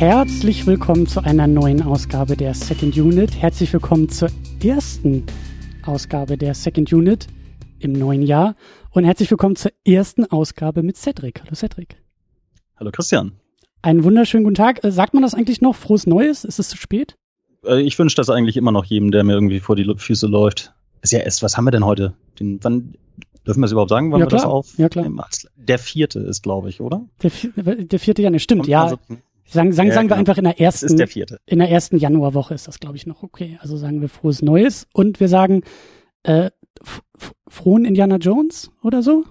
Herzlich willkommen zu einer neuen Ausgabe der Second Unit. Herzlich willkommen zur ersten Ausgabe der Second Unit im neuen Jahr. Und herzlich willkommen zur ersten Ausgabe mit Cedric. Hallo Cedric. Hallo Christian. Einen wunderschönen guten Tag. Äh, sagt man das eigentlich noch? Frohes Neues? Ist es zu spät? Äh, ich wünsche das eigentlich immer noch jedem, der mir irgendwie vor die Füße läuft. Ist ja erst, was haben wir denn heute? Den, wann, dürfen wir es überhaupt sagen? Wann Ja, wir das klar. auf? Ja, klar. Der vierte ist, glaube ich, oder? Der, der vierte Januar, stimmt, ja. Also, Sagen, sagen, Ja, sagen wir genau. einfach in der ersten, der in der ersten Januarwoche ist das, glaube ich, noch okay. Also sagen wir frohes Neues und wir sagen äh, frohen Indiana Jones oder so.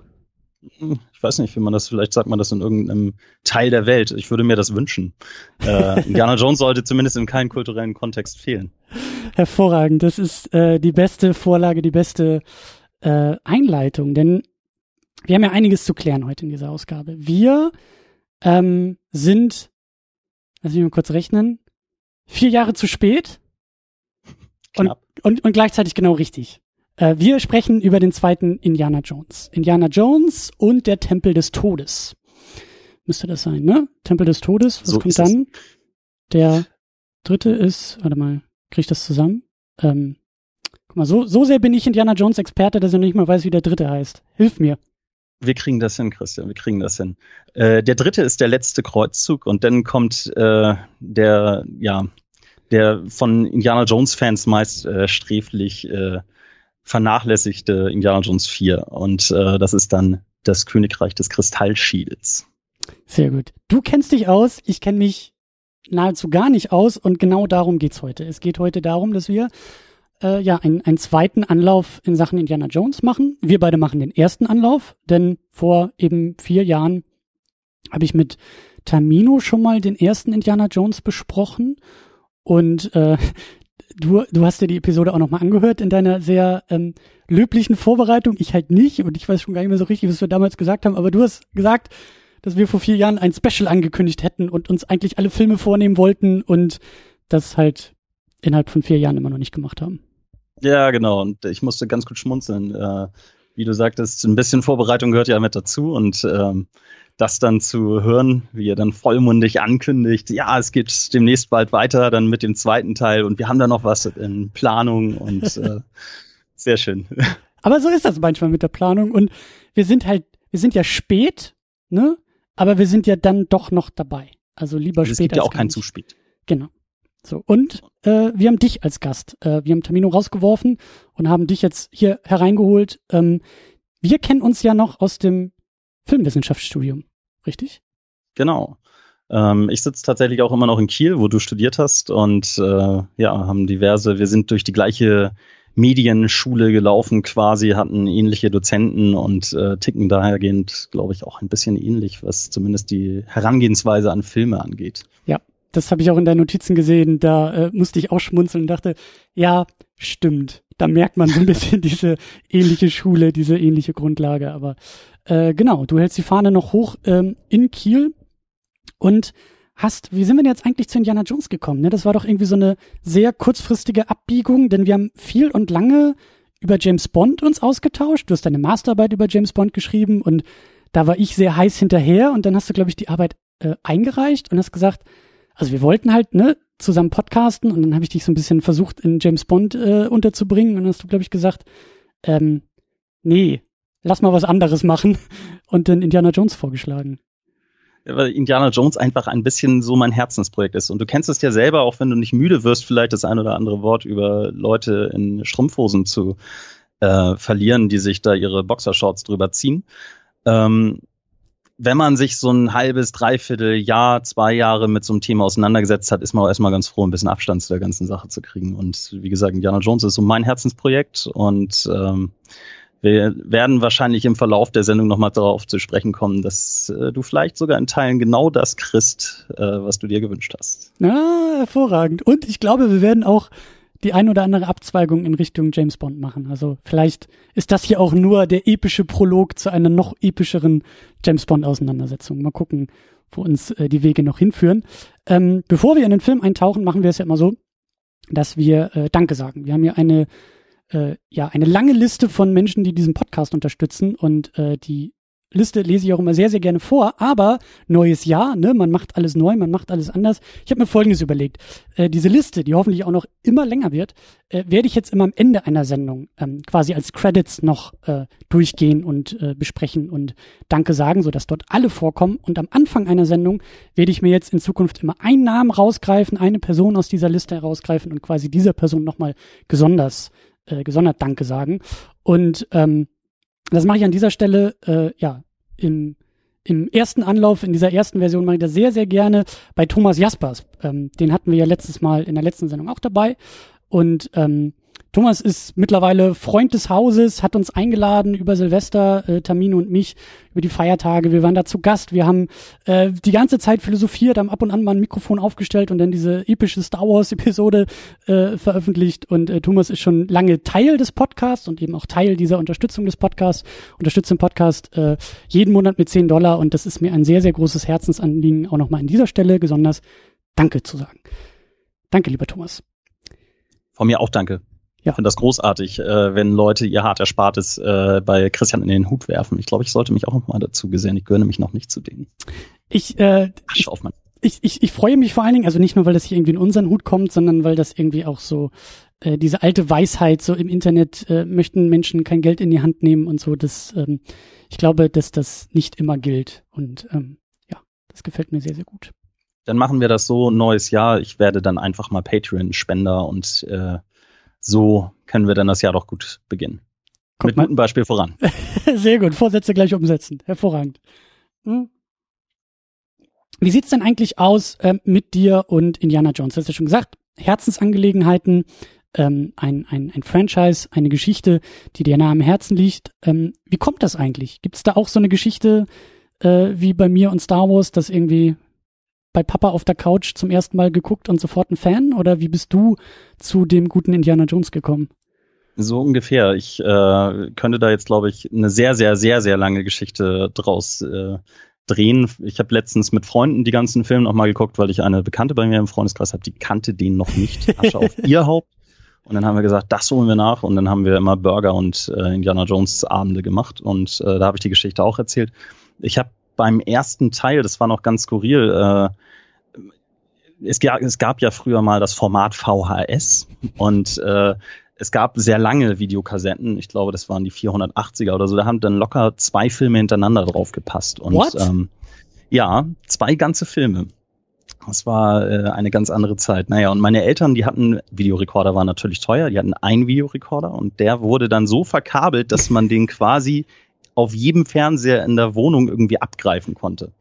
Hm, Ich weiß nicht, wie man das, vielleicht sagt man das in irgendeinem Teil der Welt. Ich würde mir das wünschen. Äh, Indiana Jones sollte zumindest in keinem kulturellen Kontext fehlen. Hervorragend. Das ist äh, die beste Vorlage, die beste äh, Einleitung, denn wir haben ja einiges zu klären heute in dieser Ausgabe. Wir ähm, sind, lass mich mal kurz rechnen, vier Jahre zu spät und, und, und gleichzeitig genau richtig. Äh, wir sprechen über den zweiten Indiana Jones. Indiana Jones und der Tempel des Todes. Müsste das sein, ne? Tempel des Todes. Was So kommt ist es. dann? Der dritte ist, warte mal, krieg ich das zusammen? Ähm, guck mal, so, so sehr bin ich Indiana Jones Experte, dass ich noch nicht mal weiß, wie der dritte heißt. Hilf mir. Wir kriegen das hin, Christian, wir kriegen das hin. Äh, der dritte ist der letzte Kreuzzug und dann kommt äh, der, ja, der von Indiana Jones Fans meist äh, sträflich äh, vernachlässigte Indiana Jones 4 und äh, das ist dann das Königreich des Kristallschilds. Sehr gut. Du kennst dich aus, ich kenne mich nahezu gar nicht aus und genau darum geht's heute. Es geht heute darum, dass wir äh, ja einen, einen zweiten Anlauf in Sachen Indiana Jones machen. Wir beide machen den ersten Anlauf, denn vor eben vier Jahren habe ich mit Tamino schon mal den ersten Indiana Jones besprochen und äh, du, du hast dir die Episode auch nochmal angehört in deiner sehr ähm, löblichen Vorbereitung. Ich halt nicht und ich weiß schon gar nicht mehr so richtig, was wir damals gesagt haben, aber du hast gesagt, dass wir vor vier Jahren ein Special angekündigt hätten und uns eigentlich alle Filme vornehmen wollten und das halt innerhalb von vier Jahren immer noch nicht gemacht haben. Ja, genau. Und ich musste ganz gut schmunzeln. Äh, wie du sagtest, ein bisschen Vorbereitung gehört ja mit dazu und ähm, das dann zu hören, wie er dann vollmundig ankündigt, ja, es geht demnächst bald weiter, dann mit dem zweiten Teil und wir haben da noch was in Planung und äh, sehr schön. Aber so ist das manchmal mit der Planung und wir sind halt, wir sind ja spät, ne? Aber wir sind ja dann doch noch dabei. Also lieber es spät gibt ja auch kein zu spät. Genau. So, und äh, wir haben dich als Gast. Äh, wir haben Tamino rausgeworfen und haben dich jetzt hier hereingeholt. Ähm, wir kennen uns ja noch aus dem Filmwissenschaftsstudium, richtig? Genau. Ähm, ich sitze tatsächlich auch immer noch in Kiel, wo du studiert hast und äh, ja, haben diverse, wir sind durch die gleiche Medienschule gelaufen quasi, hatten ähnliche Dozenten und äh, ticken dahergehend, glaube ich, auch ein bisschen ähnlich, was zumindest die Herangehensweise an Filme angeht. Ja, das habe ich auch in deinen Notizen gesehen. Da äh, musste ich auch schmunzeln und dachte, ja, stimmt. Da merkt man so ein bisschen diese ähnliche Schule, diese ähnliche Grundlage. Aber äh, genau, du hältst die Fahne noch hoch ähm, in Kiel und hast, wie sind wir denn jetzt eigentlich zu Indiana Jones gekommen? Ne? Das war doch irgendwie so eine sehr kurzfristige Abbiegung, denn wir haben viel und lange über James Bond uns ausgetauscht. Du hast deine Masterarbeit über James Bond geschrieben und da war ich sehr heiß hinterher und dann hast du, glaube ich, die Arbeit äh, eingereicht und hast gesagt, also wir wollten halt ne zusammen podcasten und dann habe ich dich so ein bisschen versucht in James Bond äh, unterzubringen und dann hast du glaube ich gesagt, ähm, nee, lass mal was anderes machen und dann Indiana Jones vorgeschlagen. weil Indiana Jones einfach ein bisschen so mein Herzensprojekt ist. Und du kennst es ja selber, auch wenn du nicht müde wirst, vielleicht das ein oder andere Wort über Leute in Strumpfhosen zu äh, verlieren, die sich da ihre Boxershorts drüber ziehen. Ähm, wenn man sich so ein halbes, dreiviertel Jahr, zwei Jahre mit so einem Thema auseinandergesetzt hat, ist man auch erstmal ganz froh, ein bisschen Abstand zu der ganzen Sache zu kriegen. Und wie gesagt, Indiana Jones ist so mein Herzensprojekt und ähm, wir werden wahrscheinlich im Verlauf der Sendung nochmal darauf zu sprechen kommen, dass äh, du vielleicht sogar in Teilen genau das kriegst, äh, was du dir gewünscht hast. Ja, hervorragend. Und ich glaube, wir werden auch die ein oder andere Abzweigung in Richtung James Bond machen. Also vielleicht ist das hier auch nur der epische Prolog zu einer noch epischeren James Bond Auseinandersetzung. Mal gucken, wo uns äh, die Wege noch hinführen. Ähm, bevor wir in den Film eintauchen, machen wir es ja immer so, dass wir äh, Danke sagen. Wir haben hier eine äh, ja eine lange Liste von Menschen, die diesen Podcast unterstützen und äh, die Liste lese ich auch immer sehr, sehr gerne vor, aber neues Jahr, ne, man macht alles neu, man macht alles anders. Ich habe mir Folgendes überlegt. Äh, diese Liste, die hoffentlich auch noch immer länger wird, äh, werde ich jetzt immer am Ende einer Sendung ähm, quasi als Credits noch äh, durchgehen und äh, besprechen und Danke sagen, sodass dort alle vorkommen. Und am Anfang einer Sendung werde ich mir jetzt in Zukunft immer einen Namen rausgreifen, eine Person aus dieser Liste herausgreifen und quasi dieser Person nochmal besonders, äh, gesondert Danke sagen. Und ähm, das mache ich an dieser Stelle, äh, ja, im, im ersten Anlauf, in dieser ersten Version mache ich das sehr, sehr gerne bei Thomas Jaspers. Ähm, den hatten wir ja letztes Mal in der letzten Sendung auch dabei. Und ähm, Thomas ist mittlerweile Freund des Hauses, hat uns eingeladen über Silvester, äh, Tamino und mich, über die Feiertage. Wir waren da zu Gast. Wir haben äh, die ganze Zeit philosophiert, haben ab und an mal ein Mikrofon aufgestellt und dann diese epische Star Wars-Episode äh, veröffentlicht. Und äh, Thomas ist schon lange Teil des Podcasts und eben auch Teil dieser Unterstützung des Podcasts. Unterstützt den Podcast äh, jeden Monat mit 10 Dollar. Und das ist mir ein sehr, sehr großes Herzensanliegen, auch nochmal an dieser Stelle besonders Danke zu sagen. Danke, lieber Thomas. Von mir auch danke. Ja. Ich finde das großartig, äh, wenn Leute ihr hart Erspartes äh, bei Christian in den Hut werfen. Ich glaube, ich sollte mich auch noch mal dazu gesehen. Ich gehöre mich noch nicht zu denen. Ich, äh, ich, ich, ich, ich freue mich vor allen Dingen, also nicht nur, weil das hier irgendwie in unseren Hut kommt, sondern weil das irgendwie auch so äh, diese alte Weisheit so im Internet äh, möchten Menschen kein Geld in die Hand nehmen und so. Das, ähm, ich glaube, dass das nicht immer gilt und ähm, ja, das gefällt mir sehr sehr gut. Dann machen wir das so neues Jahr. Ich werde dann einfach mal Patreon-Spender und äh, so können wir dann das Jahr doch gut beginnen. Guck Mit mal. gutem Beispiel voran. Sehr gut. Vorsätze gleich umsetzen. Hervorragend. Hm. Wie sieht's denn eigentlich aus äh, mit dir und Indiana Jones? Du hast ja schon gesagt, Herzensangelegenheiten, ähm, ein, ein, ein Franchise, eine Geschichte, die dir nah am Herzen liegt. Ähm, wie kommt das eigentlich? Gibt's da auch so eine Geschichte äh, wie bei mir und Star Wars, dass irgendwie bei Papa auf der Couch zum ersten Mal geguckt und sofort ein Fan? Oder wie bist du zu dem guten Indiana Jones gekommen? So ungefähr. Ich äh, könnte da jetzt, glaube ich, eine sehr, sehr, sehr, sehr lange Geschichte draus äh, drehen. Ich habe letztens mit Freunden die ganzen Filme nochmal geguckt, weil ich eine Bekannte bei mir im Freundeskreis habe, die kannte den noch nicht. Asche auf ihr Haupt. Und dann haben wir gesagt, das holen wir nach. Und dann haben wir immer Burger und äh, Indiana Jones Abende gemacht. Und äh, da habe ich die Geschichte auch erzählt. Ich habe beim ersten Teil, das war noch ganz skurril, äh, es, gab, es gab ja früher mal das Format VHS und äh, es gab sehr lange Videokassetten. Ich glaube, das waren die 480er oder so. Da haben dann locker zwei Filme hintereinander drauf gepasst. Und What? Ähm, ja, zwei ganze Filme. Das war äh, eine ganz andere Zeit. Naja, und meine Eltern, die hatten, Videorekorder war natürlich teuer, die hatten einen Videorekorder und der wurde dann so verkabelt, dass man den quasi auf jedem Fernseher in der Wohnung irgendwie abgreifen konnte.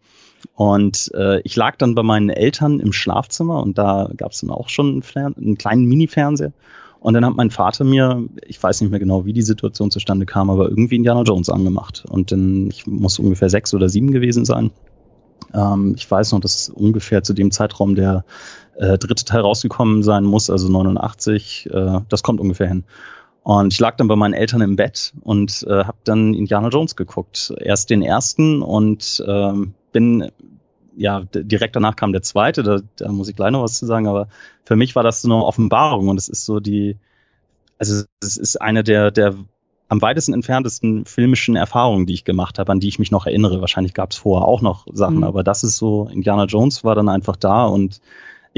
Und äh, ich lag dann bei meinen Eltern im Schlafzimmer und da gab es dann auch schon einen, einen kleinen Mini-Fernseher. Und dann hat mein Vater mir, ich weiß nicht mehr genau, wie die Situation zustande kam, aber irgendwie Indiana Jones angemacht. Und dann, ich muss ungefähr sechs oder sieben gewesen sein. Ähm, ich weiß noch, dass ungefähr zu dem Zeitraum der äh, dritte Teil rausgekommen sein muss, also 89. Äh, das kommt ungefähr hin. Und ich lag dann bei meinen Eltern im Bett und äh, habe dann Indiana Jones geguckt. Erst den ersten und ähm, bin ja direkt danach kam der zweite. Da, da muss ich gleich noch was zu sagen. Aber für mich war das so eine Offenbarung und es ist so die, also es ist eine der der am weitesten entferntesten filmischen Erfahrungen, die ich gemacht habe, an die ich mich noch erinnere. Wahrscheinlich gab es vorher auch noch Sachen, mhm. aber das ist so, Indiana Jones war dann einfach da und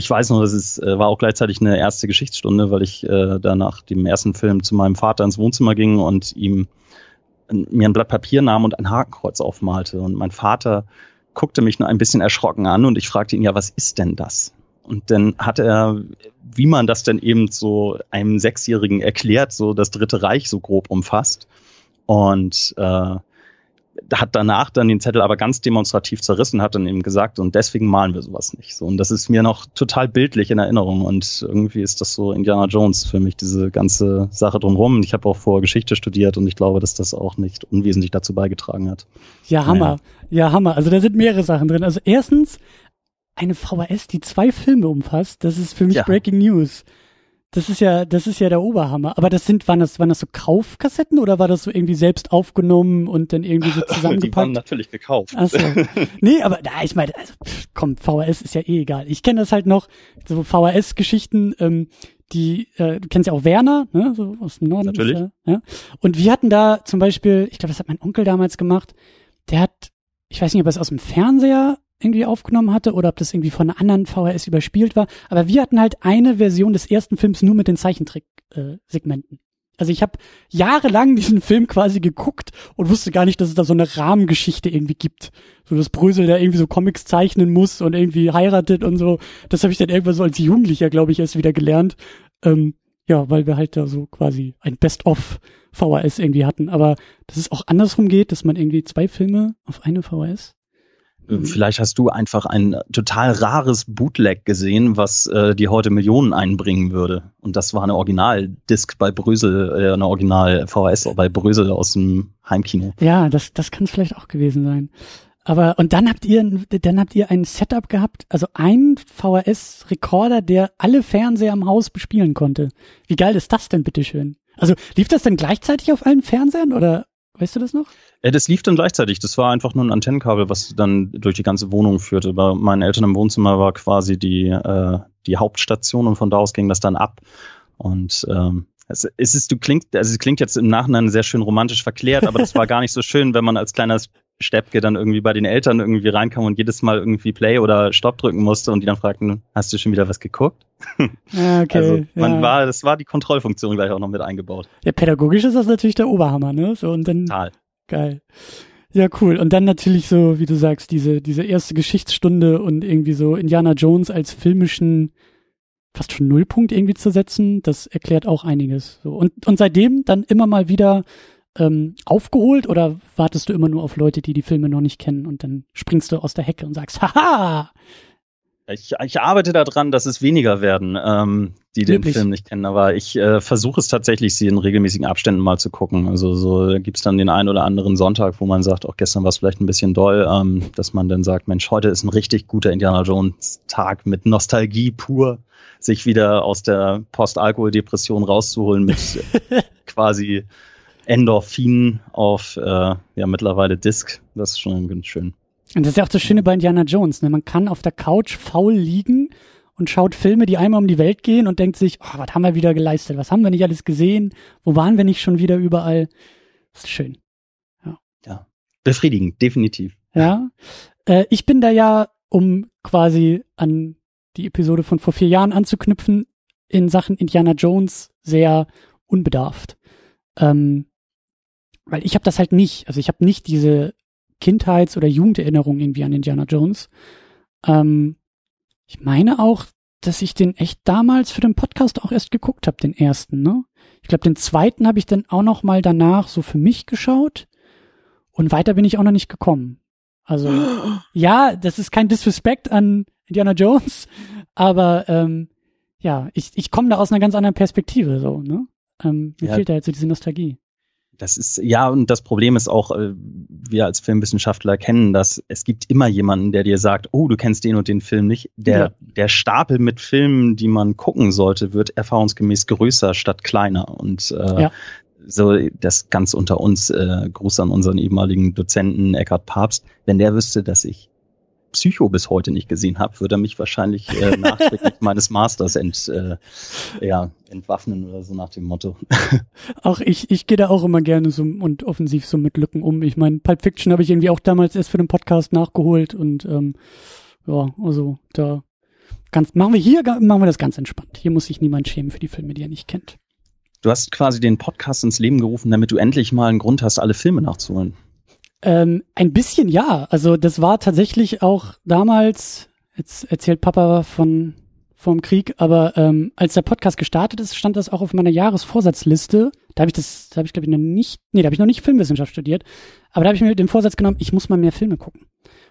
ich weiß noch, das ist, äh, war auch gleichzeitig eine erste Geschichtsstunde, weil ich äh, danach dem ersten Film zu meinem Vater ins Wohnzimmer ging und ihm mir ein Blatt Papier nahm und ein Hakenkreuz aufmalte. Und mein Vater guckte mich nur ein bisschen erschrocken an und ich fragte ihn, ja, was ist denn das? Und dann hat er, wie man das denn eben so einem Sechsjährigen erklärt, so das Dritte Reich so grob umfasst. Und äh, hat danach dann den Zettel aber ganz demonstrativ zerrissen, hat dann eben gesagt, und deswegen malen wir sowas nicht. So, und das ist mir noch total bildlich in Erinnerung. Und irgendwie ist das so Indiana Jones für mich, diese ganze Sache drumherum. Ich habe auch vorher Geschichte studiert und ich glaube, dass das auch nicht unwesentlich dazu beigetragen hat. Ja, Hammer. Naja. Ja, Hammer. Also da sind mehrere Sachen drin. Also erstens, eine VHS, die zwei Filme umfasst, das ist für mich ja. Breaking News. Das ist ja, das ist ja der Oberhammer. Aber das sind, waren das, waren das so Kaufkassetten oder war das so irgendwie selbst aufgenommen und dann irgendwie so zusammengepackt? Die waren natürlich gekauft. Ach so. Nee, aber da, ich meine, also, komm, VHS ist ja eh egal. Ich kenne das halt noch, so VHS-Geschichten, ähm, die, äh, du kennst ja auch Werner, ne, so aus dem Norden. Natürlich. Ist, ja, ja. Und wir hatten da zum Beispiel, ich glaube, das hat mein Onkel damals gemacht, der hat, ich weiß nicht, ob er es aus dem Fernseher irgendwie aufgenommen hatte oder ob das irgendwie von einer anderen VHS überspielt war. Aber wir hatten halt eine Version des ersten Films nur mit den Zeichentrick-Segmenten. Äh, also ich habe jahrelang diesen Film quasi geguckt und wusste gar nicht, dass es da so eine Rahmengeschichte irgendwie gibt. So dass Brösel da irgendwie so Comics zeichnen muss und irgendwie heiratet und so. Das habe ich dann irgendwann so als Jugendlicher, glaube ich, erst wieder gelernt. Ähm, ja, weil wir halt da so quasi ein Best-of VHS irgendwie hatten. Aber dass es auch andersrum geht, dass man irgendwie zwei Filme auf eine VHS Mhm. Vielleicht hast du einfach ein total rares Bootleg gesehen, was äh, die heute Millionen einbringen würde. Und das war eine Original-Disc bei Brösel, äh, eine Original-VHS bei Brösel aus dem Heimkino. Ja, das, das kann es vielleicht auch gewesen sein. Aber und dann habt ihr dann habt ihr ein Setup gehabt, also ein VHS-Rekorder, der alle Fernseher im Haus bespielen konnte. Wie geil ist das denn, bitteschön? Also lief das dann gleichzeitig auf allen Fernsehern oder weißt du das noch? Äh, das lief dann gleichzeitig. Das war einfach nur ein Antennenkabel, was dann durch die ganze Wohnung führte. Bei meinen Eltern im Wohnzimmer war quasi die, äh, die Hauptstation und von da aus ging das dann ab. Und ähm, es, ist, du klingt, also es klingt jetzt im Nachhinein sehr schön romantisch verklärt, aber das war gar nicht so schön, wenn man als kleiner Steppke dann irgendwie bei den Eltern irgendwie reinkam und jedes Mal irgendwie Play oder Stopp drücken musste und die dann fragten, hast du schon wieder was geguckt? Ja, okay, also man ja. war, das war die Kontrollfunktion gleich auch noch mit eingebaut. Ja, pädagogisch ist das natürlich der Oberhammer, ne? So und dann Total. geil. Ja, cool. Und dann natürlich so, wie du sagst, diese diese erste Geschichtsstunde und irgendwie so Indiana Jones als filmischen fast schon Nullpunkt irgendwie zu setzen, das erklärt auch einiges. So. Und, und seitdem dann immer mal wieder ähm, aufgeholt oder wartest du immer nur auf Leute, die die Filme noch nicht kennen und dann springst du aus der Hecke und sagst, haha! Ich, ich arbeite daran, dass es weniger werden, ähm, die den Wirklich? Film nicht kennen, aber ich äh, versuche es tatsächlich, sie in regelmäßigen Abständen mal zu gucken. Also so gibt's dann den einen oder anderen Sonntag, wo man sagt, auch gestern war es vielleicht ein bisschen doll, ähm, dass man dann sagt, Mensch, heute ist ein richtig guter Indiana Jones Tag mit Nostalgie pur, sich wieder aus der Post-Alkohol-Depression rauszuholen mit quasi Endorphin auf äh, ja mittlerweile Disc. Das ist schon ganz schön. Und das ist ja auch das Schöne bei Indiana Jones, ne? Man kann auf der Couch faul liegen und schaut Filme, die einmal um die Welt gehen und denkt sich, oh, was haben wir wieder geleistet? Was haben wir nicht alles gesehen? Wo waren wir nicht schon wieder überall? Das ist schön. Ja, befriedigend, definitiv. Ja. Äh, ich bin da ja, um quasi an die Episode von vor vier Jahren anzuknüpfen, in Sachen Indiana Jones sehr unbedarft. Ähm, weil ich habe das halt nicht. Also ich habe nicht diese Kindheits- oder Jugenderinnerung irgendwie an Indiana Jones. Ähm, ich meine auch, dass ich den echt damals für den Podcast auch erst geguckt habe, den ersten. Ne? Ich glaube, den zweiten habe ich dann auch noch mal danach so für mich geschaut und weiter bin ich auch noch nicht gekommen. Also ja, das ist kein Disrespect an Indiana Jones, aber ähm, ja, ich, ich komme da aus einer ganz anderen Perspektive so. Ne? Ähm, mir Ja. fehlt da jetzt so diese Nostalgie. Das ist, ja, und das Problem ist auch, äh, wir als Filmwissenschaftler kennen das, es gibt immer jemanden, der dir sagt, oh, du kennst den und den Film nicht. Der, Ja. der Stapel mit Filmen, die man gucken sollte, wird erfahrungsgemäß größer statt kleiner. Und äh, Ja. so das ganz unter uns, äh, Gruß an unseren ehemaligen Dozenten Eckhard Papst, wenn der wüsste, dass ich Psycho bis heute nicht gesehen habe, würde er mich wahrscheinlich äh, nachträglich meines Masters ent, äh, ja, entwaffnen oder so nach dem Motto. Auch ich, ich gehe da auch immer gerne so und offensiv so mit Lücken um. Ich meine, Pulp Fiction habe ich irgendwie auch damals erst für den Podcast nachgeholt und ähm, ja, also da ganz machen wir hier machen wir das ganz entspannt. Hier muss sich niemand schämen für die Filme, die er nicht kennt. Du hast quasi den Podcast ins Leben gerufen, damit du endlich mal einen Grund hast, alle Filme nachzuholen. Ähm, ein bisschen ja. Also das war tatsächlich auch damals, jetzt erzählt Papa von vom Krieg, aber ähm, als der Podcast gestartet ist, stand das auch auf meiner Jahresvorsatzliste. Da habe ich das, da habe ich glaube ich noch nicht, nee, da habe ich noch nicht Filmwissenschaft studiert, aber da habe ich mir den Vorsatz genommen, ich muss mal mehr Filme gucken.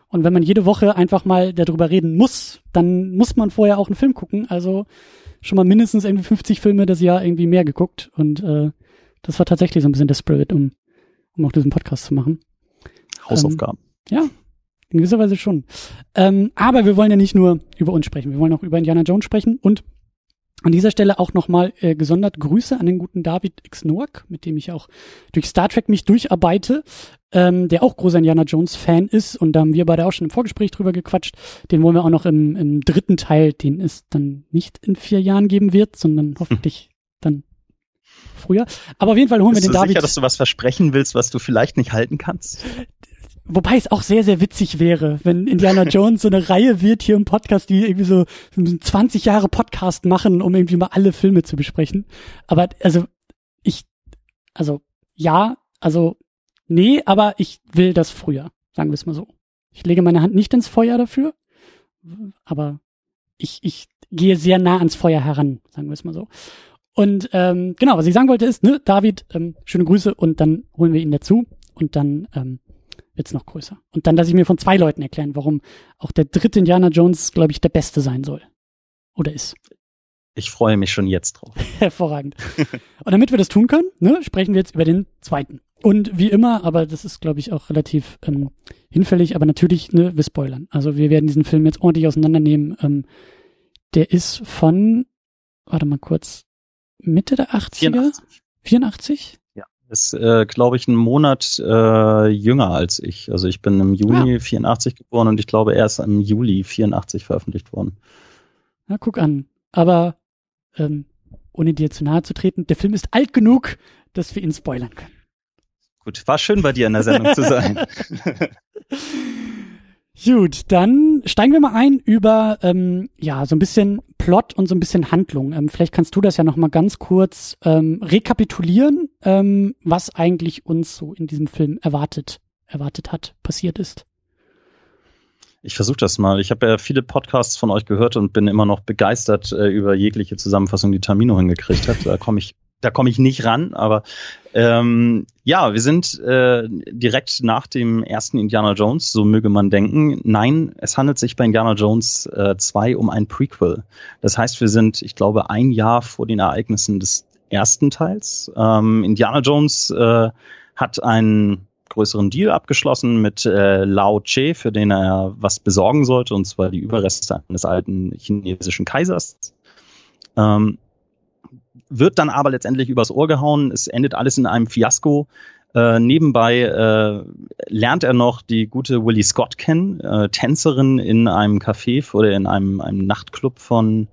Und wenn man jede Woche einfach mal darüber reden muss, dann muss man vorher auch einen Film gucken. Also schon mal mindestens irgendwie 50 Filme das Jahr irgendwie mehr geguckt. Und äh, das war tatsächlich so ein bisschen der Spirit, um, um auch diesen Podcast zu machen. Hausaufgaben. Ja, in gewisser Weise schon. Ähm, aber wir wollen ja nicht nur über uns sprechen, wir wollen auch über Indiana Jones sprechen und an dieser Stelle auch nochmal äh, gesondert Grüße an den guten David X. Noack, mit dem ich auch durch Star Trek mich durcharbeite, ähm, der auch großer Indiana Jones Fan ist und da haben wir beide auch schon im Vorgespräch drüber gequatscht. Den wollen wir auch noch im, im dritten Teil, den es dann nicht in vier Jahren geben wird, sondern hoffentlich dann früher. Aber auf jeden Fall holen Bist wir du den David. sicher, dass du was versprechen willst, was du vielleicht nicht halten kannst? Wobei es auch sehr, sehr witzig wäre, wenn Indiana Jones so eine Reihe wird hier im Podcast, die irgendwie so 20 Jahre Podcast machen, um irgendwie mal alle Filme zu besprechen. Aber also ich, also ja, also nee, aber ich will das früher, sagen wir es mal so. Ich lege meine Hand nicht ins Feuer dafür, aber ich, ich gehe sehr nah ans Feuer heran, sagen wir es mal so. Und ähm, genau, was ich sagen wollte ist, ne, David, ähm, schöne Grüße und dann holen wir ihn dazu und dann ähm, wird's noch größer. Und dann lasse ich mir von zwei Leuten erklären, warum auch der dritte Indiana Jones, glaube ich, der beste sein soll. Oder ist. Ich freue mich schon jetzt drauf. Hervorragend. Und damit wir das tun können, ne, sprechen wir jetzt über den zweiten. Und wie immer, aber das ist, glaube ich, auch relativ ähm, hinfällig, aber natürlich, ne, wir spoilern. Also wir werden diesen Film jetzt ordentlich auseinandernehmen. Ähm, der ist von, warte mal kurz, Mitte der 80er? 84. 84? Ist, äh, glaube ich, einen Monat äh, jünger als ich. Also ich bin im Juni ja. 84 geboren und ich glaube, er ist im Juli 84 veröffentlicht worden. Na, guck an. Aber ähm, ohne dir zu nahe zu treten, der Film ist alt genug, dass wir ihn spoilern können. Gut, war schön bei dir in der Sendung zu sein. Gut, dann steigen wir mal ein über ähm, ja so ein bisschen Plot und so ein bisschen Handlung. Ähm, vielleicht kannst du das ja noch mal ganz kurz ähm, rekapitulieren, ähm, was eigentlich uns so in diesem Film erwartet erwartet hat, passiert ist. Ich versuche das mal. Ich habe ja viele Podcasts von euch gehört und bin immer noch begeistert äh, über jegliche Zusammenfassung, die Tamino hingekriegt hat. Da komme ich da komme ich nicht ran, aber ähm, ja, wir sind äh, direkt nach dem ersten Indiana Jones, so möge man denken. Nein, es handelt sich bei Indiana Jones äh, 2 um ein Prequel. Das heißt, wir sind, ich glaube, ein Jahr vor den Ereignissen des ersten Teils. Ähm, Indiana Jones äh, hat einen größeren Deal abgeschlossen mit äh, Lao Che, für den er was besorgen sollte, und zwar die Überreste eines alten chinesischen Kaisers. Ähm, wird dann aber letztendlich übers Ohr gehauen. Es endet alles in einem Fiasko. Äh, nebenbei äh, lernt er noch die gute Willie Scott kennen, äh, Tänzerin in einem Café oder in einem, einem Nachtclub von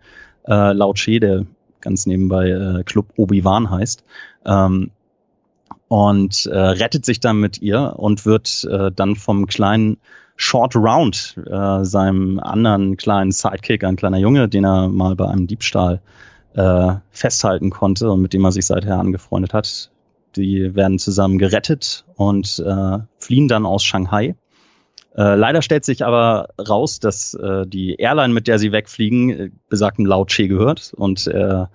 äh, Lao Che, der ganz nebenbei äh, Club Obi-Wan heißt. Ähm, und äh, rettet sich dann mit ihr und wird äh, dann vom kleinen Short Round, äh, seinem anderen kleinen Sidekick, ein kleiner Junge, den er mal bei einem Diebstahl äh, festhalten konnte und mit dem er sich seither angefreundet hat. Die werden zusammen gerettet und äh, fliehen dann aus Shanghai. Äh, leider stellt sich aber raus, dass äh, die Airline, mit der sie wegfliegen, äh, besagten Lao gehört und er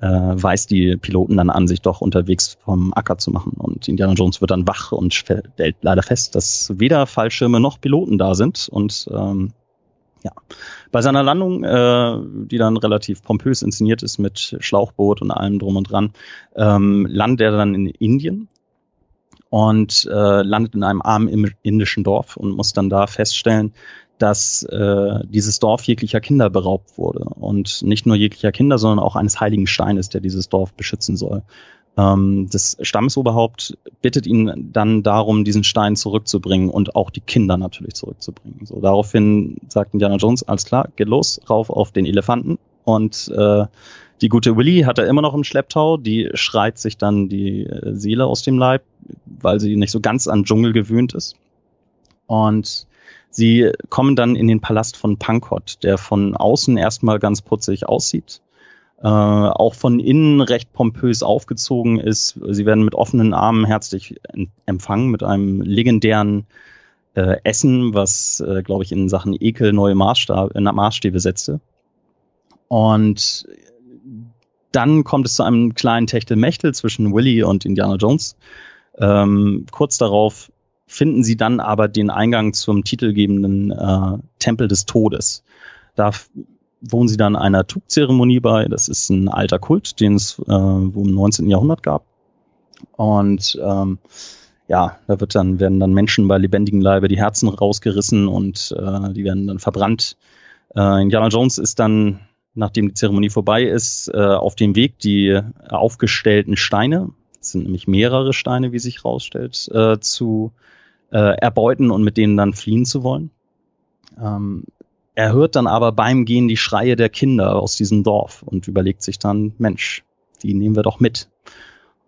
äh, weist die Piloten dann an, sich doch unterwegs vom Acker zu machen. Und Indiana Jones wird dann wach und stellt leider fest, dass weder Fallschirme noch Piloten da sind und ähm, ja. Bei seiner Landung, äh, die dann relativ pompös inszeniert ist mit Schlauchboot und allem drum und dran, ähm, landet er dann in Indien und äh, landet in einem armen indischen Dorf und muss dann da feststellen, dass äh, dieses Dorf jeglicher Kinder beraubt wurde. Und nicht nur jeglicher Kinder, sondern auch eines heiligen Steines, der dieses Dorf beschützen soll. Ähm, das Stammesoberhaupt bittet ihn dann darum, diesen Stein zurückzubringen und auch die Kinder natürlich zurückzubringen. So daraufhin sagt Indiana Jones, alles klar, geht los, rauf auf den Elefanten und äh, die gute Willy hat er immer noch im Schlepptau, die schreit sich dann die äh, Seele aus dem Leib, weil sie nicht so ganz an Dschungel gewöhnt ist. Und sie kommen dann in den Palast von Pankot, der von außen erstmal ganz putzig aussieht äh, auch von innen recht pompös aufgezogen ist. Sie werden mit offenen Armen herzlich empfangen mit einem legendären äh, Essen, was, äh, glaube ich, in Sachen Ekel neue Maßstab, äh, Maßstäbe setzte. Und dann kommt es zu einem kleinen Techtelmechtel zwischen Willy und Indiana Jones. Ähm, kurz darauf finden sie dann aber den Eingang zum titelgebenden äh, Tempel des Todes. Da wohnen sie dann einer Tugzeremonie bei. Das ist ein alter Kult, den es äh, im 19. Jahrhundert gab. Und ähm, ja, da wird dann, werden dann Menschen bei lebendigem Leibe die Herzen rausgerissen und äh, die werden dann verbrannt. Äh, Indiana Jones ist dann, nachdem die Zeremonie vorbei ist, äh, auf dem Weg, die aufgestellten Steine, das sind nämlich mehrere Steine, wie sich rausstellt, äh, zu äh, erbeuten und mit denen dann fliehen zu wollen. Ähm, er hört dann aber beim Gehen die Schreie der Kinder aus diesem Dorf und überlegt sich dann, Mensch, die nehmen wir doch mit.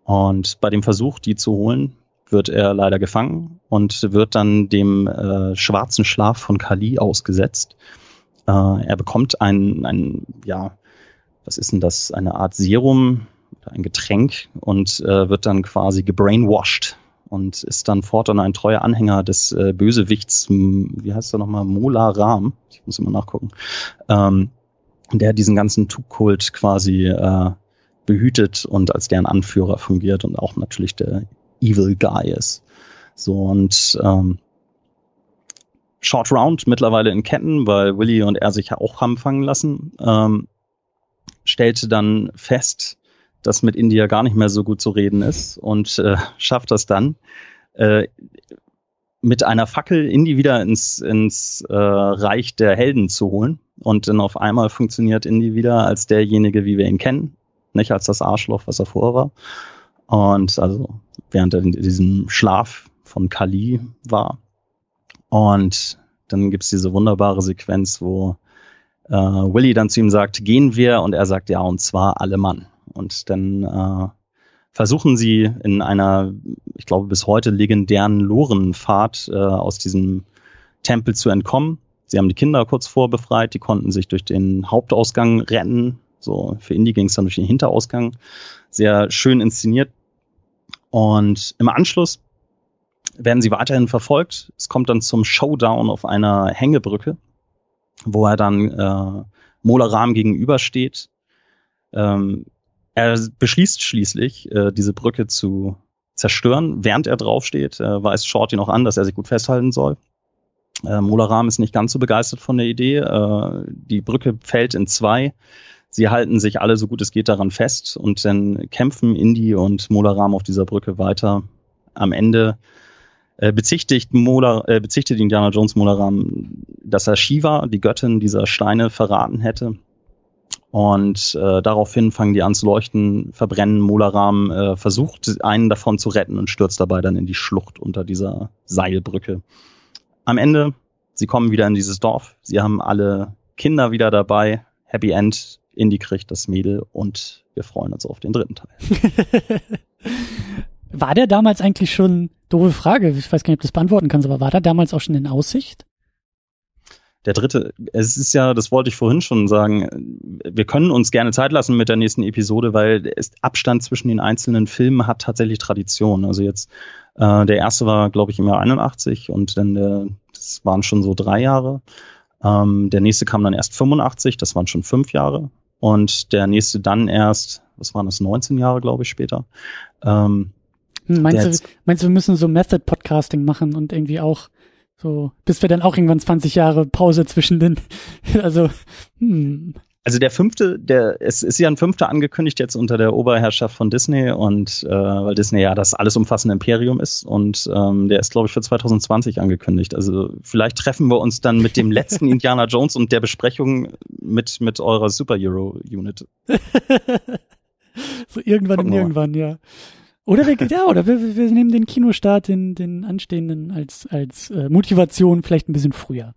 Und bei dem Versuch, die zu holen, wird er leider gefangen und wird dann dem äh, schwarzen Schlaf von Kali ausgesetzt. Äh, er bekommt ein, ein, ja, was ist denn das, eine Art Serum, ein Getränk und äh, wird dann quasi gebrainwashed und ist dann fortan ein treuer Anhänger des äh, Bösewichts, wie heißt er nochmal, Mola Ram, ich muss immer nachgucken, ähm, der diesen ganzen Tuk-Kult quasi äh, behütet und als deren Anführer fungiert und auch natürlich der Evil Guy ist. So und ähm, Short Round mittlerweile in Ketten, weil Willy und er sich ja auch haben fangen lassen, ähm, stellte dann fest, dass mit India gar nicht mehr so gut zu reden ist und äh, schafft das dann, äh, mit einer Fackel Indy wieder ins, ins äh, Reich der Helden zu holen. Und dann auf einmal funktioniert Indy wieder als derjenige, wie wir ihn kennen, nicht als das Arschloch, was er vorher war. Und also während er in diesem Schlaf von Kali war. Und dann gibt's diese wunderbare Sequenz, wo äh, Willy dann zu ihm sagt, gehen wir? Und er sagt, ja, und zwar alle Mann. Und dann äh, versuchen sie in einer, ich glaube, bis heute legendären Lorenfahrt äh, aus diesem Tempel zu entkommen. Sie haben die Kinder kurz vorbefreit, die konnten sich durch den Hauptausgang retten. So, für Indie ging es dann durch den Hinterausgang. Sehr schön inszeniert. Und im Anschluss werden sie weiterhin verfolgt. Es kommt dann zum Showdown auf einer Hängebrücke, wo er dann äh, Mola gegenübersteht. Ähm, er beschließt schließlich, äh, diese Brücke zu zerstören. Während er draufsteht, äh, weist Shorty noch an, dass er sich gut festhalten soll. Äh, Mola Ram ist nicht ganz so begeistert von der Idee. Äh, die Brücke fällt in zwei. Sie halten sich alle so gut es geht daran fest und dann kämpfen Indy und Mola Ram auf dieser Brücke weiter. Am Ende äh, bezichtigt, Mola, äh, bezichtigt Indiana Jones Mola Ram, dass er Shiva, die Göttin dieser Steine, verraten hätte. Und äh, daraufhin fangen die an zu leuchten, verbrennen. Molaram äh, versucht, einen davon zu retten und stürzt dabei dann in die Schlucht unter dieser Seilbrücke. Am Ende, sie kommen wieder in dieses Dorf. Sie haben alle Kinder wieder dabei. Happy End. Indy kriegt das Mädel und wir freuen uns auf den dritten Teil. war der damals eigentlich schon, doofe Frage, ich weiß gar nicht, ob du das beantworten kannst, aber war der damals auch schon in Aussicht? Der dritte, es ist ja, das wollte ich vorhin schon sagen, wir können uns gerne Zeit lassen mit der nächsten Episode, weil der Abstand zwischen den einzelnen Filmen hat tatsächlich Tradition. Also jetzt, äh, der erste war, glaube ich, im Jahr 81 und dann der, das waren schon so drei Jahre. Ähm, der nächste kam dann erst 85, das waren schon fünf Jahre. Und der nächste dann erst, was waren das, 19 Jahre, glaube ich, später. Ähm, hm, meinst, du, meinst du, wir müssen so Method Podcasting machen und irgendwie auch so, bis wir dann auch irgendwann 20 Jahre Pause zwischen den, also, hm. Also der fünfte, der es ist ja ein fünfter angekündigt jetzt unter der Oberherrschaft von Disney und äh, weil Disney ja das alles umfassende Imperium ist und ähm, der ist glaube ich für 2020 angekündigt. Also vielleicht treffen wir uns dann mit dem letzten Indiana Jones und der Besprechung mit mit eurer Superhero Unit. so irgendwann Gucken irgendwann, ja. Oder wir, ja, oder wir, wir nehmen den Kinostart, den, den anstehenden als, als äh, Motivation, vielleicht ein bisschen früher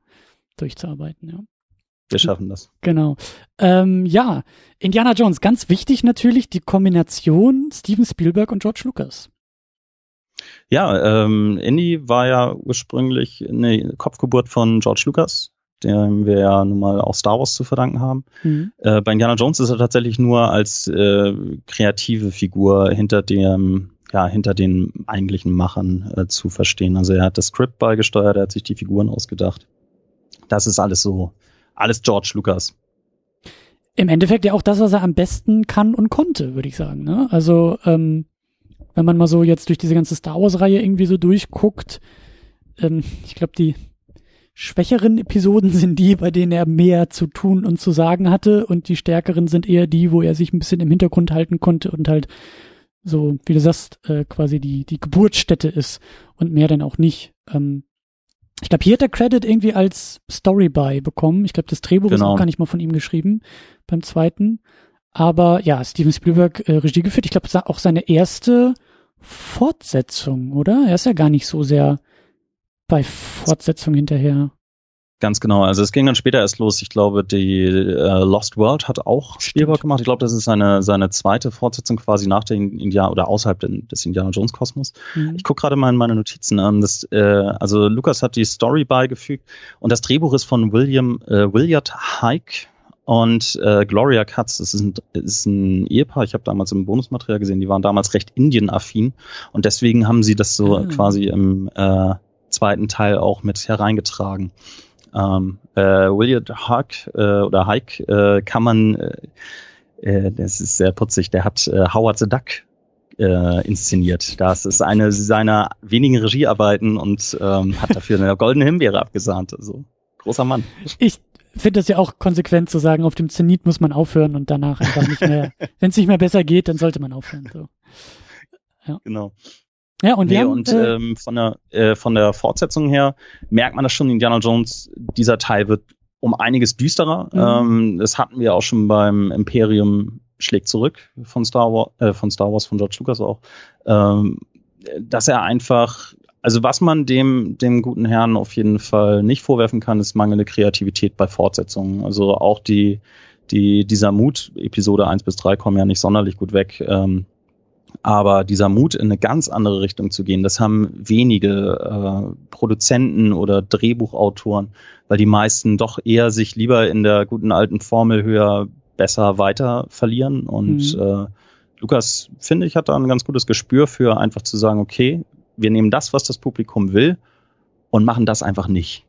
durchzuarbeiten, ja. Wir schaffen das. Genau. Ähm, ja, Indiana Jones, ganz wichtig natürlich die Kombination Steven Spielberg und George Lucas. Ja, ähm, Indy war ja ursprünglich eine Kopfgeburt von George Lucas dem wir ja nun mal auch Star Wars zu verdanken haben. Mhm. Äh, bei Indiana Jones ist er tatsächlich nur als äh, kreative Figur hinter dem ja, hinter den eigentlichen Machern äh, zu verstehen. Also er hat das Skript beigesteuert, er hat sich die Figuren ausgedacht. Das ist alles so, alles George Lucas. Im Endeffekt ja auch das, was er am besten kann und konnte, würde ich sagen. Ne? Also ähm, wenn man mal so jetzt durch diese ganze Star Wars-Reihe irgendwie so durchguckt, ähm, ich glaube, die schwächeren Episoden sind die, bei denen er mehr zu tun und zu sagen hatte und die stärkeren sind eher die, wo er sich ein bisschen im Hintergrund halten konnte und halt so, wie du sagst, äh, quasi die, die Geburtsstätte ist und mehr dann auch nicht. Ähm, ich glaube, hier hat er Credit irgendwie als Story-By bekommen. Ich glaube, das Drehbuch genau. ist auch gar nicht mal von ihm geschrieben beim zweiten. Aber ja, Steven Spielberg äh, Regie geführt. Ich glaube, auch seine erste Fortsetzung, oder? Er ist ja gar nicht so sehr bei Fortsetzung hinterher. Ganz genau. Also es ging dann später erst los. Ich glaube, die äh, Lost World hat auch Spielberg gemacht. Ich glaube, das ist seine seine zweite Fortsetzung quasi nach dem Indiana oder außerhalb des Indiana Jones Kosmos. Mhm. Ich gucke gerade mal in meine Notizen an. Das, äh, also Lukas hat die Story beigefügt und das Drehbuch ist von William äh, Williard Hike und äh, Gloria Katz. Das ist ein, ist ein Ehepaar. Ich habe damals im Bonusmaterial gesehen. Die waren damals recht Indien-affin und deswegen haben sie das so mhm. quasi im äh, zweiten Teil auch mit hereingetragen. Ähm, äh, William Huck äh, oder Hike äh, kann man, äh, äh, das ist sehr putzig, der hat äh, Howard the Duck inszeniert. Das ist eine seiner wenigen Regiearbeiten und ähm, hat dafür eine goldene Himbeere abgesahnt. Also großer Mann. Ich finde das ja auch konsequent zu sagen, auf dem Zenit muss man aufhören und danach einfach nicht mehr, wenn es nicht mehr besser geht, dann sollte man aufhören. So. Ja. Genau. Ja, und, nee, haben, und äh, ähm, von, der, äh, von der Fortsetzung her merkt man das schon, Indiana Jones, dieser Teil wird um einiges düsterer. Mhm. Ähm, das hatten wir auch schon beim Imperium schlägt zurück von Star Wars, äh, von Star Wars, von George Lucas auch, ähm, dass er einfach, also was man dem, dem guten Herrn auf jeden Fall nicht vorwerfen kann, ist mangelnde Kreativität bei Fortsetzungen. Also auch die, die, dieser Mut, Episode 1 bis 3 kommen ja nicht sonderlich gut weg. Ähm, aber dieser Mut, in eine ganz andere Richtung zu gehen, das haben wenige äh, Produzenten oder Drehbuchautoren, weil die meisten doch eher sich lieber in der guten alten Formel höher, besser weiter verlieren. Und mhm. äh, Lukas, finde ich, hat da ein ganz gutes Gespür für einfach zu sagen, okay, wir nehmen das, was das Publikum will und machen das einfach nicht.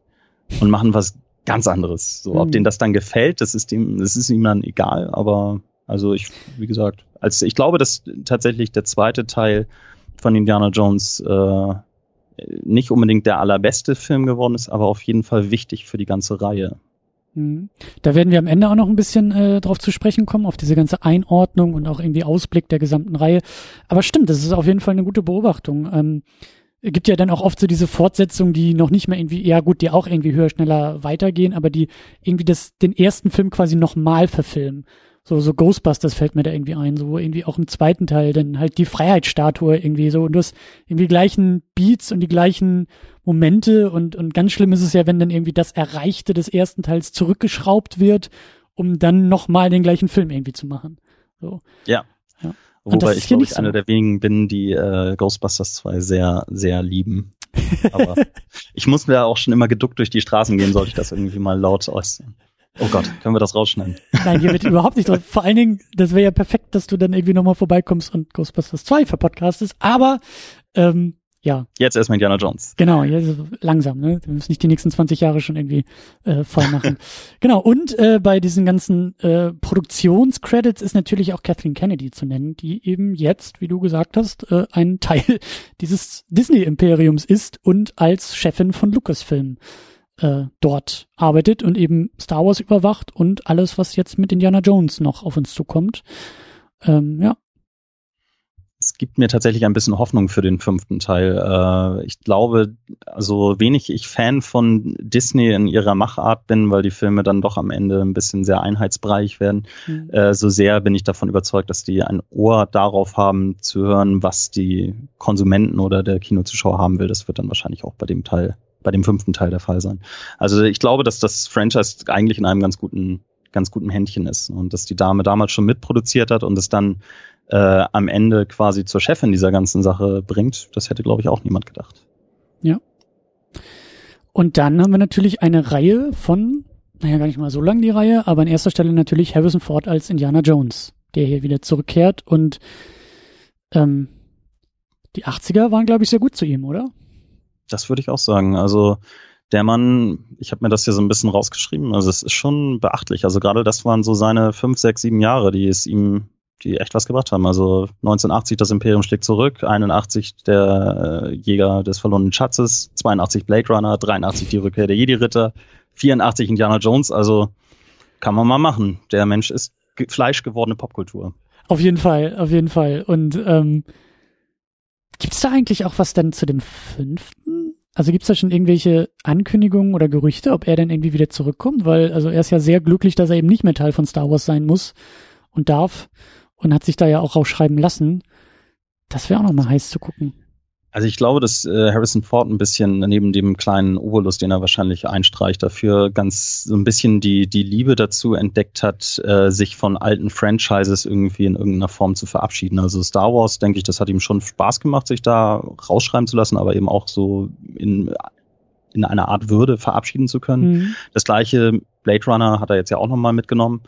Und machen was ganz anderes. So, mhm. ob denen das dann gefällt, das ist ihm, das ist ihm dann egal, aber also ich, wie gesagt, als ich glaube, dass tatsächlich der zweite Teil von Indiana Jones äh, nicht unbedingt der allerbeste Film geworden ist, aber auf jeden Fall wichtig für die ganze Reihe. Mhm. Da werden wir am Ende auch noch ein bisschen äh, drauf zu sprechen kommen, auf diese ganze Einordnung und auch irgendwie Ausblick der gesamten Reihe. Aber stimmt, das ist auf jeden Fall eine gute Beobachtung. Ähm, gibt ja dann auch oft so diese Fortsetzungen, die noch nicht mehr irgendwie, ja gut, die auch irgendwie höher, schneller weitergehen, aber die irgendwie das, den ersten Film quasi nochmal verfilmen. So, so Ghostbusters fällt mir da irgendwie ein, so irgendwie auch im zweiten Teil, dann halt die Freiheitsstatue irgendwie so und du hast irgendwie die gleichen Beats und die gleichen Momente und, und ganz schlimm ist es ja, wenn dann irgendwie das Erreichte des ersten Teils zurückgeschraubt wird, um dann nochmal den gleichen Film irgendwie zu machen. So. Ja. ja. Wobei ich, glaube ich, so. einer der wenigen bin, die äh, Ghostbusters 2 sehr, sehr lieben. Aber ich muss mir auch schon immer geduckt durch die Straßen gehen, sollte ich das irgendwie mal laut äußern. Oh Gott, können wir das rausschneiden? Nein, hier wird überhaupt nicht drauf. Vor allen Dingen, das wäre ja perfekt, dass du dann irgendwie nochmal vorbeikommst und Ghostbusters 2 verpodcastest. Aber ähm, ja. Jetzt erstmal Indiana Jones. Genau, jetzt langsam, ne? Wir müssen nicht die nächsten 20 Jahre schon irgendwie äh, voll machen. genau, und äh, bei diesen ganzen äh, Produktionscredits ist natürlich auch Kathleen Kennedy zu nennen, die eben jetzt, wie du gesagt hast, äh, ein Teil dieses Disney-Imperiums ist und als Chefin von Lucasfilm äh, dort arbeitet und eben Star Wars überwacht und alles, was jetzt mit Indiana Jones noch auf uns zukommt. Ähm, ja. Es gibt mir tatsächlich ein bisschen Hoffnung für den fünften Teil. Äh, ich glaube, also wenig ich Fan von Disney in ihrer Machart bin, weil die Filme dann doch am Ende ein bisschen sehr einheitsbreich werden. Mhm. Äh, so sehr bin ich davon überzeugt, dass die ein Ohr darauf haben zu hören, was die Konsumenten oder der Kinozuschauer haben will. Das wird dann wahrscheinlich auch bei dem Teil bei dem fünften Teil der Fall sein. Also ich glaube, dass das Franchise eigentlich in einem ganz guten, ganz guten Händchen ist und dass die Dame damals schon mitproduziert hat und es dann äh, am Ende quasi zur Chefin dieser ganzen Sache bringt, das hätte, glaube ich, auch niemand gedacht. Ja. Und dann haben wir natürlich eine Reihe von, naja, gar nicht mal so lang die Reihe, aber an erster Stelle natürlich Harrison Ford als Indiana Jones, der hier wieder zurückkehrt und ähm, die 80er waren, glaube ich, sehr gut zu ihm, oder? Das würde ich auch sagen. Also der Mann, ich habe mir das hier so ein bisschen rausgeschrieben, also es ist schon beachtlich. Also gerade das waren so seine fünf, sechs, sieben Jahre, die es ihm, die echt was gebracht haben. Also 1980 das Imperium schlägt zurück, 81 der äh, Jäger des verlorenen Schatzes, 82 Blade Runner, 83 die Rückkehr der Jedi-Ritter, 84 Indiana Jones. Also kann man mal machen. Der Mensch ist ge fleischgewordene Popkultur. Auf jeden Fall, auf jeden Fall. Und ähm, Gibt es da eigentlich auch was dann zu dem fünften? Also gibt es da schon irgendwelche Ankündigungen oder Gerüchte, ob er dann irgendwie wieder zurückkommt? Weil, also er ist ja sehr glücklich, dass er eben nicht mehr Teil von Star Wars sein muss und darf und hat sich da ja auch rausschreiben lassen. Das wäre auch nochmal heiß zu gucken. Also ich glaube, dass äh, Harrison Ford ein bisschen neben dem kleinen Obolus, den er wahrscheinlich einstreicht, dafür ganz so ein bisschen die die Liebe dazu entdeckt hat, äh, sich von alten Franchises irgendwie in irgendeiner Form zu verabschieden. Also Star Wars, denke ich, das hat ihm schon Spaß gemacht, sich da rausschreiben zu lassen, aber eben auch so in in einer Art Würde verabschieden zu können. Mhm. Das gleiche Blade Runner hat er jetzt ja auch nochmal mitgenommen.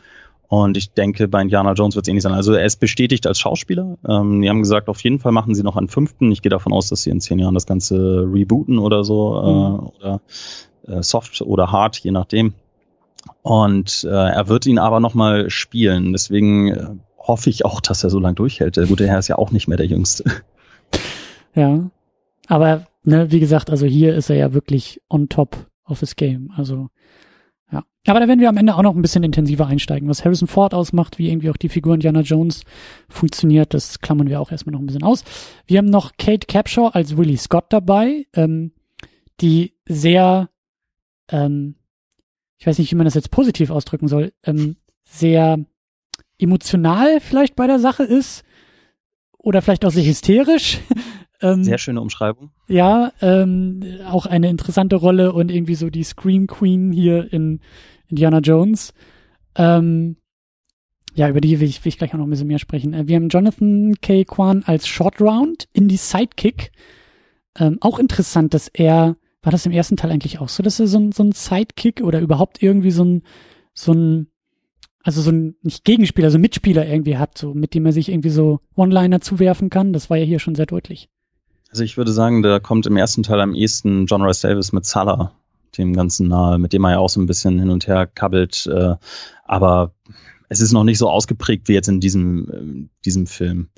Und ich denke, bei Indiana Jones wird es ähnlich sein. Also er ist bestätigt als Schauspieler. Ähm, die haben gesagt, auf jeden Fall machen sie noch einen fünften. Ich gehe davon aus, dass sie in zehn Jahren das Ganze rebooten oder so. Äh, mhm. Äh, oder äh, soft oder hard, je nachdem. Und äh, er wird ihn aber nochmal spielen. Deswegen äh, hoffe ich auch, dass er so lange durchhält. Der gute Herr ist ja auch nicht mehr der Jüngste. Ja. Aber, ne, wie gesagt, also hier ist er ja wirklich on top of his game. Also ja. Aber da werden wir am Ende auch noch ein bisschen intensiver einsteigen. Was Harrison Ford ausmacht, wie irgendwie auch die Figur Indiana Jones funktioniert, das klammern wir auch erstmal noch ein bisschen aus. Wir haben noch Kate Capshaw als Willie Scott dabei, ähm, die sehr, ähm, ich weiß nicht, wie man das jetzt positiv ausdrücken soll, ähm, sehr emotional vielleicht bei der Sache ist oder vielleicht auch sehr hysterisch. Ähm, Sehr schöne Umschreibung. Ja, ähm, auch eine interessante Rolle und irgendwie so die Scream Queen hier in Indiana Jones. Ähm, ja, über die will ich, will ich gleich auch noch ein bisschen mehr sprechen. Äh, wir haben Jonathan K. Kwan als Short Round in die Sidekick. Ähm, auch interessant, dass er, war das im ersten Teil eigentlich auch so, dass er so ein, so ein Sidekick oder überhaupt irgendwie so ein, so ein, also so ein, nicht Gegenspieler, so ein Mitspieler irgendwie hat, so, mit dem er sich irgendwie so One-Liner zuwerfen kann. Das war ja hier schon sehr deutlich. Also ich würde sagen, da kommt im ersten Teil am ehesten John Rice Davis mit Salah dem Ganzen nahe, mit dem er ja auch so ein bisschen hin und her kabbelt. Äh, aber es ist noch nicht so ausgeprägt wie jetzt in diesem, äh, diesem Film.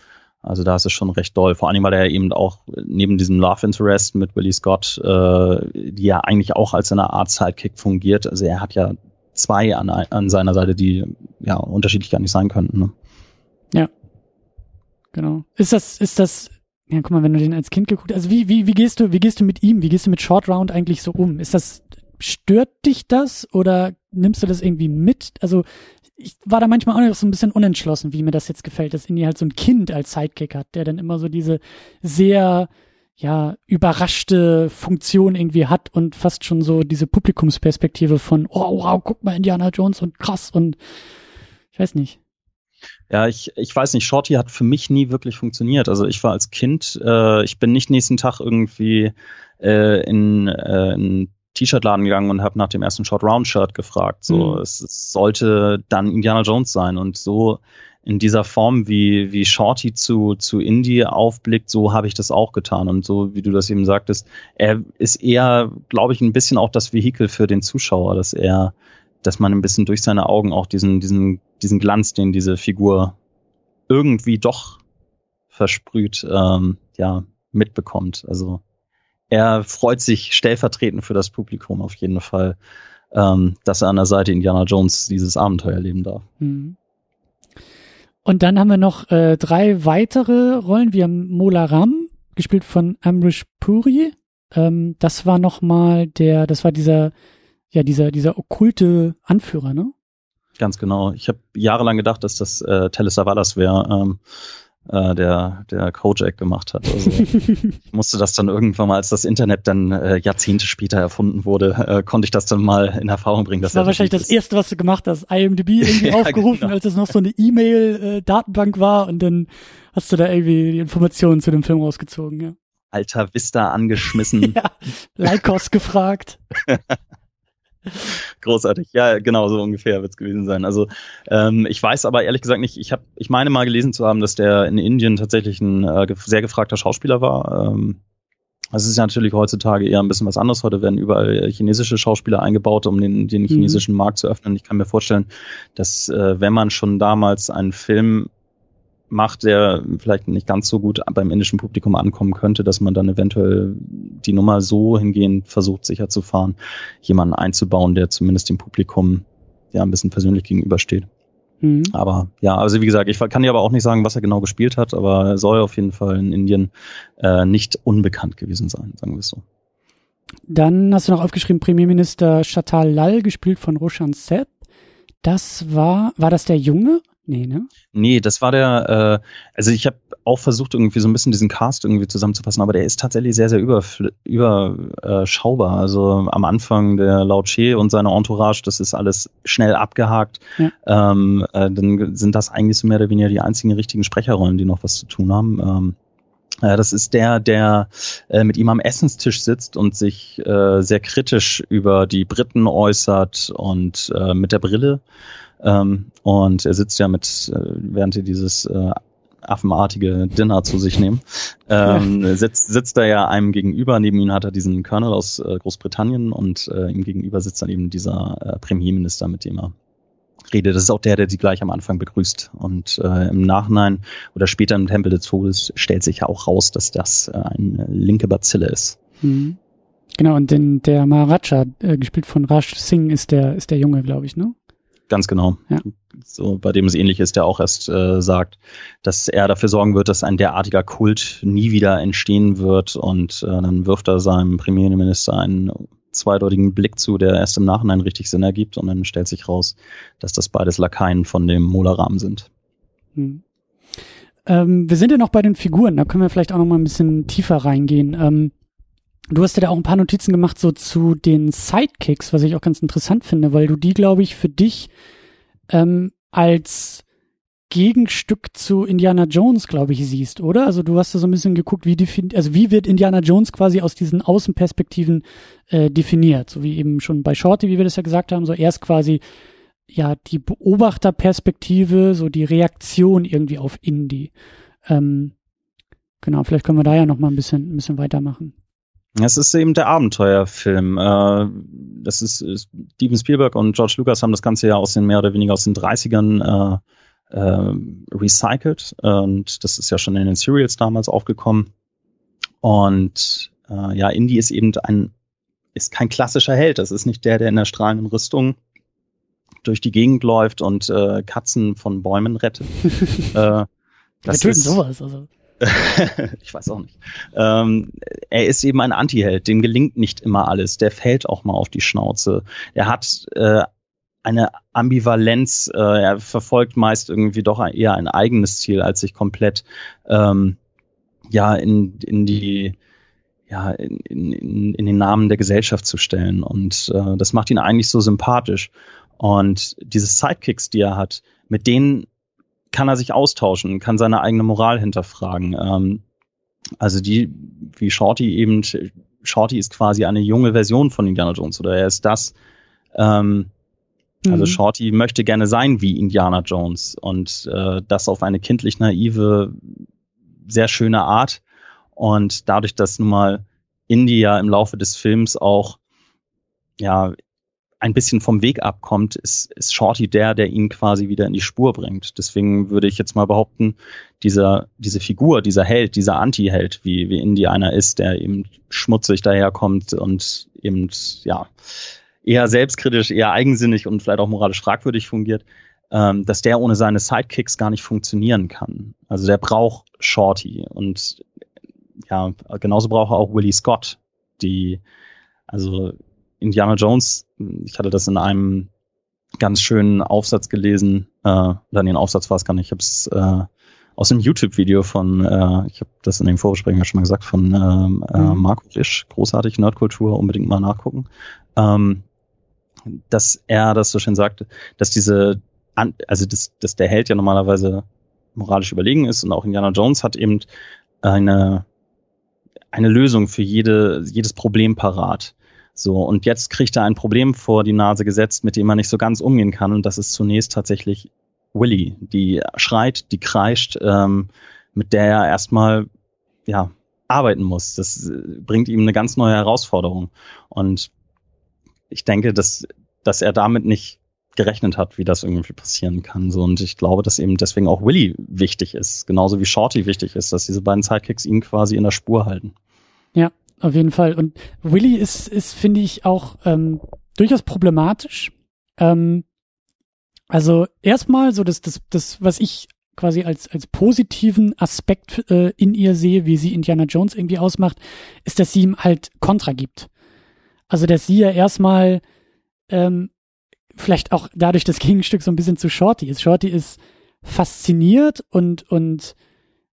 Also da ist es schon recht doll. Vor allem, weil er eben auch neben diesem Love Interest mit Willie Scott, äh, die ja eigentlich auch als eine Art Sidekick fungiert. Also er hat ja zwei an, an seiner Seite, die ja unterschiedlich gar nicht sein könnten. Ne? Ja. Genau. Ist das, ist das ja, guck mal, wenn du den als Kind geguckt hast, also wie, wie, wie gehst du, wie gehst du mit ihm, wie gehst du mit Short Round eigentlich so um? Ist das, stört dich das oder nimmst du das irgendwie mit? Also, ich war da manchmal auch noch so ein bisschen unentschlossen, wie mir das jetzt gefällt, dass Indy halt so ein Kind als Sidekick hat, der dann immer so diese sehr, ja, überraschte Funktion irgendwie hat und fast schon so diese Publikumsperspektive von, oh, wow, guck mal, Indiana Jones und krass und ich weiß nicht. Ja, ich, ich weiß nicht, Shorty hat für mich nie wirklich funktioniert. Also ich war als Kind, äh, ich bin nicht nächsten Tag irgendwie äh, in, äh, in T-Shirt-Laden gegangen und habe nach dem ersten Short Round Shirt gefragt. So, mhm. es, es, sollte dann Indiana Jones sein und so in dieser Form, wie wie Shorty zu zu Indie aufblickt, so habe ich das auch getan und so wie du das eben sagtest, er ist eher, glaube ich, ein bisschen auch das Vehikel für den Zuschauer, dass er dass man ein bisschen durch seine Augen auch diesen, diesen, diesen Glanz, den diese Figur irgendwie doch versprüht, ähm, ja, mitbekommt. Also er freut sich stellvertretend für das Publikum auf jeden Fall, ähm, dass er an der Seite Indiana Jones dieses Abenteuer erleben darf. Mhm. Und dann haben wir noch äh, drei weitere Rollen. Wir haben Mola Ram, gespielt von Amrish Puri. Ähm, das war noch mal der, das war dieser ja, dieser, dieser okkulte Anführer, ne? Ganz genau. Ich habe jahrelang gedacht, dass das äh, Teles Savalas wäre, ähm, äh, der, der Kojak gemacht hat. Also ich musste das dann irgendwann mal, als das Internet dann äh, Jahrzehnte später erfunden wurde, äh, konnte ich das dann mal in Erfahrung bringen. Das war wahrscheinlich das Erste, was du gemacht hast. IMDb irgendwie ja, aufgerufen, genau. als es noch so eine E-Mail-Datenbank äh, war und dann hast du da irgendwie die Informationen zu dem Film rausgezogen, ja. Alter Vista angeschmissen. ja, Lycos gefragt. Großartig, ja, genau so ungefähr wird es gewesen sein. Also ähm, ich weiß aber ehrlich gesagt nicht, ich habe, ich meine mal gelesen zu haben, dass der in Indien tatsächlich ein äh, sehr gefragter Schauspieler war. Ähm, das ist ja natürlich heutzutage eher ein bisschen was anderes. Heute werden überall chinesische Schauspieler eingebaut, um den, den mhm. chinesischen. Markt zu öffnen. Ich kann mir vorstellen, dass äh, wenn man schon damals einen Film macht, der vielleicht nicht ganz so gut beim indischen Publikum ankommen könnte, dass man dann eventuell die Nummer so hingehend versucht, sicher zu fahren, jemanden einzubauen, der zumindest dem Publikum ja ein bisschen persönlich gegenübersteht. Mhm. Aber ja, also wie gesagt, ich kann dir aber auch nicht sagen, was er genau gespielt hat, aber er soll auf jeden Fall in Indien äh, nicht unbekannt gewesen sein, sagen wir es so. Dann hast du noch aufgeschrieben, Premierminister Chatal Lal, gespielt von Roshan Seth. Das war, war das der Junge? Nee, ne? Nee, das war der, äh, also ich habe auch versucht, irgendwie so ein bisschen diesen Cast irgendwie zusammenzufassen, aber der ist tatsächlich sehr, sehr überschaubar. also am Anfang der Lao Che und seine Entourage, das ist alles schnell abgehakt. Ja. Ähm, äh, dann sind das eigentlich so mehr oder weniger die einzigen richtigen Sprecherrollen, die noch was zu tun haben. Ähm, äh, das ist der, der äh, mit ihm am Essenstisch sitzt und sich äh, sehr kritisch über die Briten äußert und äh, mit der Brille. Ähm, und er sitzt ja mit, äh, während er dieses äh, affenartige Dinner zu sich nehmen, ähm, sitzt, sitzt er ja einem gegenüber. Neben ihm hat er diesen Colonel aus äh, Großbritannien und äh, ihm gegenüber sitzt dann eben dieser äh, Premierminister, mit dem er redet. Das ist auch der, der sie gleich am Anfang begrüßt. Und äh, im Nachhinein oder später im Tempel des Todes stellt sich ja auch raus, dass das äh, eine linke Bazille ist. Mhm. Genau, und den, der Maharaja, äh, gespielt von Raj Singh, ist der, ist der Junge, glaube ich, ne? Ganz genau. Ja. So, bei dem es ähnlich ist, der auch erst äh, sagt, dass er dafür sorgen wird, dass ein derartiger Kult nie wieder entstehen wird und äh, dann wirft er seinem Premierminister einen zweideutigen Blick zu, der erst im Nachhinein richtig Sinn ergibt und dann stellt sich raus, dass das beides Lakaien von dem Mola-Rahmen sind. Hm. Ähm, wir sind ja noch bei den Figuren, da können wir vielleicht auch noch mal ein bisschen tiefer reingehen. Ähm, du hast ja da auch ein paar Notizen gemacht so zu den Sidekicks, was ich auch ganz interessant finde, weil du die, glaube ich, für dich ähm, als Gegenstück zu Indiana Jones, glaube ich, siehst, oder? Also du hast da so ein bisschen geguckt, wie also wie wird Indiana Jones quasi aus diesen Außenperspektiven äh, definiert, so wie eben schon bei Shorty, wie wir das ja gesagt haben, so erst quasi ja die Beobachterperspektive, so die Reaktion irgendwie auf Indie. Ähm, genau, vielleicht können wir da ja noch mal ein bisschen, ein bisschen weitermachen. Es ist eben der Abenteuerfilm. Äh, das ist Steven Spielberg und George Lucas haben das Ganze ja aus den mehr oder weniger aus den 30ern äh, recycelt. Und das ist ja schon in den Serials damals aufgekommen. Und äh, ja, Indy ist eben ein, ist kein klassischer Held. Das ist nicht der, der in der strahlenden Rüstung durch die Gegend läuft und äh, Katzen von Bäumen rettet. äh, das Wir ist, sowas, also. ich weiß auch nicht. Ähm, er ist eben ein Anti-Held, dem gelingt nicht immer alles. Der fällt auch mal auf die Schnauze. Er hat äh, eine Ambivalenz. Äh, er verfolgt meist irgendwie doch eher ein eigenes Ziel, als sich komplett ähm, ja in, in die ja, in, in, in den Namen der Gesellschaft zu stellen. Und äh, das macht ihn eigentlich so sympathisch. Und diese Sidekicks, die er hat, mit denen kann er sich austauschen, kann seine eigene Moral hinterfragen. Ähm, also die, wie Shorty eben, Shorty ist quasi eine junge Version von Indiana Jones oder er ist das, ähm, also mhm. Shorty möchte gerne sein wie Indiana Jones und äh, das auf eine kindlich naive, sehr schöne Art. Und dadurch, dass nun mal India im Laufe des Films auch ja ein bisschen vom Weg abkommt, ist, ist Shorty der, der ihn quasi wieder in die Spur bringt. Deswegen würde ich jetzt mal behaupten, dieser, diese Figur, dieser Held, dieser Anti-Held, wie, wie Indy einer ist, der eben schmutzig daherkommt und eben, ja, eher selbstkritisch, eher eigensinnig und vielleicht auch moralisch fragwürdig fungiert, ähm, dass der ohne seine Sidekicks gar nicht funktionieren kann. Also der braucht Shorty und ja, genauso braucht er auch Willie Scott, die, also Indiana Jones, ich hatte das in einem ganz schönen Aufsatz gelesen, äh, oder den Aufsatz war es gar nicht, ich habe es äh, aus dem YouTube-Video von, äh, ich habe das in den Vorbesprechungen ja schon mal gesagt, von ähm, äh, mhm. Marco Risch, großartig Nerdkultur, unbedingt mal nachgucken. Ähm, dass er das so schön sagte, dass diese, also dass, dass der Held ja normalerweise moralisch überlegen ist und auch Indiana Jones hat eben eine, eine Lösung für jede, jedes Problem parat. So, und jetzt kriegt er ein Problem vor die Nase gesetzt, mit dem er nicht so ganz umgehen kann. Und das ist zunächst tatsächlich Willy, die schreit, die kreischt, ähm, mit der er erstmal ja, arbeiten muss. Das bringt ihm eine ganz neue Herausforderung. Und ich denke, dass, dass er damit nicht gerechnet hat, wie das irgendwie passieren kann. So, und ich glaube, dass eben deswegen auch Willy wichtig ist, genauso wie Shorty wichtig ist, dass diese beiden Sidekicks ihn quasi in der Spur halten. Ja, auf jeden Fall. Und Willy ist, ist finde ich, auch ähm, durchaus problematisch. Ähm, also erstmal so das, das, das, was ich quasi als, als positiven Aspekt äh, in ihr sehe, wie sie Indiana Jones irgendwie ausmacht, ist, dass sie ihm halt Kontra gibt. Also, dass sie ja erstmal ähm, vielleicht auch dadurch das Gegenstück so ein bisschen zu Shorty ist. Shorty ist fasziniert und, und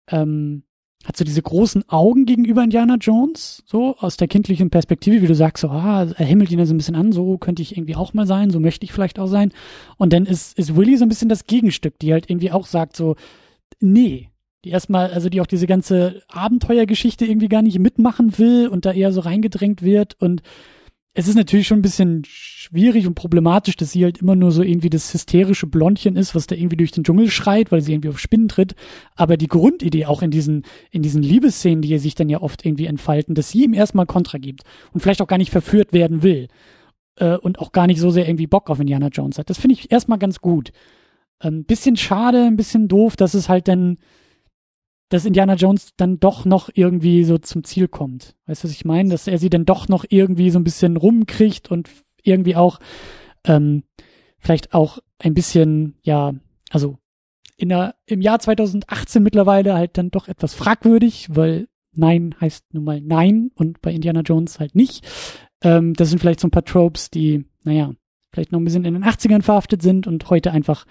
ähm, hat so diese großen Augen gegenüber Indiana Jones, so aus der kindlichen Perspektive, wie du sagst, so, ah, er himmelt ihn so ein bisschen an, so könnte ich irgendwie auch mal sein, so möchte ich vielleicht auch sein. Und dann ist, ist Willy so ein bisschen das Gegenstück, die halt irgendwie auch sagt, so, nee, die erstmal, also die auch diese ganze Abenteuergeschichte irgendwie gar nicht mitmachen will und da eher so reingedrängt wird und es ist natürlich schon ein bisschen schwierig und problematisch, dass sie halt immer nur so irgendwie das hysterische Blondchen ist, was da irgendwie durch den Dschungel schreit, weil sie irgendwie auf Spinnen tritt. Aber die Grundidee auch in diesen, in diesen Liebesszenen, die sich dann ja oft irgendwie entfalten, dass sie ihm erstmal Kontra gibt und vielleicht auch gar nicht verführt werden will. Äh, und auch gar nicht so sehr irgendwie Bock auf Indiana Jones hat. Das finde ich erstmal ganz gut. Ein ähm, bisschen schade, ein bisschen doof, dass es halt dann dass Indiana Jones dann doch noch irgendwie so zum Ziel kommt. Weißt du, was ich meine? Dass er sie dann doch noch irgendwie so ein bisschen rumkriegt und irgendwie auch ähm, vielleicht auch ein bisschen, ja, also in der, im Jahr 2018 mittlerweile halt dann doch etwas fragwürdig, weil Nein heißt nun mal Nein und bei Indiana Jones halt nicht. Ähm, das sind vielleicht so ein paar Tropes, die, naja, vielleicht noch ein bisschen in den 80ern verhaftet sind und heute einfach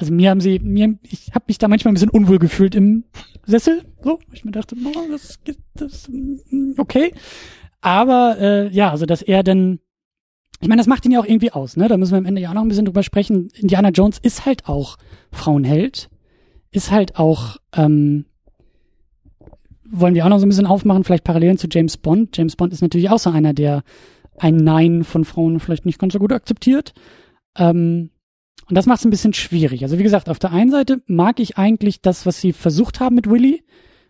also mir haben sie, mir, ich habe mich da manchmal ein bisschen unwohl gefühlt im Sessel, so, ich mir dachte, oh, das, das, mm, okay. Aber äh, ja, also dass er dann, ich meine, das macht ihn ja auch irgendwie aus, ne? Da müssen wir am Ende ja auch noch ein bisschen drüber sprechen. Indiana Jones ist halt auch Frauenheld, ist halt auch, ähm, wollen wir auch noch so ein bisschen aufmachen, vielleicht Parallelen zu James Bond. James Bond ist natürlich auch so einer, der ein Nein von Frauen vielleicht nicht ganz so gut akzeptiert. Ähm, und das macht es ein bisschen schwierig. Also wie gesagt, auf der einen Seite mag ich eigentlich das, was sie versucht haben mit Willy.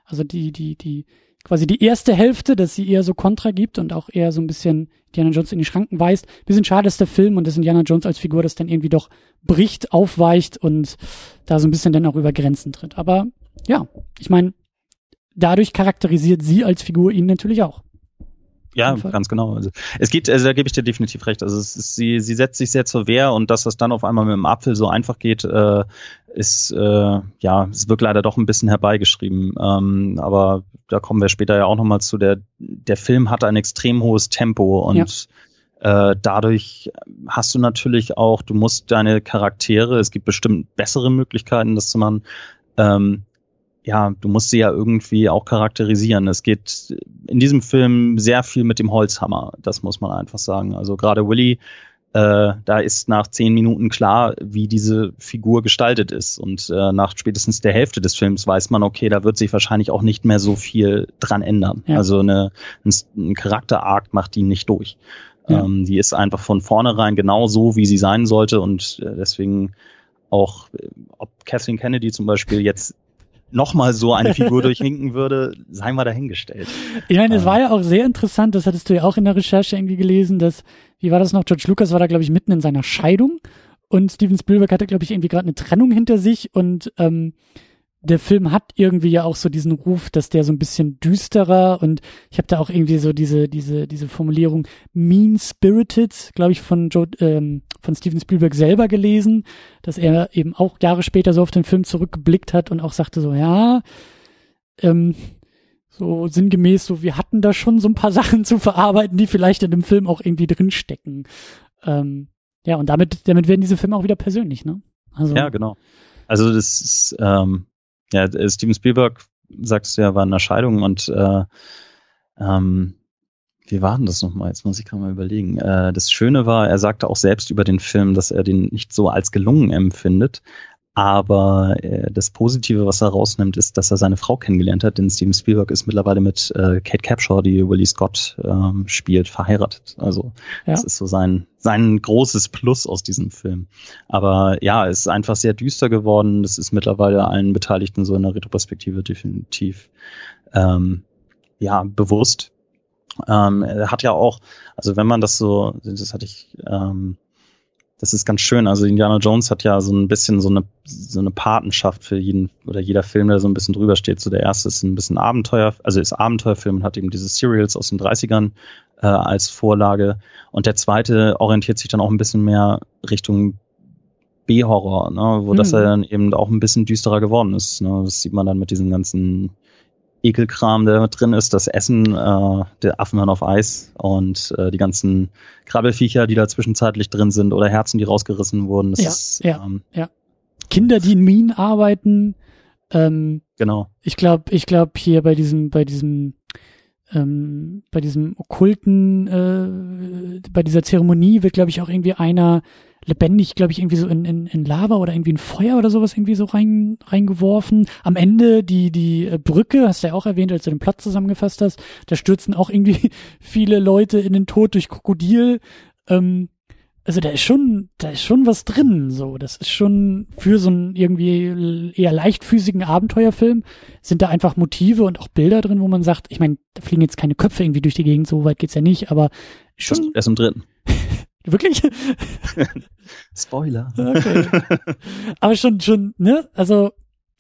Also die, die, die, quasi die erste Hälfte, dass sie eher so Kontra gibt und auch eher so ein bisschen Indiana Jones in die Schranken weist. Bisschen schade ist der Film und das Indiana Jones als Figur das dann irgendwie doch bricht, aufweicht und da so ein bisschen dann auch über Grenzen tritt. Aber ja, ich meine, dadurch charakterisiert sie als Figur ihn natürlich auch. Ja, ganz genau. Also es geht, also da gebe ich dir definitiv recht. Also es ist, sie, sie setzt sich sehr zur Wehr und dass das dann auf einmal mit dem Apfel so einfach geht, äh, ist äh, ja, es wird leider doch ein bisschen herbeigeschrieben. Ähm, aber da kommen wir später ja auch nochmal zu. Der, der Film hat ein extrem hohes Tempo und ja. äh, dadurch hast du natürlich auch, du musst deine Charaktere, es gibt bestimmt bessere Möglichkeiten, das zu machen. Ähm, ja, du musst sie ja irgendwie auch charakterisieren. Es geht in diesem Film sehr viel mit dem Holzhammer, das muss man einfach sagen. Also gerade Willy, äh, da ist nach zehn Minuten klar, wie diese Figur gestaltet ist. Und äh, nach spätestens der Hälfte des Films weiß man, okay, da wird sich wahrscheinlich auch nicht mehr so viel dran ändern. Ja. Also eine, ein, ein Charakterarg macht die nicht durch. Ja. Ähm, die ist einfach von vornherein genau so, wie sie sein sollte. Und äh, deswegen auch, ob Kathleen Kennedy zum Beispiel jetzt nochmal so eine Figur durchwinken würde, sei mal dahingestellt. Ich meine, es ähm. war ja auch sehr interessant, das hattest du ja auch in der Recherche irgendwie gelesen, dass, wie war das noch, George Lucas war da, glaube ich, mitten in seiner Scheidung und Steven Spielberg hatte, glaube ich, irgendwie gerade eine Trennung hinter sich und ähm, der Film hat irgendwie ja auch so diesen Ruf, dass der so ein bisschen düsterer und ich habe da auch irgendwie so diese diese diese Formulierung mean spirited, glaube ich, von Joe, ähm, von Steven Spielberg selber gelesen, dass er eben auch Jahre später so auf den Film zurückgeblickt hat und auch sagte so ja ähm, so sinngemäß so wir hatten da schon so ein paar Sachen zu verarbeiten, die vielleicht in dem Film auch irgendwie drinstecken. Ähm, ja und damit damit werden diese Filme auch wieder persönlich, ne? Also ja genau. Also das ist ähm ja, äh, Steven Spielberg, sagst du ja, war in der Scheidung und äh, ähm, wie war denn das nochmal? Jetzt muss ich gerade mal überlegen. Äh, das Schöne war, er sagte auch selbst über den Film, dass er den nicht so als gelungen empfindet, aber äh, das Positive, was er rausnimmt, ist, dass er seine Frau kennengelernt hat, denn Steven Spielberg ist mittlerweile mit äh, Kate Capshaw, die Willie Scott ähm, spielt, verheiratet. Also ja. das ist so sein, sein großes Plus aus diesem Film. Aber ja, es ist einfach sehr düster geworden. Das ist mittlerweile allen Beteiligten so in der Retroperspektive definitiv ähm, ja bewusst. Ähm, er hat ja auch, also wenn man das so, das hatte ich ähm, das ist ganz schön. Also Indiana Jones hat ja so ein bisschen so eine, so eine Patenschaft für jeden oder jeder Film, der so ein bisschen drüber steht. So der erste ist ein bisschen Abenteuer, also ist Abenteuerfilm und hat eben diese Serials aus den 30ern äh, als Vorlage. Und der zweite orientiert sich dann auch ein bisschen mehr Richtung B-Horror, ne, wo mhm. das dann eben auch ein bisschen düsterer geworden ist. Ne. Das sieht man dann mit diesen ganzen Ekelkram, der drin ist, das Essen äh, der Affenmann auf Eis und äh, die ganzen Krabbelfiecher, die da zwischenzeitlich drin sind oder Herzen, die rausgerissen wurden. Das ja, ist, ja, ähm, ja. Kinder, die in Minen arbeiten. Ähm, genau. Ich glaube, ich glaube hier bei diesem, bei diesem, ähm, bei diesem okkulten, äh, bei dieser Zeremonie wird, glaube ich, auch irgendwie einer lebendig, glaube ich, irgendwie so in, in, in Lava oder irgendwie in Feuer oder sowas irgendwie so rein, reingeworfen. Am Ende die, die äh, Brücke, hast du ja auch erwähnt, als du den Plot zusammengefasst hast, da stürzen auch irgendwie viele Leute in den Tod durch Krokodil. Ähm, also da ist schon, da ist schon was drin, so. Das ist schon für so einen irgendwie eher leichtfüßigen Abenteuerfilm sind da einfach Motive und auch Bilder drin, wo man sagt, ich meine, da fliegen jetzt keine Köpfe irgendwie durch die Gegend, so weit geht's ja nicht, aber schon. Erst im dritten. Wirklich? Spoiler. Okay. Aber schon, schon, ne? Also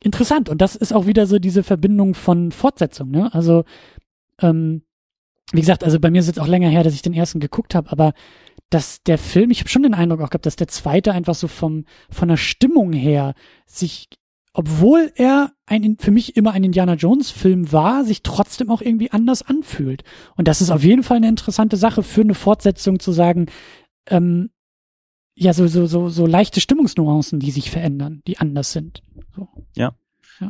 interessant. Und das ist auch wieder so diese Verbindung von Fortsetzung, ne? Also, ähm, wie gesagt, also bei mir ist es jetzt auch länger her, dass ich den ersten geguckt habe, aber dass der Film, ich habe schon den Eindruck auch gehabt, dass der zweite einfach so vom von der Stimmung her sich, obwohl er ein für mich immer ein Indiana Jones Film war, sich trotzdem auch irgendwie anders anfühlt. Und das ist auf jeden Fall eine interessante Sache für eine Fortsetzung zu sagen, ähm, ja, so, so, so, so leichte Stimmungsnuancen, die sich verändern, die anders sind. So. Ja.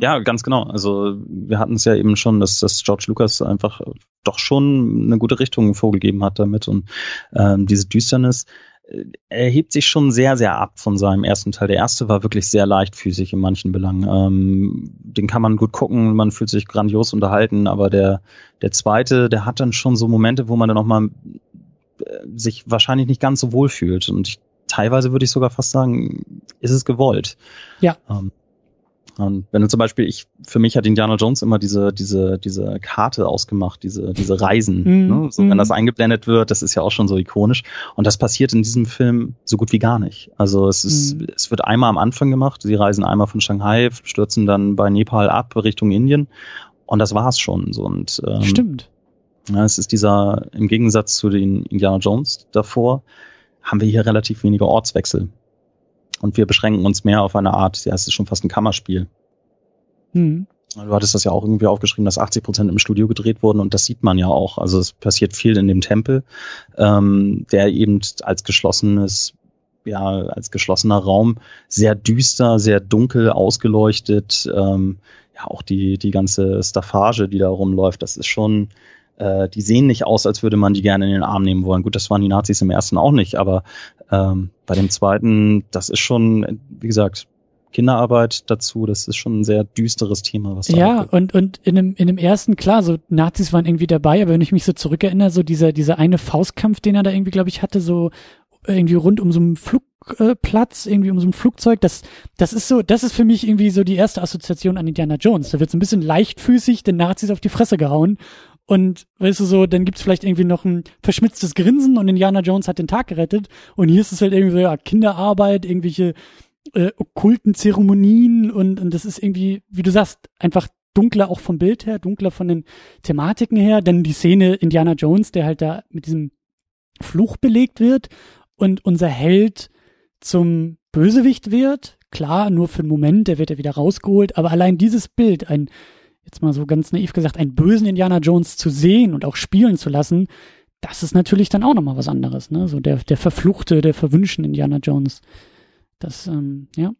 ja. Ganz genau. Also wir hatten es ja eben schon, dass, dass George Lucas einfach doch schon eine gute Richtung vorgegeben hat damit und ähm, diese Düsternis äh, erhebt sich schon sehr, sehr ab von seinem ersten Teil. Der erste war wirklich sehr leichtfüßig in manchen Belangen. Ähm, den kann man gut gucken, man fühlt sich grandios unterhalten, aber der, der zweite, der hat dann schon so Momente, wo man dann nochmal sich wahrscheinlich nicht ganz so wohl fühlt. Und ich, teilweise würde ich sogar fast sagen, ist es gewollt. Ja. Ähm, und wenn du zum Beispiel, ich, für mich hat Indiana Jones immer diese, diese, diese Karte ausgemacht, diese, diese Reisen. Mm, ne? So, wenn mm. das eingeblendet wird, das ist ja auch schon so ikonisch. Und das passiert in diesem Film so gut wie gar nicht. Also es ist, mm. es wird einmal am Anfang gemacht. Sie reisen einmal von Shanghai, stürzen dann bei Nepal ab Richtung Indien. Und das war's schon. So, und, ähm, Stimmt. Ja, es ist dieser, im Gegensatz zu den Indiana Jones davor, haben wir hier relativ wenige Ortswechsel. Und wir beschränken uns mehr auf eine Art, ja, es ist schon fast ein Kammerspiel. Mhm. Du hattest das ja auch irgendwie aufgeschrieben, dass 80 Prozent im Studio gedreht wurden und das sieht man ja auch. Also es passiert viel in dem Tempel, ähm, der eben als geschlossenes, ja, als geschlossener Raum sehr düster, sehr dunkel ausgeleuchtet. Ähm, ja, auch die, die ganze Staffage, die da rumläuft, das ist schon, äh, die sehen nicht aus, als würde man die gerne in den Arm nehmen wollen. Gut, das waren die Nazis im ersten auch nicht, aber ähm, bei dem zweiten, das ist schon, wie gesagt, Kinderarbeit dazu, das ist schon ein sehr düsteres Thema, was da Ja, und, und in dem, in dem ersten, klar, so Nazis waren irgendwie dabei, aber wenn ich mich so zurückerinnere, so dieser, dieser eine Faustkampf, den er da irgendwie, glaube ich, hatte, so irgendwie rund um so einen Flugplatz, irgendwie um so ein Flugzeug, das, das ist so, das ist für mich irgendwie so die erste Assoziation an Indiana Jones. Da wird so ein bisschen leichtfüßig den Nazis auf die Fresse gehauen und weißt du so, dann gibt's vielleicht irgendwie noch ein verschmitztes Grinsen und Indiana Jones hat den Tag gerettet. Und hier ist es halt irgendwie so, ja, Kinderarbeit, irgendwelche äh, okkulten Zeremonien und, und das ist irgendwie, wie du sagst, einfach dunkler auch vom Bild her, dunkler von den Thematiken her. Denn die Szene Indiana Jones, der halt da mit diesem Fluch belegt wird und unser Held zum Bösewicht wird. Klar, nur für einen Moment, der wird ja wieder rausgeholt, aber allein dieses Bild, ein jetzt mal so ganz naiv gesagt, einen bösen Indiana Jones zu sehen und auch spielen zu lassen, das ist natürlich dann auch nochmal was anderes, ne? So der, der verfluchte, der verwünschten Indiana Jones. Das, ähm, ja.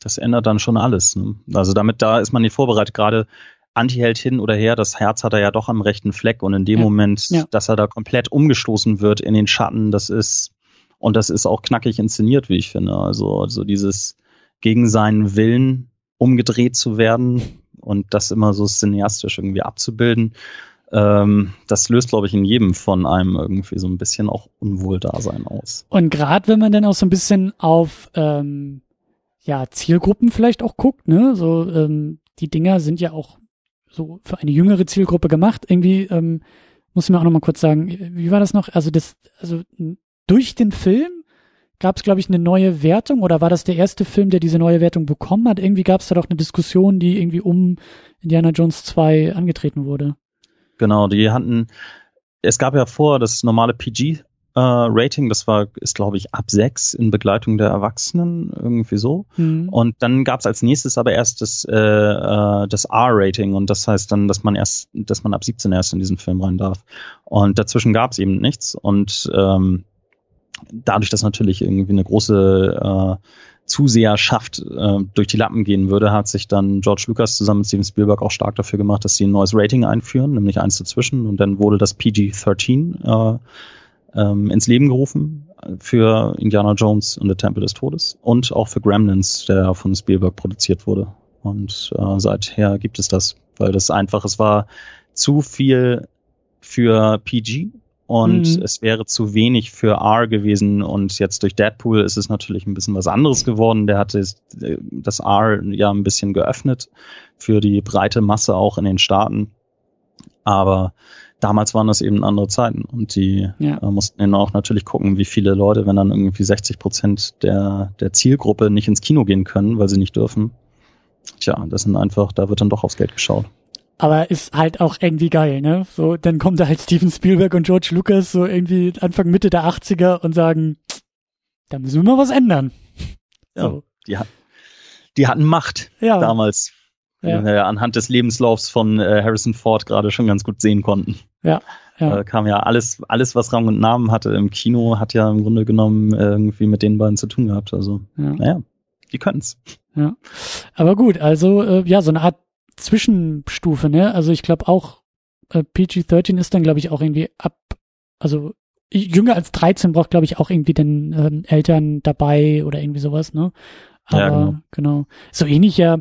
Das ändert dann schon alles. Ne? Also damit, da ist man nicht vorbereitet. Gerade Antiheld hin oder her, das Herz hat er ja doch am rechten Fleck und in dem ja. Moment, ja. dass er da komplett umgestoßen wird in den Schatten, das ist, und das ist auch knackig inszeniert, wie ich finde. Also, also dieses gegen seinen Willen umgedreht zu werden, und das immer so cineastisch irgendwie abzubilden, ähm, das löst, glaube ich, in jedem von einem irgendwie so ein bisschen auch Unwohldasein aus. Und gerade wenn man dann auch so ein bisschen auf ähm, ja Zielgruppen vielleicht auch guckt, ne, so ähm, die Dinger sind ja auch so für eine jüngere Zielgruppe gemacht. Irgendwie ähm, muss ich mir auch noch mal kurz sagen, wie war das noch? Also das, also durch den Film gab es, glaube ich, eine neue Wertung oder war das der erste Film, der diese neue Wertung bekommen hat? Irgendwie gab es da doch eine Diskussion, die irgendwie um Indiana Jones 2 angetreten wurde. Genau, die hatten, es gab ja vor das normale PG äh, Rating, das war, ist glaube ich ab sechs in Begleitung der Erwachsenen, irgendwie so. Mhm. Und dann gab es als nächstes aber erst das, äh, äh, das R-Rating und das heißt dann, dass man erst, dass man ab 17 erst in diesen Film rein darf. Und dazwischen gab es eben nichts und ähm, dadurch, dass natürlich irgendwie eine große, äh, zu sehr schafft, äh, durch die Lappen gehen würde, hat sich dann George Lucas zusammen mit Steven Spielberg auch stark dafür gemacht, dass sie ein neues Rating einführen, nämlich eins dazwischen. Und dann wurde das PG-13 äh, ähm, ins Leben gerufen für Indiana Jones und der Tempel des Todes und auch für Gremlins, der von Spielberg produziert wurde. Und äh, seither gibt es das, weil das einfach, es war zu viel für PG und mhm. es wäre zu wenig für R gewesen und jetzt durch Deadpool ist es natürlich ein bisschen was anderes geworden. Der hatte das R ja ein bisschen geöffnet für die breite Masse auch in den Staaten. Aber damals waren das eben andere Zeiten und die ja. äh, mussten dann auch natürlich gucken, wie viele Leute, wenn dann irgendwie 60 Prozent der, der Zielgruppe nicht ins Kino gehen können, weil sie nicht dürfen. Tja, das sind einfach, da wird dann doch aufs Geld geschaut. Aber ist halt auch irgendwie geil, ne? So, dann kommt da halt Steven Spielberg und George Lucas so irgendwie Anfang, Mitte der 80er und sagen, da müssen wir mal was ändern. Ja, so. die, die hatten Macht ja. damals. Ja. Wir anhand des Lebenslaufs von äh, Harrison Ford gerade schon ganz gut sehen konnten. Ja. Ja. Äh, kam ja alles, alles, was Rang und Namen hatte im Kino, hat ja im Grunde genommen irgendwie mit den beiden zu tun gehabt. Also, ja. naja, die können's. Ja. Aber gut, also, äh, ja, so eine Art Zwischenstufe, ne? Also ich glaube auch, äh, PG-13 ist dann, glaube ich, auch irgendwie ab, also jünger als 13 braucht, glaube ich, auch irgendwie den ähm, Eltern dabei oder irgendwie sowas, ne? Aber ja, genau. genau. So ähnlich ja,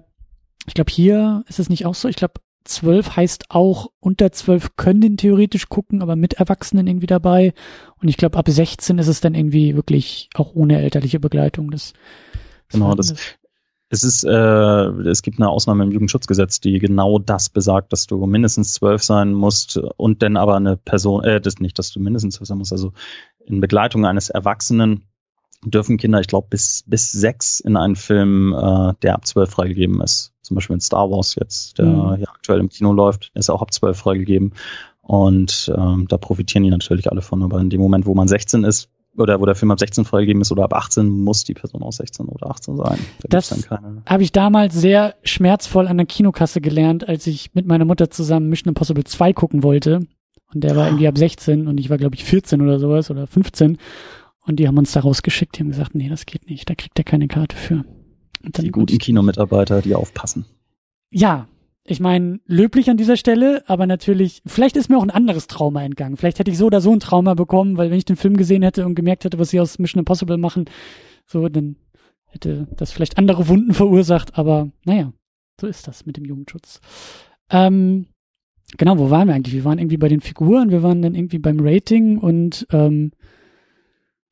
ich glaube, hier ist es nicht auch so. Ich glaube, 12 heißt auch, unter 12 können den theoretisch gucken, aber mit Erwachsenen irgendwie dabei. Und ich glaube, ab 16 ist es dann irgendwie wirklich auch ohne elterliche Begleitung. Das, genau, das, es ist, äh, es gibt eine Ausnahme im Jugendschutzgesetz, die genau das besagt, dass du mindestens zwölf sein musst und dann aber eine Person, äh, das nicht, dass du mindestens zwölf sein musst, also in Begleitung eines Erwachsenen dürfen Kinder, ich glaube, bis, bis sechs in einen Film, äh, der ab zwölf freigegeben ist. Zum Beispiel in Star Wars jetzt, der mhm. ja aktuell im Kino läuft, ist auch ab zwölf freigegeben. Und ähm, da profitieren die natürlich alle von. Aber in dem Moment, wo man 16 ist, oder wo der Film ab 16 freigegeben ist oder ab 18, muss die Person auch 16 oder 18 sein. Da das habe ich damals sehr schmerzvoll an der Kinokasse gelernt, als ich mit meiner Mutter zusammen Mission Impossible 2 gucken wollte. Und der war irgendwie ab 16 und ich war, glaube ich, 14 oder sowas oder 15. Und die haben uns da rausgeschickt, die haben gesagt, nee, das geht nicht, da kriegt er keine Karte für. Und dann die guten Kinomitarbeiter, die aufpassen. Ja, ich meine, löblich an dieser Stelle, aber natürlich, vielleicht ist mir auch ein anderes Trauma entgangen. Vielleicht hätte ich so oder so ein Trauma bekommen, weil wenn ich den Film gesehen hätte und gemerkt hätte, was sie aus Mission Impossible machen, so, dann hätte das vielleicht andere Wunden verursacht, aber naja, so ist das mit dem Jugendschutz. Ähm, genau, wo waren wir eigentlich? Wir waren irgendwie bei den Figuren, wir waren dann irgendwie beim Rating und ähm,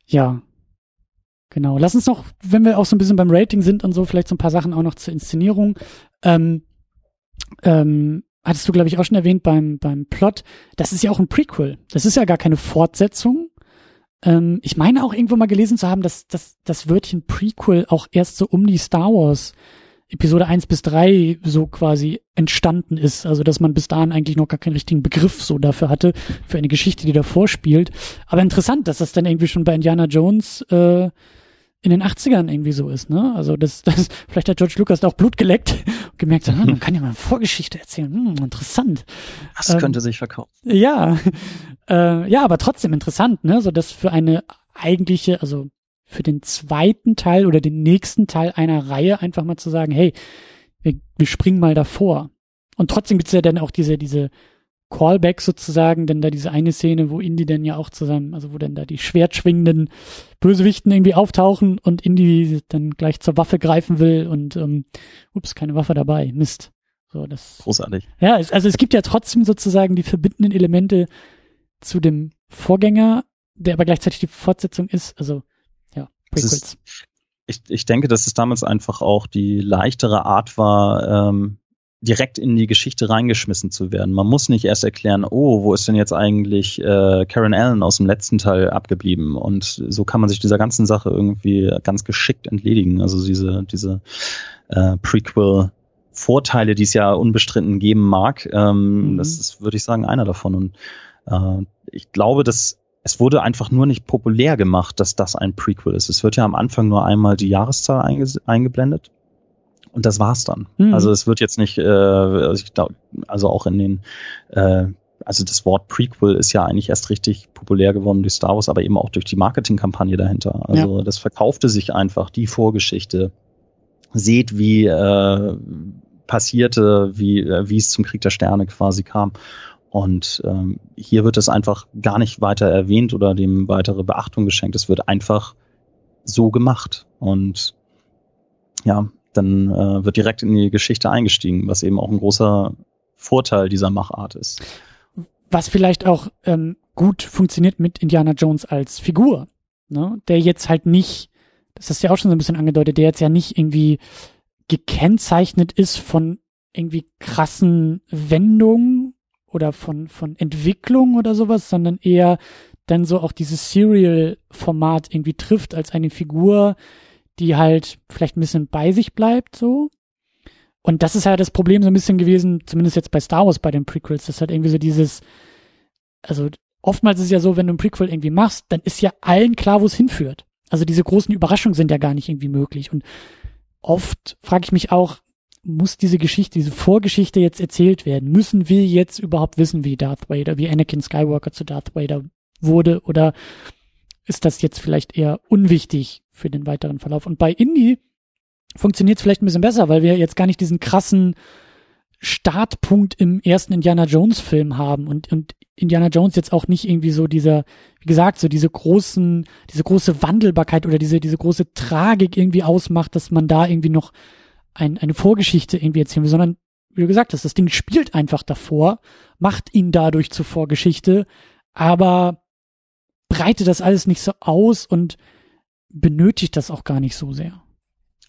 ja, genau. Lass uns noch, wenn wir auch so ein bisschen beim Rating sind und so, vielleicht so ein paar Sachen auch noch zur Inszenierung. Ähm, ähm, hattest du, glaube ich, auch schon erwähnt beim, beim Plot, das ist ja auch ein Prequel. Das ist ja gar keine Fortsetzung. Ähm, ich meine auch irgendwo mal gelesen zu haben, dass, dass das Wörtchen Prequel auch erst so um die Star Wars Episode 1 bis 3 so quasi entstanden ist. Also, dass man bis dahin eigentlich noch gar keinen richtigen Begriff so dafür hatte, für eine Geschichte, die davor spielt. Aber interessant, dass das dann irgendwie schon bei Indiana Jones äh, in den 80ern irgendwie so ist, ne? Also das, das, vielleicht hat George Lucas da auch Blut geleckt und gemerkt, ah, man kann ja mal eine Vorgeschichte erzählen. Hm, interessant. Das ähm, könnte sich verkaufen. Ja, äh, ja, aber trotzdem interessant, ne? So dass für eine eigentliche, also für den zweiten Teil oder den nächsten Teil einer Reihe einfach mal zu sagen, hey, wir, wir springen mal davor. Und trotzdem gibt's ja dann auch diese, diese Callback sozusagen, denn da diese eine Szene, wo Indy dann ja auch zusammen, also wo dann da die schwertschwingenden Bösewichten irgendwie auftauchen und Indy dann gleich zur Waffe greifen will und ähm, ups, keine Waffe dabei, Mist. So, das, Großartig. Ja, es, also es gibt ja trotzdem sozusagen die verbindenden Elemente zu dem Vorgänger, der aber gleichzeitig die Fortsetzung ist, also ja, Prequels. ich, ich denke, dass es damals einfach auch die leichtere Art war, ähm, direkt in die Geschichte reingeschmissen zu werden. Man muss nicht erst erklären, oh, wo ist denn jetzt eigentlich äh, Karen Allen aus dem letzten Teil abgeblieben? Und so kann man sich dieser ganzen Sache irgendwie ganz geschickt entledigen. Also diese, diese äh, Prequel Vorteile, die es ja unbestritten geben mag, ähm, mhm. das ist, würde ich sagen, einer davon. Und äh, ich glaube, dass es wurde einfach nur nicht populär gemacht, dass das ein Prequel ist. Es wird ja am Anfang nur einmal die Jahreszahl einge eingeblendet und das war's dann. Mhm. Also es wird jetzt nicht, äh, also, ich glaub, also auch in den äh, also das Wort Prequel ist ja eigentlich erst richtig populär geworden durch Star Wars, aber eben auch durch die Marketingkampagne dahinter. Also ja. das verkaufte sich einfach, die Vorgeschichte. Seht, wie äh, passierte, wie, äh, wie es zum Krieg der Sterne quasi kam. Und ähm, hier wird es einfach gar nicht weiter erwähnt oder dem weitere Beachtung geschenkt. Es wird einfach so gemacht. Und ja, dann äh, wird direkt in die Geschichte eingestiegen, was eben auch ein großer Vorteil dieser Machart ist. Was vielleicht auch ähm, gut funktioniert mit Indiana Jones als Figur, ne? der jetzt halt nicht, das ist ja auch schon so ein bisschen angedeutet, der jetzt ja nicht irgendwie gekennzeichnet ist von irgendwie krassen Wendungen oder von, von Entwicklung oder sowas, sondern eher dann so auch dieses Serial-Format irgendwie trifft als eine Figur, die halt vielleicht ein bisschen bei sich bleibt, so. Und das ist halt das Problem so ein bisschen gewesen, zumindest jetzt bei Star Wars, bei den Prequels, das halt irgendwie so dieses, also oftmals ist es ja so, wenn du ein Prequel irgendwie machst, dann ist ja allen klar, wo es hinführt. Also diese großen Überraschungen sind ja gar nicht irgendwie möglich. Und oft frage ich mich auch, muss diese Geschichte, diese Vorgeschichte jetzt erzählt werden? Müssen wir jetzt überhaupt wissen, wie Darth Vader, wie Anakin Skywalker zu Darth Vader wurde? Oder ist das jetzt vielleicht eher unwichtig für den weiteren Verlauf? Und bei Indie funktioniert es vielleicht ein bisschen besser, weil wir jetzt gar nicht diesen krassen Startpunkt im ersten Indiana Jones Film haben und, und Indiana Jones jetzt auch nicht irgendwie so dieser, wie gesagt, so diese großen, diese große Wandelbarkeit oder diese, diese große Tragik irgendwie ausmacht, dass man da irgendwie noch ein, eine Vorgeschichte irgendwie erzählen will, sondern wie du gesagt hast, das Ding spielt einfach davor, macht ihn dadurch zur Vorgeschichte, aber breitet das alles nicht so aus und benötigt das auch gar nicht so sehr.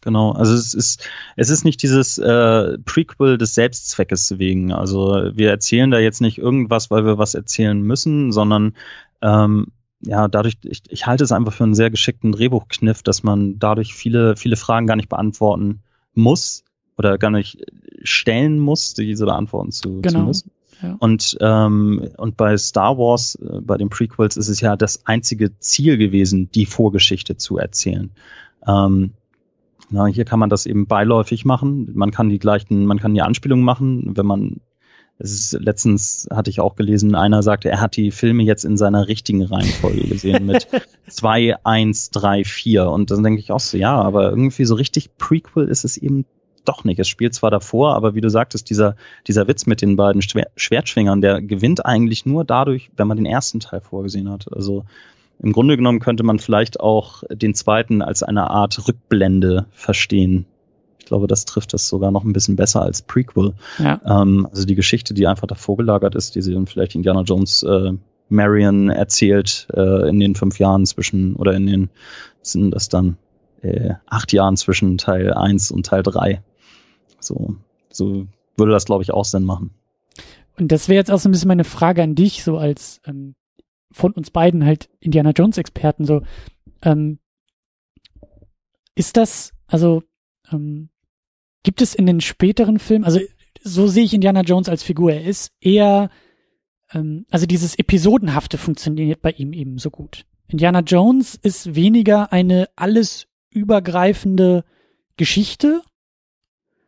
Genau, also es ist, es ist nicht dieses äh, Prequel des Selbstzweckes wegen. Also wir erzählen da jetzt nicht irgendwas, weil wir was erzählen müssen, sondern ähm, ja, dadurch, ich, ich halte es einfach für einen sehr geschickten Drehbuchkniff, dass man dadurch viele, viele Fragen gar nicht beantworten muss oder gar nicht stellen muss, diese beantworten zu, genau. zu müssen. Ja. Und, ähm, und bei Star Wars, äh, bei den Prequels, ist es ja das einzige Ziel gewesen, die Vorgeschichte zu erzählen. Ähm, na, hier kann man das eben beiläufig machen. Man kann die gleichen, man kann die Anspielungen machen, wenn man es ist, letztens hatte ich auch gelesen, einer sagte, er hat die Filme jetzt in seiner richtigen Reihenfolge gesehen mit 2, 1, 3, 4. Und dann denke ich auch so, ja, aber irgendwie so richtig Prequel ist es eben doch nicht. Es spielt zwar davor, aber wie du sagtest, dieser, dieser Witz mit den beiden Schwer Schwertschwingern, der gewinnt eigentlich nur dadurch, wenn man den ersten Teil vorgesehen hat. Also im Grunde genommen könnte man vielleicht auch den zweiten als eine Art Rückblende verstehen. Ich glaube, das trifft das sogar noch ein bisschen besser als Prequel. Ja. Ähm, also die Geschichte, die einfach davor gelagert ist, die sie dann vielleicht Indiana Jones äh, Marion erzählt äh, in den fünf Jahren zwischen, oder in den, sind das dann äh, acht Jahren zwischen Teil 1 und Teil 3. So, so würde das, glaube ich, auch Sinn machen. Und das wäre jetzt auch so ein bisschen meine Frage an dich, so als ähm, von uns beiden halt Indiana Jones Experten so. Ähm, ist das, also ähm, gibt es in den späteren Filmen, also so sehe ich Indiana Jones als Figur, er ist eher, ähm, also dieses Episodenhafte funktioniert bei ihm eben so gut. Indiana Jones ist weniger eine alles übergreifende Geschichte,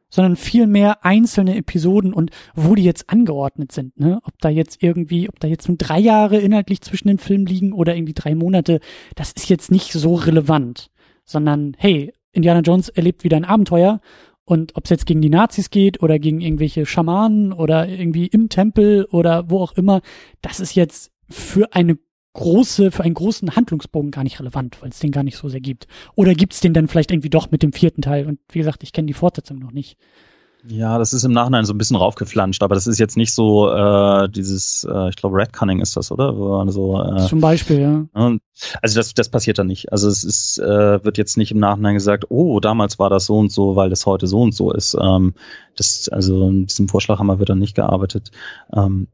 sondern vielmehr einzelne Episoden und wo die jetzt angeordnet sind, ne? Ob da jetzt irgendwie, ob da jetzt nur drei Jahre inhaltlich zwischen den Filmen liegen oder irgendwie drei Monate, das ist jetzt nicht so relevant, sondern hey, Indiana Jones erlebt wieder ein Abenteuer und ob es jetzt gegen die Nazis geht oder gegen irgendwelche Schamanen oder irgendwie im Tempel oder wo auch immer, das ist jetzt für eine große, für einen großen Handlungsbogen gar nicht relevant, weil es den gar nicht so sehr gibt. Oder gibt es den dann vielleicht irgendwie doch mit dem vierten Teil? Und wie gesagt, ich kenne die Fortsetzung noch nicht. Ja, das ist im Nachhinein so ein bisschen raufgeflanscht, aber das ist jetzt nicht so äh, dieses, äh, ich glaube, Redcunning ist das, oder? So, äh, Zum Beispiel, ja. Also das, das passiert dann nicht. Also es ist, äh, wird jetzt nicht im Nachhinein gesagt, oh, damals war das so und so, weil das heute so und so ist. Ähm, das, also in diesem Vorschlag haben wir dann nicht gearbeitet. Ähm,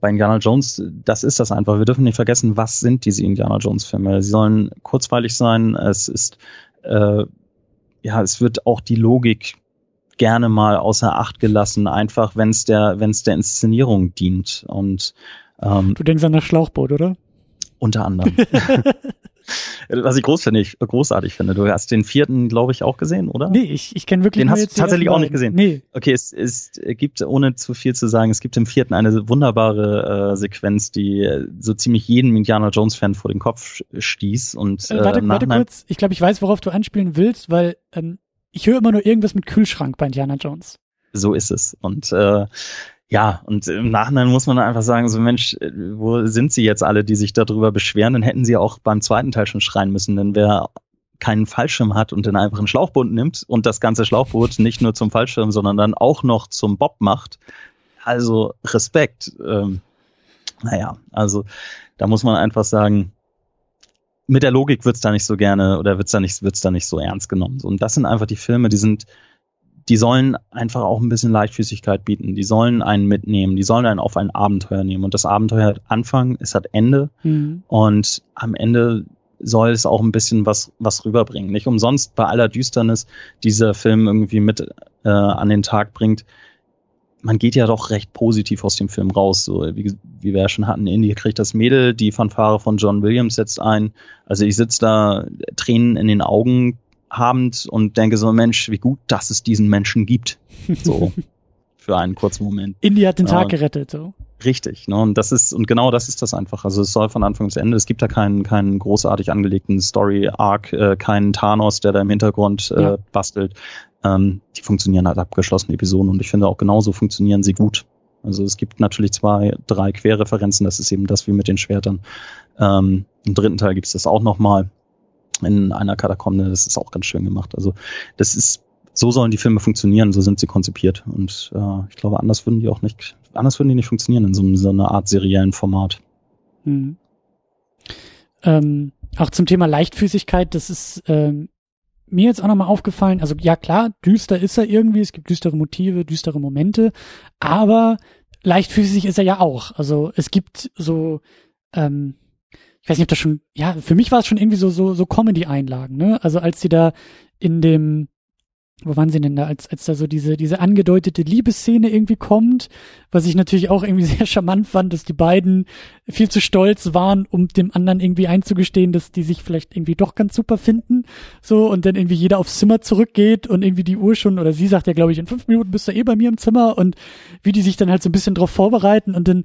bei Indiana Jones, das ist das einfach. Wir dürfen nicht vergessen, was sind diese Indiana Jones Filme? Sie sollen kurzweilig sein. Es ist, äh, ja, es wird auch die Logik gerne mal außer Acht gelassen, einfach wenn es der, wenn es der Inszenierung dient. Und ähm, du denkst an das Schlauchboot, oder? Unter anderem. was ich groß finde, ich, großartig finde. Du hast den vierten, glaube ich, auch gesehen, oder? Nee, ich, ich kenne wirklich Den hast du tatsächlich auch nicht gesehen. Nee. Okay, es, es gibt, ohne zu viel zu sagen, es gibt im vierten eine wunderbare äh, Sequenz, die äh, so ziemlich jeden Indiana Jones-Fan vor den Kopf stieß. Und, Äh, äh, warte, im warte kurz. Ich glaube, ich weiß, worauf du anspielen willst, weil ähm, ich höre immer nur irgendwas mit Kühlschrank bei Indiana Jones. so ist es. Und äh, ja, und im Nachhinein muss man einfach sagen, so Mensch, äh, wo sind sie jetzt alle, die sich darüber beschweren? Dann hätten sie auch beim zweiten Teil schon schreien müssen, denn wer keinen Fallschirm hat und dann einfach einen Schlauchboot nimmt und das ganze Schlauchboot nicht nur zum Fallschirm, sondern dann auch noch zum Bob macht, also Respekt. Ähm, naja, also da muss man einfach sagen, mit der Logik wird's da nicht so gerne oder wird's da nicht, wird's da nicht so ernst genommen. Und das sind einfach die Filme, die sind, die sollen einfach auch ein bisschen Leichtfüßigkeit bieten. Die sollen einen mitnehmen, die sollen einen auf ein Abenteuer nehmen. Und das Abenteuer hat Anfang, es hat Ende. Hm. Und am Ende soll es auch ein bisschen was, was rüberbringen. Nicht umsonst bei aller Düsternis dieser Film irgendwie mit äh, an den Tag bringt. Man geht ja doch recht positiv aus dem Film raus. So wie, wie wir ja schon hatten, Indy kriegt das Mädel, die Fanfare von John Williams setzt ein. Also ich sitze da Tränen in den Augen habend und denke so, Mensch, wie gut, dass es diesen Menschen gibt. So für einen kurzen Moment. Indy hat den Ja. Tag gerettet. So. Richtig, ne? Und das ist, und genau das ist das einfach. Also es soll von Anfang bis Ende, es gibt da keinen, keinen großartig angelegten Story-Arc, äh, keinen Thanos, der da im Hintergrund äh, Ja. bastelt. Ähm, die funktionieren als abgeschlossene Episoden und ich finde auch genauso funktionieren sie gut. Also es gibt natürlich zwei, drei Querreferenzen, das ist eben das wie mit den Schwertern. Ähm, Im dritten Teil gibt es das auch nochmal in einer Katakombe, das ist auch ganz schön gemacht. Also das ist, so sollen die Filme funktionieren, so sind sie konzipiert. Und äh, ich glaube, anders würden die auch nicht, anders würden die nicht funktionieren in so, so einer Art seriellen Format. Hm. Ähm, auch zum Thema Leichtfüßigkeit, das ist ähm, mir jetzt auch nochmal aufgefallen. Also ja klar, düster ist er irgendwie, es gibt düstere Motive, düstere Momente, aber leichtfüßig ist er ja auch. Also es gibt so, ähm, ich weiß nicht, ob das schon, ja, für mich war es schon irgendwie so, so, so Comedy-Einlagen, ne? Also als sie da in dem, wo waren sie denn da, als, als da so diese, diese angedeutete Liebesszene irgendwie kommt, was ich natürlich auch irgendwie sehr charmant fand, dass die beiden viel zu stolz waren, um dem anderen irgendwie einzugestehen, dass die sich vielleicht irgendwie doch ganz super finden. So, und dann irgendwie jeder aufs Zimmer zurückgeht und irgendwie die Uhr schon, oder sie sagt ja, glaube ich, in fünf Minuten bist du eh bei mir im Zimmer und wie die sich dann halt so ein bisschen drauf vorbereiten und dann,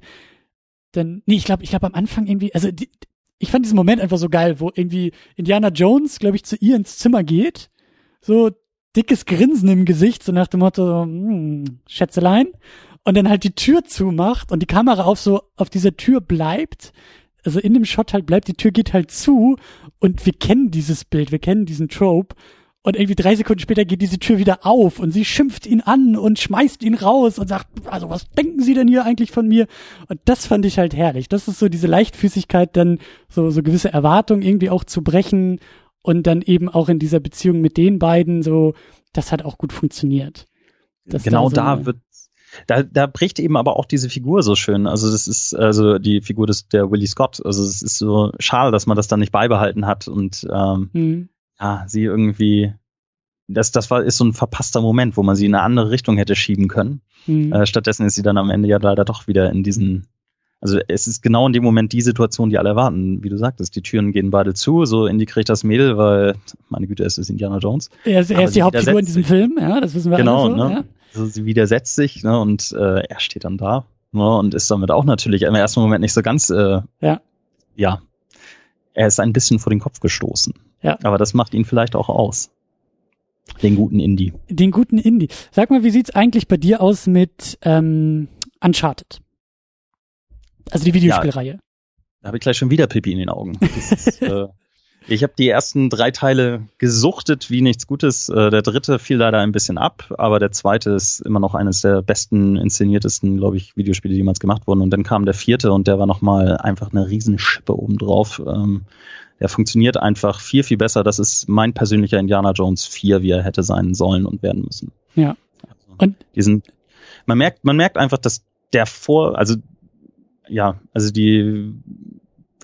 dann, nee, ich glaube, ich glaube am Anfang irgendwie, also die, ich fand diesen Moment einfach so geil, wo irgendwie Indiana Jones, glaube ich, zu ihr ins Zimmer geht, so dickes Grinsen im Gesicht, so nach dem Motto, hm, Schätzelein, und dann halt die Tür zumacht und die Kamera auf so auf dieser Tür bleibt. Also in dem Shot halt bleibt, die Tür geht halt zu und wir kennen dieses Bild, wir kennen diesen Trope. Und irgendwie drei Sekunden später geht diese Tür wieder auf und sie schimpft ihn an und schmeißt ihn raus und sagt, also was denken Sie denn hier eigentlich von mir? Und das fand ich halt herrlich. Das ist so diese Leichtfüßigkeit, dann so, so gewisse Erwartungen irgendwie auch zu brechen und dann eben auch in dieser Beziehung mit den beiden so, das hat auch gut funktioniert. Genau so da, wird da, da bricht eben aber auch diese Figur so schön. Also das ist also die Figur des der Willie Scott. Also es ist so schade, dass man das dann nicht beibehalten hat und ähm, Hm. Ja, sie irgendwie das, das war, ist so ein verpasster Moment, wo man sie in eine andere Richtung hätte schieben können. Hm. Äh, stattdessen ist sie dann am Ende ja leider doch wieder in diesen, also es ist genau in dem Moment die Situation, die alle erwarten. Wie du sagtest, die Türen gehen beide zu, so Indy kriegt das Mädel, weil, meine Güte, es ist Indiana Jones. Er ist, er ist die Hauptfigur in diesem Film, ja, das wissen wir Genau, alle so, ne? ja. Also sie widersetzt sich, ne, und äh, er steht dann da, ne, und ist damit auch natürlich im ersten Moment nicht so ganz, äh, Ja. ja, er ist ein bisschen vor den Kopf gestoßen. Ja. Aber das macht ihn vielleicht auch aus. Den guten Indie. Den guten Indie. Sag mal, wie sieht's eigentlich bei dir aus mit ähm, Uncharted? Also die Videospielreihe. Da habe ich gleich schon wieder Pipi in den Augen. Ist, äh, ich habe die ersten drei Teile gesuchtet wie nichts Gutes. Äh, der dritte fiel leider ein bisschen ab, aber der zweite ist immer noch eines der besten inszeniertesten, glaube ich, Videospiele, die jemals gemacht wurden. Und dann kam der vierte und der war nochmal einfach eine Riesenschippe obendrauf. Ähm, der funktioniert einfach viel, viel besser. Das ist mein persönlicher Indiana Jones 4, wie er hätte sein sollen und werden müssen. Ja. Also, Und- diesen, man merkt, man merkt einfach, dass der vor, also ja, also die,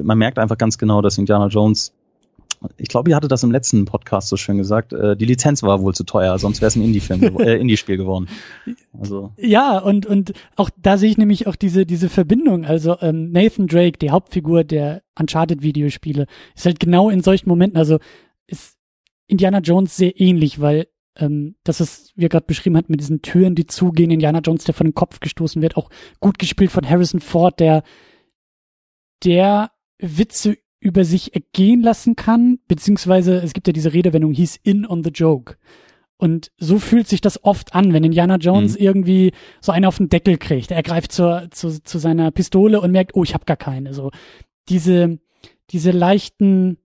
man merkt einfach ganz genau, dass Indiana Jones ich glaube, ihr hatte das im letzten Podcast so schön gesagt, äh, die Lizenz war wohl zu teuer, sonst wäre es ein Indie-Film, äh, Indie-Spiel geworden. Also. Ja, und, und auch da sehe ich nämlich auch diese, diese Verbindung. Also ähm, Nathan Drake, die Hauptfigur der Uncharted-Videospiele, ist halt genau in solchen Momenten, also ist Indiana Jones sehr ähnlich, weil ähm, das ist, wie er gerade beschrieben hat, mit diesen Türen, die zugehen, Indiana Jones, der von den Kopf gestoßen wird, auch gut gespielt von Harrison Ford, der der Witze über sich ergehen lassen kann, beziehungsweise es gibt ja diese Redewendung, he's in on the joke. Und so fühlt sich das oft an, wenn Indiana Jones mhm. irgendwie so einen auf den Deckel kriegt. Er greift zur, zu, zu seiner Pistole und merkt, oh, ich habe gar keine. So diese, diese leichten,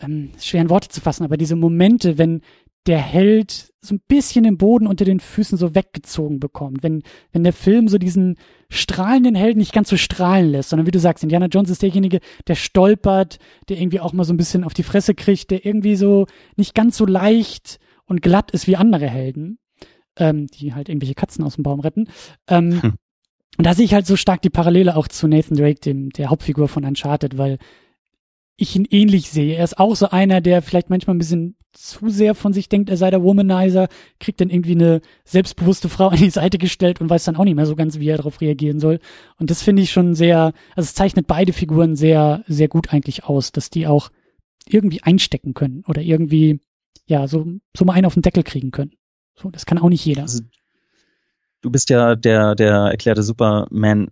ähm, schweren Worte zu fassen, aber diese Momente, wenn der Held so ein bisschen den Boden unter den Füßen so weggezogen bekommt. Wenn, wenn der Film so diesen strahlenden Helden nicht ganz so strahlen lässt, sondern wie du sagst, Indiana Jones ist derjenige, der stolpert, der irgendwie auch mal so ein bisschen auf die Fresse kriegt, der irgendwie so nicht ganz so leicht und glatt ist wie andere Helden, ähm, die halt irgendwelche Katzen aus dem Baum retten. Ähm, hm. Und da sehe ich halt so stark die Parallele auch zu Nathan Drake, dem, der Hauptfigur von Uncharted, weil ich ihn ähnlich sehe. Er ist auch so einer, der vielleicht manchmal ein bisschen zu sehr von sich denkt, er sei der Womanizer, kriegt dann irgendwie eine selbstbewusste Frau an die Seite gestellt und weiß dann auch nicht mehr so ganz, wie er darauf reagieren soll. Und das finde ich schon sehr, also es zeichnet beide Figuren sehr, sehr gut eigentlich aus, dass die auch irgendwie einstecken können oder irgendwie, ja, so, so mal einen auf den Deckel kriegen können. So, das kann auch nicht jeder. Also, du bist ja der, der erklärte Superman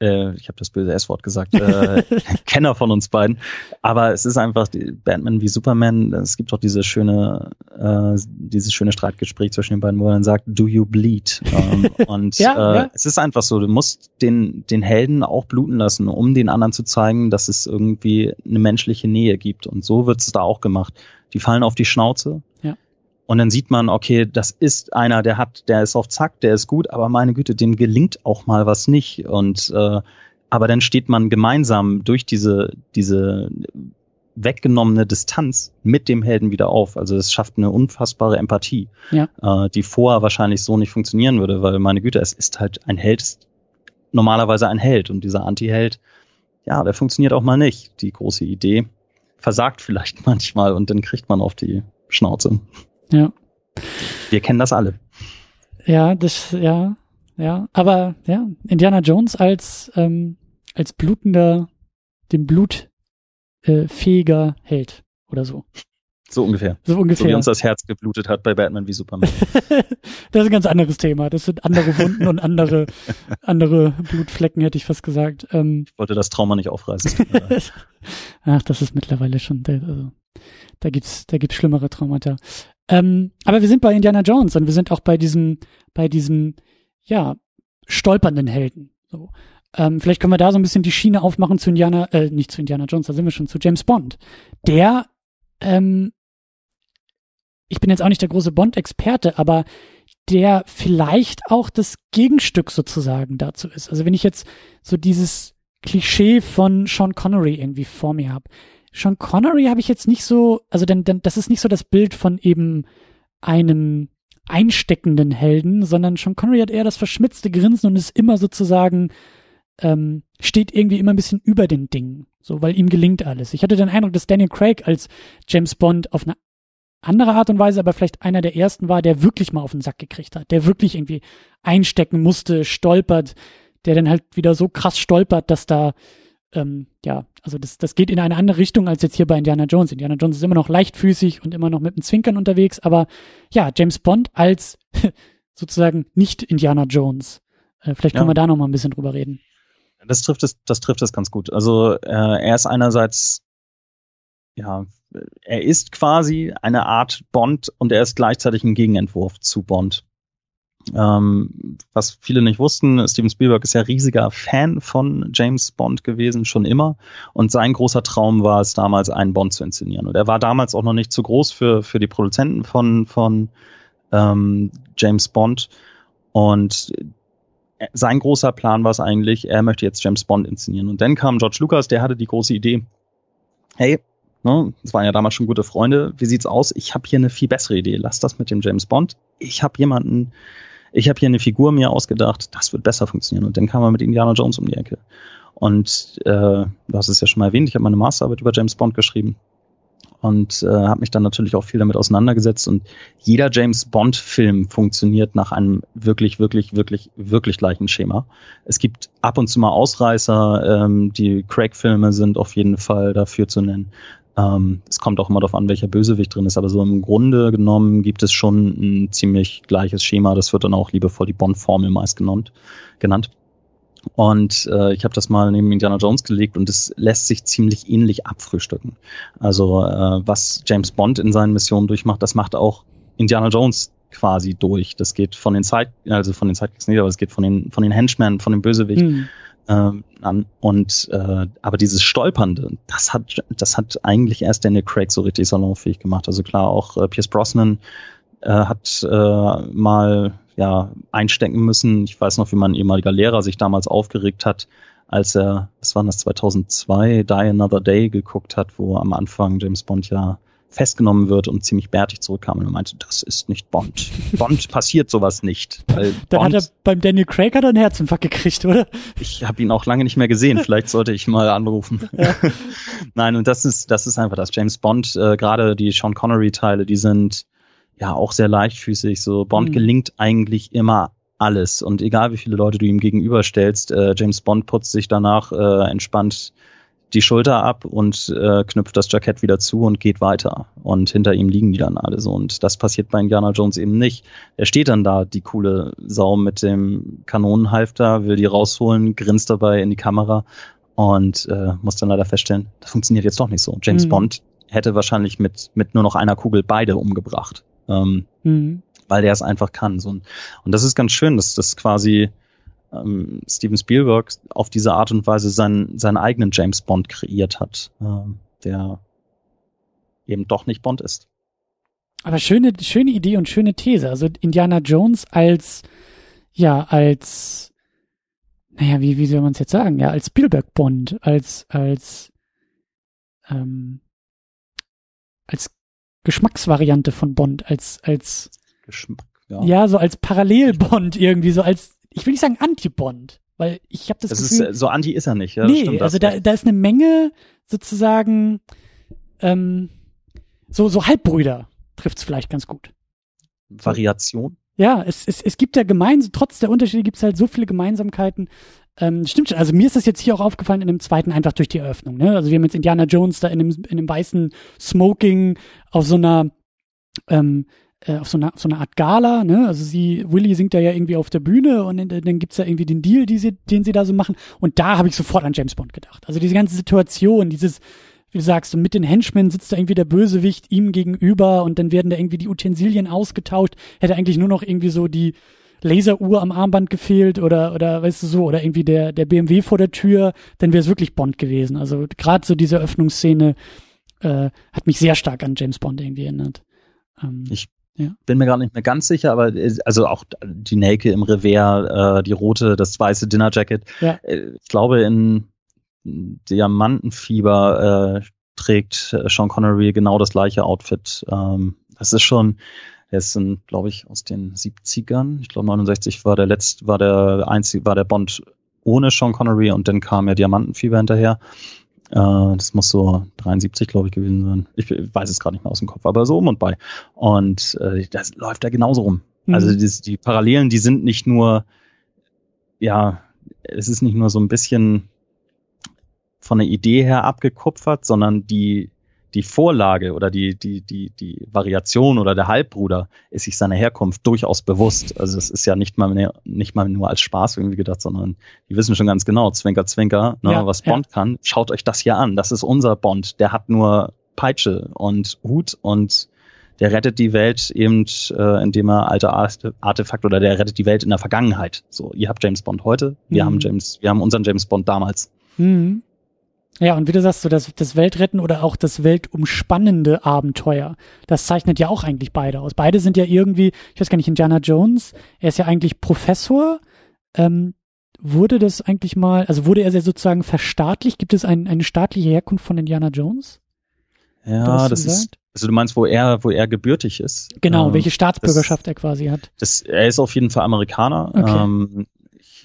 äh, ich habe das böse S-Wort gesagt, äh, Kenner von uns beiden. Aber es ist einfach die Batman wie Superman. Es gibt doch diese schöne, äh, dieses schöne Streitgespräch zwischen den beiden, wo er dann sagt, "Do you bleed?" ähm, und ja, äh, ja. es ist einfach so, du musst den den Helden auch bluten lassen, um den anderen zu zeigen, dass es irgendwie eine menschliche Nähe gibt. Und so wird es da auch gemacht. Die fallen auf die Schnauze. Und dann sieht man, okay, das ist einer, der hat, der ist auf Zack, der ist gut, aber meine Güte, dem gelingt auch mal was nicht. Und äh, aber dann steht man gemeinsam durch diese, diese weggenommene Distanz mit dem Helden wieder auf. Also es schafft eine unfassbare Empathie, ja. äh, die vorher wahrscheinlich so nicht funktionieren würde, weil meine Güte, es ist halt ein Held, ist normalerweise ein Held und dieser Anti-Held, ja, der funktioniert auch mal nicht. Die große Idee versagt vielleicht manchmal und dann kriegt man auf die Schnauze. Ja. Wir kennen das alle. Ja, das, ja, ja. Aber ja, Indiana Jones als, ähm, als blutender, dem Blut äh, fähiger Held oder so. So ungefähr. So ungefähr. So wie uns das Herz geblutet hat bei Batman wie Superman. das ist ein ganz anderes Thema. Das sind andere Wunden und andere, andere Blutflecken, hätte ich fast gesagt. Ähm, ich wollte das Trauma nicht aufreißen. Ach, das ist mittlerweile schon, also, da gibt's, da gibt's schlimmere Traumata. Ähm, aber wir sind bei Indiana Jones und wir sind auch bei diesem, bei diesem, ja, stolpernden Helden. So. Ähm, vielleicht können wir da so ein bisschen die Schiene aufmachen zu Indiana, äh, nicht zu Indiana Jones, da sind wir schon, zu James Bond. Der, ähm, ich bin jetzt auch nicht der große Bond-Experte, aber der vielleicht auch das Gegenstück sozusagen dazu ist. Also wenn ich jetzt so dieses Klischee von Sean Connery irgendwie vor mir habe, Sean Connery habe ich jetzt nicht so, also denn, denn das ist nicht so das Bild von eben einem einsteckenden Helden, sondern Sean Connery hat eher das verschmitzte Grinsen und ist immer sozusagen, ähm, steht irgendwie immer ein bisschen über den Dingen, so, weil ihm gelingt alles. Ich hatte den Eindruck, dass Daniel Craig als James Bond auf eine andere Art und Weise, aber vielleicht einer der ersten war, der wirklich mal auf den Sack gekriegt hat, der wirklich irgendwie einstecken musste, stolpert, der dann halt wieder so krass stolpert, dass da ähm, ja, also das, das geht in eine andere Richtung als jetzt hier bei Indiana Jones. Indiana Jones ist immer noch leichtfüßig und immer noch mit dem Zwinkern unterwegs, aber ja, James Bond als sozusagen nicht Indiana Jones. Äh, vielleicht können ja. wir da noch mal ein bisschen drüber reden. Das trifft es, das trifft es ganz gut. Also äh, er ist einerseits, ja, er ist quasi eine Art Bond und er ist gleichzeitig ein Gegenentwurf zu Bond. Ähm, was viele nicht wussten, Steven Spielberg ist ja riesiger Fan von James Bond gewesen, schon immer. Und sein großer Traum war es damals, einen Bond zu inszenieren. Und er war damals auch noch nicht zu groß für, für die Produzenten von, von ähm, James Bond. Und sein großer Plan war es eigentlich, er möchte jetzt James Bond inszenieren. Und dann kam George Lucas, der hatte die große Idee, hey, ne, das waren ja damals schon gute Freunde, wie sieht's aus? Ich habe hier eine viel bessere Idee. Lass das mit dem James Bond. Ich habe jemanden, ich habe hier eine Figur mir ausgedacht, das wird besser funktionieren. Und dann kam er mit Indiana Jones um die Ecke. Und äh, du hast es ja schon mal erwähnt, ich habe meine Masterarbeit über James Bond geschrieben. und äh, habe mich dann natürlich auch viel damit auseinandergesetzt. Und jeder James Bond-Film funktioniert nach einem wirklich, wirklich, wirklich, wirklich gleichen Schema. Es gibt ab und zu mal Ausreißer. Ähm, die Craig-Filme sind auf jeden Fall dafür zu nennen. Ähm, es kommt auch immer darauf an, welcher Bösewicht drin ist. Aber so im Grunde genommen gibt es schon ein ziemlich gleiches Schema. Das wird dann auch liebevoll die Bond-Formel meist genannt. genannt. Und äh, ich habe das mal neben Indiana Jones gelegt und es lässt sich ziemlich ähnlich abfrühstücken. Also äh, was James Bond in seinen Missionen durchmacht, das macht auch Indiana Jones quasi durch. Das geht von den Zeit, also von den Sidekicks nicht, aber es geht von den von den Henchmen, von dem Bösewicht mhm. Ähm, an. Und äh, aber dieses Stolpernde, das hat das hat eigentlich erst Daniel Craig so richtig salonfähig gemacht. Also klar, auch äh, Pierce Brosnan äh, hat äh, mal ja einstecken müssen. Ich weiß noch, wie mein ehemaliger Lehrer sich damals aufgeregt hat, als er, was war das, 2002, Die Another Day geguckt hat, wo am Anfang James Bond ja festgenommen wird und ziemlich bärtig zurückkam und er meinte, das ist nicht Bond. Bond passiert sowas nicht. Weil Dann Bond, hat er beim Daniel Craig hat er einen Herzinfarkt gekriegt, oder? Ich habe ihn auch lange nicht mehr gesehen. Vielleicht sollte ich mal anrufen. Ja. Nein, und das ist das ist einfach das. James Bond, äh, gerade die Sean Connery Teile, die sind ja auch sehr leichtfüßig. So Bond mhm. gelingt eigentlich immer alles und egal wie viele Leute du ihm gegenüberstellst, äh, James Bond putzt sich danach äh, entspannt die Schulter ab und äh, knüpft das Jackett wieder zu und geht weiter. Und hinter ihm liegen die dann alle so. Und das passiert bei Indiana Jones eben nicht. Er steht dann da, die coole Sau mit dem Kanonenhalfter, will die rausholen, grinst dabei in die Kamera und äh, muss dann leider feststellen, das funktioniert jetzt doch nicht so. James mhm. Bond hätte wahrscheinlich mit, mit nur noch einer Kugel beide umgebracht ähm, mhm. weil der es einfach kann. So, und das ist ganz schön, dass das quasi ähm, Steven Spielberg auf diese Art und Weise seinen, seinen eigenen James Bond kreiert hat, äh, der eben doch nicht Bond ist. Aber schöne, schöne Idee und schöne These. Also Indiana Jones als, ja, als, naja, wie, wie soll man es jetzt sagen? Ja, als Spielberg Bond, als, als, ähm, als Geschmacksvariante von Bond, als, als Geschmack, ja. ja, so als Parallel-Bond irgendwie, so als, ich will nicht sagen Anti-Bond, weil ich habe das, das Gefühl, ist, so anti ist er nicht. Ja, nee, also da, da ist eine Menge sozusagen ähm, so so Halbbrüder trifft's vielleicht ganz gut. Variation. Ja, es, es, es gibt ja gemeinsam, trotz der Unterschiede gibt es halt so viele Gemeinsamkeiten. Ähm, stimmt schon. Also mir ist das jetzt hier auch aufgefallen in dem zweiten einfach durch die Eröffnung. Ne? Also wir haben jetzt Indiana Jones da in einem, in einem weißen Smoking auf so einer ähm, äh, auf so einer, so einer Art Gala, ne? Also sie, Willy singt da ja irgendwie auf der Bühne und dann, gibt's ja irgendwie den Deal, sie, den sie da so machen. Und da habe ich sofort an James Bond gedacht. Also diese ganze Situation, dieses, wie du sagst, mit den Henchmen sitzt da irgendwie der Bösewicht ihm gegenüber und dann werden da irgendwie die Utensilien ausgetauscht. Hätte eigentlich nur noch irgendwie so die Laseruhr am Armband gefehlt oder oder weißt du so oder irgendwie der der BMW vor der Tür, dann wäre es wirklich Bond gewesen. Also gerade so diese Öffnungsszene äh, hat mich sehr stark an James Bond irgendwie erinnert. Ähm, ich ja. bin mir gar nicht mehr ganz sicher, aber äh, also auch die Nelke im Revers, äh, die rote, das weiße Dinnerjacket. Ja. Äh, ich glaube in Diamantenfieber äh, trägt äh, Sean Connery genau das gleiche Outfit. Ähm, das ist schon, er ist, glaube ich, aus den 70ern. Ich glaube 69 war der letzte, war der einzige, war der Bond ohne Sean Connery und dann kam ja Diamantenfieber hinterher. Äh, das muss so 73, glaube ich, gewesen sein. Ich weiß es gerade nicht mehr aus dem Kopf, aber so um und bei. Und äh, das läuft da genauso rum. Mhm. Also die, die Parallelen, die sind nicht nur, ja, es ist nicht nur so ein bisschen von der Idee her abgekupfert, sondern die die Vorlage oder die, die, die, die Variation oder der Halbbruder ist sich seiner Herkunft durchaus bewusst. Also es ist ja nicht mal, mehr, nicht mal nur als Spaß irgendwie gedacht, sondern die wissen schon ganz genau, Zwinker, Zwinker, ne, ja, was Bond ja. kann. Schaut euch das hier an. Das ist unser Bond. Der hat nur Peitsche und Hut und der rettet die Welt eben, äh, indem er alte Artefakte oder der rettet die Welt in der Vergangenheit. So, ihr habt James Bond heute, wir mhm. haben James, wir haben unseren James Bond damals. Mhm. Ja, und wie du sagst, so das, das Weltretten oder auch das weltumspannende Abenteuer, das zeichnet ja auch eigentlich beide aus. Beide sind ja irgendwie, ich weiß gar nicht, Indiana Jones, er ist ja eigentlich Professor. Ähm, wurde das eigentlich mal, also wurde er sozusagen verstaatlicht? Gibt es ein, eine staatliche Herkunft von Indiana Jones? Ja, das ist, also du meinst, wo er, wo er gebürtig ist. Genau, ähm, welche Staatsbürgerschaft das, er quasi hat. Das, er ist auf jeden Fall Amerikaner. Okay. Ähm,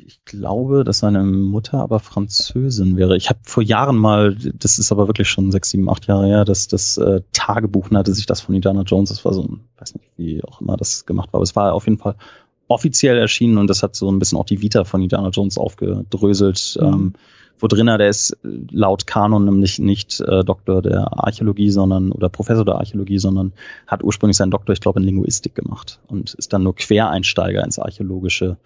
ich glaube, dass seine Mutter aber Französin wäre. Ich habe vor Jahren mal, das ist aber wirklich schon sechs, sieben, acht Jahre her, dass das äh, Tagebuch nannte sich das von Indiana Jones. Das war so ein, weiß nicht, wie auch immer das gemacht war, aber es war auf jeden Fall offiziell erschienen und das hat so ein bisschen auch die Vita von Indiana Jones aufgedröselt. Mhm. Ähm, wo drin der ist laut Kanon nämlich nicht äh, Doktor der Archäologie, sondern oder Professor der Archäologie, sondern hat ursprünglich seinen Doktor, ich glaube, in Linguistik gemacht und ist dann nur Quereinsteiger ins Archäologische.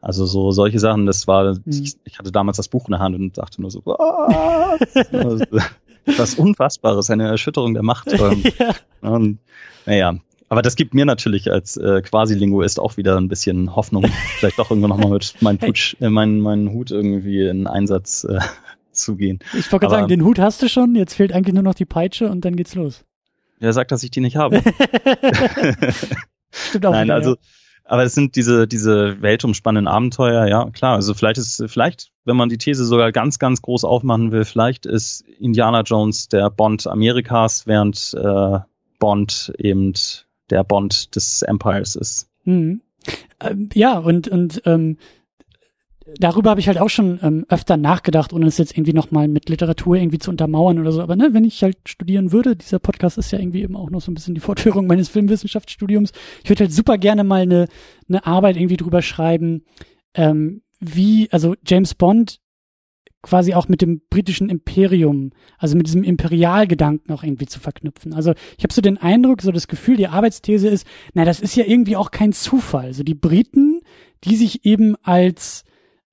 Also so solche Sachen, das war, mhm. ich, ich, hatte damals das Buch in der Hand und dachte nur so, was? das Unfassbares, eine Erschütterung der Macht. ja. Und naja, aber das gibt mir natürlich als äh, Quasi-Linguist auch wieder ein bisschen Hoffnung, vielleicht doch irgendwann nochmal mit meinem Putsch, äh, meinen mein Hut irgendwie in Einsatz äh, zu gehen. Ich wollte gerade sagen, den Hut hast du schon, jetzt fehlt eigentlich nur noch die Peitsche und dann geht's los. Wer sagt, dass ich die nicht habe? Stimmt auch Nein, wieder, also, ja. aber es sind diese, diese weltumspannenden Abenteuer, ja, klar. Also vielleicht ist, vielleicht, wenn man die These sogar ganz, ganz groß aufmachen will, vielleicht ist Indiana Jones der Bond Amerikas, während äh, Bond eben der Bond des Empires ist. Mhm. Ja, und, und ähm, darüber habe ich halt auch schon ähm, öfter nachgedacht, ohne es jetzt irgendwie nochmal mit Literatur irgendwie zu untermauern oder so. Aber ne, wenn ich halt studieren würde, dieser Podcast ist ja irgendwie eben auch noch so ein bisschen die Fortführung meines Filmwissenschaftsstudiums. Ich würde halt super gerne mal eine, eine Arbeit irgendwie drüber schreiben, ähm, wie, also James Bond quasi auch mit dem britischen Imperium, also mit diesem Imperialgedanken auch irgendwie zu verknüpfen. Also ich habe so den Eindruck, so das Gefühl, die Arbeitsthese ist, na, das ist ja irgendwie auch kein Zufall. Also die Briten, die sich eben als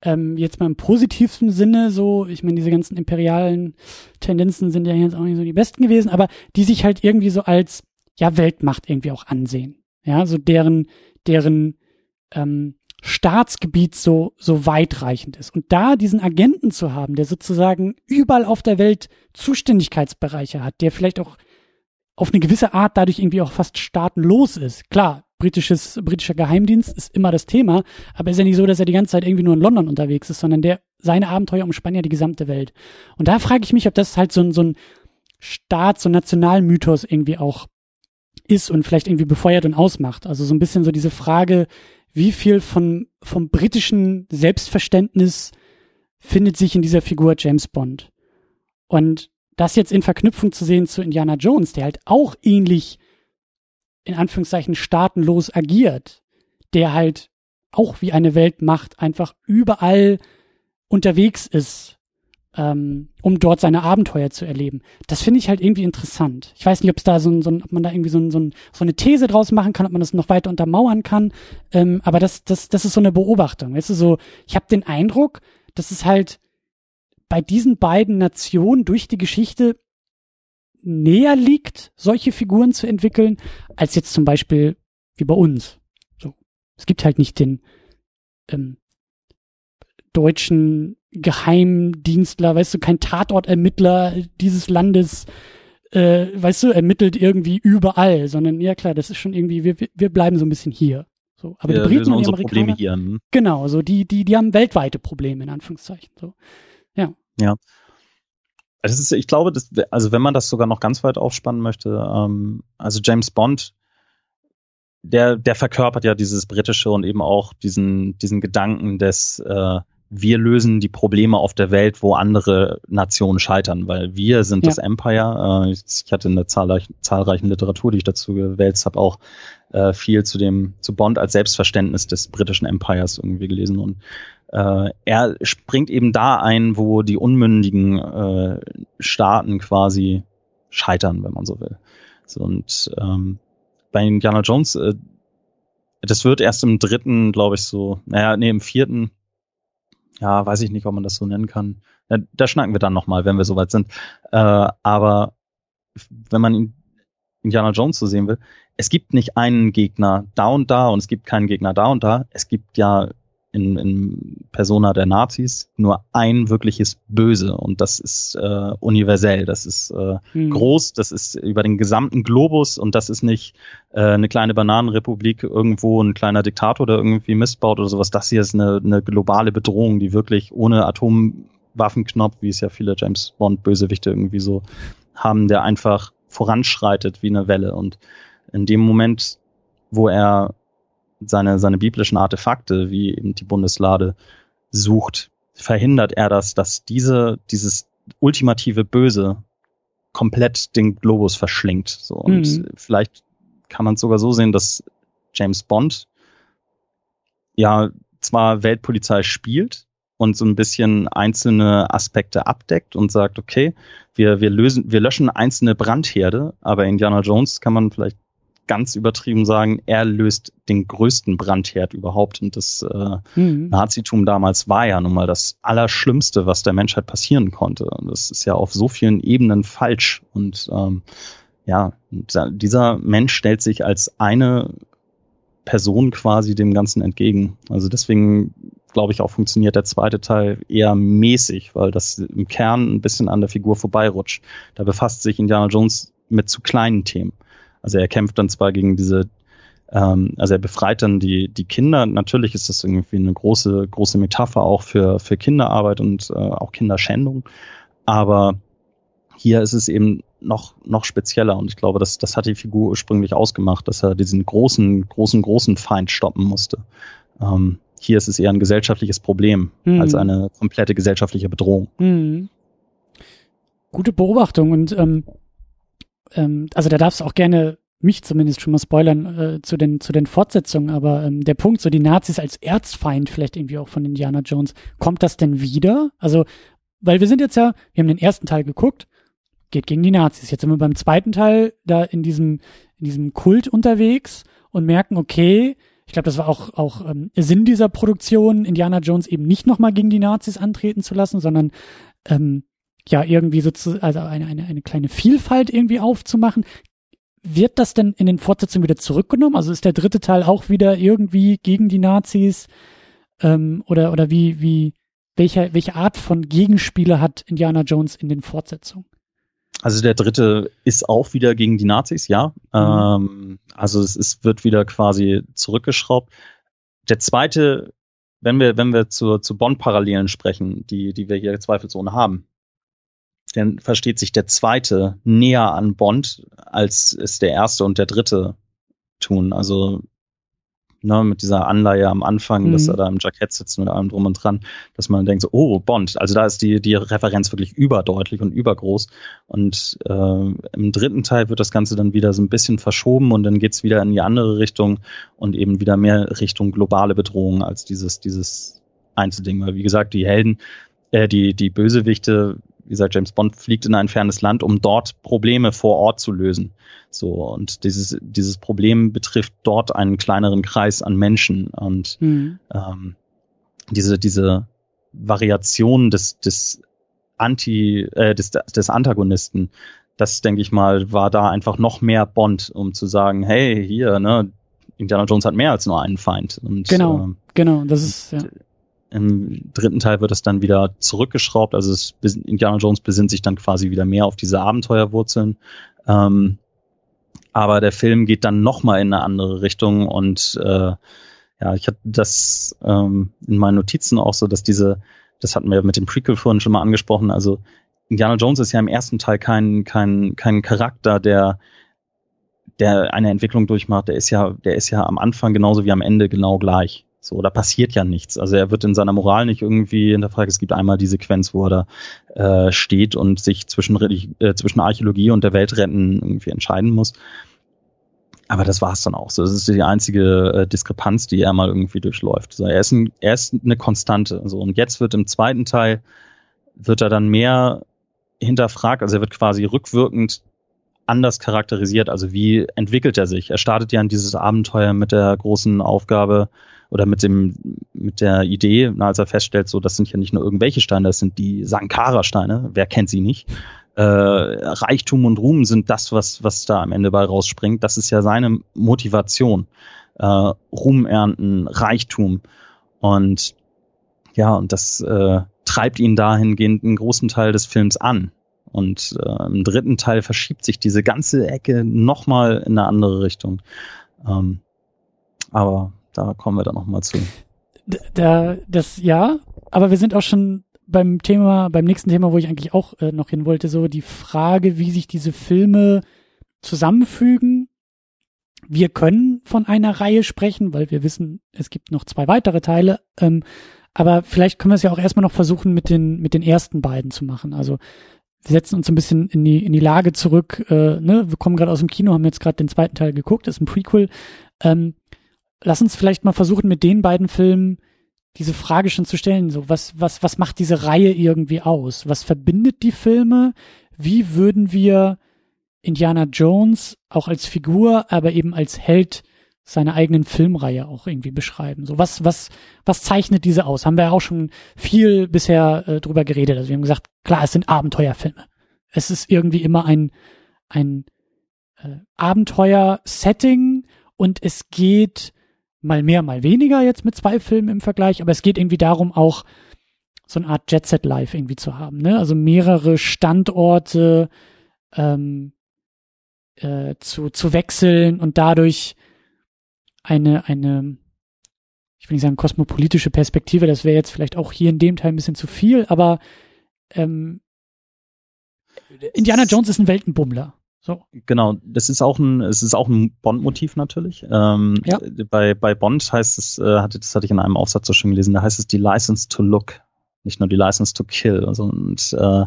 ähm, jetzt mal im positivsten Sinne so, ich meine, diese ganzen imperialen Tendenzen sind ja jetzt auch nicht so die besten gewesen, aber die sich halt irgendwie so als ja Weltmacht irgendwie auch ansehen. Ja, so deren, deren ähm, Staatsgebiet so, so weitreichend ist. Und da diesen Agenten zu haben, der sozusagen überall auf der Welt Zuständigkeitsbereiche hat, der vielleicht auch auf eine gewisse Art dadurch irgendwie auch fast staatenlos ist. Klar, britisches, britischer Geheimdienst ist immer das Thema, aber ist ja nicht so, dass er die ganze Zeit irgendwie nur in London unterwegs ist, sondern der, seine Abenteuer umspannen ja die gesamte Welt. Und da frage ich mich, ob das halt so ein, so ein Staats- und Nationalmythos irgendwie auch ist und vielleicht irgendwie befeuert und ausmacht. Also so ein bisschen so diese Frage, wie viel von, vom britischen Selbstverständnis findet sich in dieser Figur James Bond. Und das jetzt in Verknüpfung zu sehen zu Indiana Jones, der halt auch ähnlich in Anführungszeichen staatenlos agiert, der halt auch wie eine Weltmacht einfach überall unterwegs ist ähm, um dort seine Abenteuer zu erleben. Das finde ich halt irgendwie interessant. Ich weiß nicht, ob es da so, ein, so ein, ob man da irgendwie so, ein, so, so eine These draus machen kann, ob man das noch weiter untermauern kann. Ähm, aber das, das, das ist so eine Beobachtung. Weißt du, so, ich habe den Eindruck, dass es halt bei diesen beiden Nationen durch die Geschichte näher liegt, solche Figuren zu entwickeln, als jetzt zum Beispiel wie bei uns. So, es gibt halt nicht den ähm, deutschen Geheimdienstler, weißt du, kein Tatortermittler dieses Landes, äh, weißt du, ermittelt irgendwie überall, sondern ja klar, das ist schon irgendwie, wir, wir bleiben so ein bisschen hier. So, aber ja, die Briten und die Amerikaner, Probleme hier. Hm? Genau, so die, die, die haben weltweite Probleme in Anführungszeichen. So, ja. Ja. Das ist, ich glaube, das, also wenn man das sogar noch ganz weit aufspannen möchte, ähm, also James Bond, der, der verkörpert ja dieses britische und eben auch diesen, diesen Gedanken des äh, wir lösen die Probleme auf der Welt, wo andere Nationen scheitern, weil wir sind ja. das Empire. Äh, ich hatte in der zahlreichen, zahlreichen Literatur, die ich dazu gewälzt habe, auch äh, viel zu dem zu Bond als Selbstverständnis des britischen Empires irgendwie gelesen und äh, er springt eben da ein, wo die unmündigen äh, Staaten quasi scheitern, wenn man so will. So, und ähm, bei Indiana Jones, äh, das wird erst im dritten, glaube ich, so, naja, nee, im vierten ja, weiß ich nicht, ob man das so nennen kann. Da, schnacken wir dann nochmal, wenn wir soweit sind. Äh, aber wenn man Indiana Jones so sehen will, es gibt nicht einen Gegner da und da und es gibt keinen Gegner da und da. Es gibt ja in, in Persona der Nazis nur ein wirkliches Böse und das ist äh, universell, das ist äh, mhm. groß, das ist über den gesamten Globus und das ist nicht äh, eine kleine Bananenrepublik irgendwo, ein kleiner Diktator, der irgendwie Mist baut oder sowas. Das hier ist eine, eine globale Bedrohung, die wirklich ohne Atomwaffenknopf, wie es ja viele James Bond Bösewichte irgendwie so haben, der einfach voranschreitet wie eine Welle und in dem Moment, wo er seine, seine biblischen Artefakte, wie eben die Bundeslade, sucht, verhindert er das, dass diese, dieses ultimative Böse komplett den Globus verschlingt. So. Und mhm. vielleicht kann man es sogar so sehen, dass James Bond ja zwar Weltpolizei spielt und so ein bisschen einzelne Aspekte abdeckt und sagt, okay, wir, wir lösen, wir löschen einzelne Brandherde, aber Indiana Jones kann man vielleicht ganz übertrieben sagen, er löst den größten Brandherd überhaupt. Und das äh, mhm. Nazitum damals war ja nun mal das Allerschlimmste, was der Menschheit passieren konnte. Und das ist ja auf so vielen Ebenen falsch. Und ähm, ja, dieser Mensch stellt sich als eine Person quasi dem Ganzen entgegen. Also deswegen glaube ich auch funktioniert der zweite Teil eher mäßig, weil das im Kern ein bisschen an der Figur vorbeirutscht. Da befasst sich Indiana Jones mit zu kleinen Themen. Also er kämpft dann zwar gegen diese, ähm, also er befreit dann die, die Kinder. Natürlich ist das irgendwie eine große, große Metapher auch für, für Kinderarbeit und äh, auch Kinderschändung. Aber hier ist es eben noch, noch spezieller und ich glaube, das, das hat die Figur ursprünglich ausgemacht, dass er diesen großen, großen, großen Feind stoppen musste. Ähm, hier ist es eher ein gesellschaftliches Problem mhm. als eine komplette gesellschaftliche Bedrohung. Mhm. Gute Beobachtung und ähm, ähm, also da darfst du auch gerne mich zumindest schon mal spoilern äh, zu den zu den Fortsetzungen, aber ähm, der Punkt, so die Nazis als Erzfeind vielleicht irgendwie auch von Indiana Jones, kommt das denn wieder? Also, weil wir sind jetzt ja, wir haben den ersten Teil geguckt, geht gegen die Nazis. Jetzt sind wir beim zweiten Teil da in diesem in diesem Kult unterwegs und merken, okay, ich glaube, das war auch auch ähm, Sinn dieser Produktion, Indiana Jones eben nicht nochmal gegen die Nazis antreten zu lassen, sondern ähm, ja irgendwie sozusagen, also eine, eine, eine kleine Vielfalt irgendwie aufzumachen. Wird das denn in den Fortsetzungen wieder zurückgenommen? Also ist der dritte Teil auch wieder irgendwie gegen die Nazis? Ähm, oder, oder wie, wie, welche, welche Art von Gegenspieler hat Indiana Jones in den Fortsetzungen? Also der dritte ist auch wieder gegen die Nazis, ja. Mhm. Ähm, also es ist, wird wieder quasi zurückgeschraubt. Der zweite, wenn wir, wenn wir zur, zu Bond-Parallelen sprechen, die, die wir hier zweifelsohne haben, dann versteht sich der zweite näher an Bond, als es der erste und der dritte tun. Also ne, mit dieser Anleihe am Anfang, mhm. dass er da im Jackett sitzt mit allem drum und dran, dass man denkt so, oh, Bond. Also da ist die, die Referenz wirklich überdeutlich und übergroß. Und äh, im dritten Teil wird das Ganze dann wieder so ein bisschen verschoben und dann geht's wieder in die andere Richtung und eben wieder mehr Richtung globale Bedrohung als dieses, dieses Einzelding. Weil wie gesagt, die Helden, äh, die, die Bösewichte wie gesagt, James Bond fliegt in ein fernes Land, um dort Probleme vor Ort zu lösen. So, und dieses, dieses Problem betrifft dort einen kleineren Kreis an Menschen. Und mhm. ähm, diese, diese Variation des, des Anti, äh, des, des Antagonisten, das denke ich mal, war da einfach noch mehr Bond, um zu sagen, hey, hier, ne, Indiana Jones hat mehr als nur einen Feind. Und, genau, ähm, genau, das ist, ja. Im dritten Teil wird es dann wieder zurückgeschraubt. Also es, Indiana Jones besinnt sich dann quasi wieder mehr auf diese Abenteuerwurzeln. Ähm, aber der Film geht dann nochmal in eine andere Richtung und äh, ja, ich hatte das ähm, in meinen Notizen auch so, dass diese, das hatten wir mit dem Prequel vorhin schon mal angesprochen, also Indiana Jones ist ja im ersten Teil kein, kein, kein Charakter, der, der eine Entwicklung durchmacht, der ist ja, der ist ja am Anfang genauso wie am Ende genau gleich. So, da passiert ja nichts. Also er wird in seiner Moral nicht irgendwie hinterfragt. Es gibt einmal die Sequenz, wo er da äh, steht und sich zwischen, äh, zwischen Archäologie und der Welt retten irgendwie entscheiden muss. Aber das war's dann auch so. Das ist die einzige äh, Diskrepanz, die er mal irgendwie durchläuft. So, er, ist ein, er ist eine Konstante. So, und jetzt wird im zweiten Teil, wird er dann mehr hinterfragt. Also er wird quasi rückwirkend anders charakterisiert. Also wie entwickelt er sich? Er startet ja in dieses Abenteuer mit der großen Aufgabe, oder mit dem mit der Idee, als er feststellt, so das sind ja nicht nur irgendwelche Steine, das sind die Sankara-Steine. Wer kennt sie nicht? Äh, Reichtum und Ruhm sind das, was was da am Ende bei rausspringt. Das ist ja seine Motivation. Äh, Ruhm ernten, Reichtum und ja und das äh, treibt ihn dahingehend einen großen Teil des Films an. Und äh, im dritten Teil verschiebt sich diese ganze Ecke nochmal in eine andere Richtung. Ähm, aber da kommen wir dann nochmal zu. Da, das ja, aber wir sind auch schon beim Thema, beim nächsten Thema, wo ich eigentlich auch äh, noch hin wollte, so die Frage, wie sich diese Filme zusammenfügen. Wir können von einer Reihe sprechen, weil wir wissen, es gibt noch zwei weitere Teile. Ähm, Aber vielleicht können wir es ja auch erstmal noch versuchen, mit den, mit den ersten beiden zu machen. Also wir setzen uns ein bisschen in die, in die Lage zurück. Äh, ne? Wir kommen gerade aus dem Kino, haben jetzt gerade den zweiten Teil geguckt, das ist ein Prequel. Ähm, lass uns vielleicht mal versuchen, mit den beiden Filmen diese Frage schon zu stellen. So, was, was, was macht diese Reihe irgendwie aus? Was verbindet die Filme? Wie würden wir Indiana Jones auch als Figur, aber eben als Held seiner eigenen Filmreihe auch irgendwie beschreiben. So was was was zeichnet diese aus? Haben wir auch schon viel bisher äh, drüber geredet. Also wir haben gesagt, klar, es sind Abenteuerfilme. Es ist irgendwie immer ein ein äh, Abenteuer-Setting und es geht mal mehr, mal weniger jetzt mit zwei Filmen im Vergleich, aber es geht irgendwie darum auch so eine Art Jet Set Life irgendwie zu haben, ne? Also mehrere Standorte ähm, äh, zu zu wechseln und dadurch eine, eine, ich will nicht sagen kosmopolitische Perspektive, das wäre jetzt vielleicht auch hier in dem Teil ein bisschen zu viel, aber ähm, Indiana Jones ist ein Weltenbummler. So. Genau, das ist auch ein, es ist auch ein Bond-Motiv natürlich. Ähm, ja. Bei bei Bond heißt es, äh, hatte, das hatte ich in einem Aufsatz so schön gelesen, da heißt es die License to Look, nicht nur die License to Kill. Also, und äh,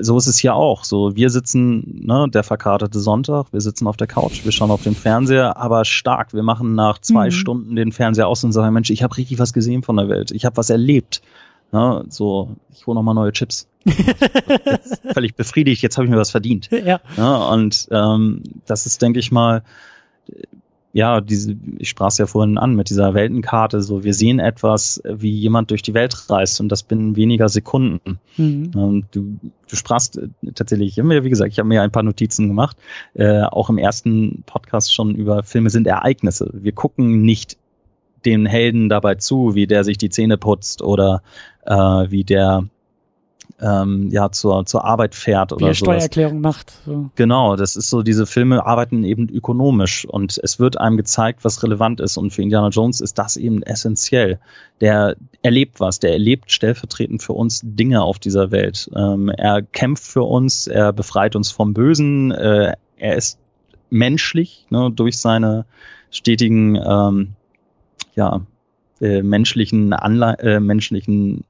so ist es hier auch. So, wir sitzen, ne, der verkartete Sonntag, wir sitzen auf der Couch, wir schauen auf den Fernseher, aber stark. Wir machen nach zwei mhm. Stunden den Fernseher aus und sagen, Mensch, ich habe richtig was gesehen von der Welt. Ich habe was erlebt. Ne, so, ich hole nochmal neue Chips. völlig befriedigt, jetzt habe ich mir was verdient. Ja. Ne, und ähm, das ist, denke ich mal, ja, diese, ich sprach es ja vorhin an mit dieser Weltenkarte, so wir sehen etwas, wie jemand durch die Welt reist und das binnen weniger Sekunden. Mhm. Ähm, du, du sprachst äh, tatsächlich, ich mir, wie gesagt, ich habe mir ein paar Notizen gemacht, äh, auch im ersten Podcast schon über Filme sind Ereignisse. Wir gucken nicht den Helden dabei zu, wie der sich die Zähne putzt oder äh, wie der ähm, ja zur, zur Arbeit fährt oder so. Steuererklärung macht. So. Genau, das ist so, diese Filme arbeiten eben ökonomisch und es wird einem gezeigt, was relevant ist und für Indiana Jones ist das eben essentiell. Der erlebt was, der erlebt stellvertretend für uns Dinge auf dieser Welt. Ähm, er kämpft für uns, er befreit uns vom Bösen, äh, er ist menschlich ne, durch seine stetigen ähm, ja, äh, menschlichen Anle äh, menschlichen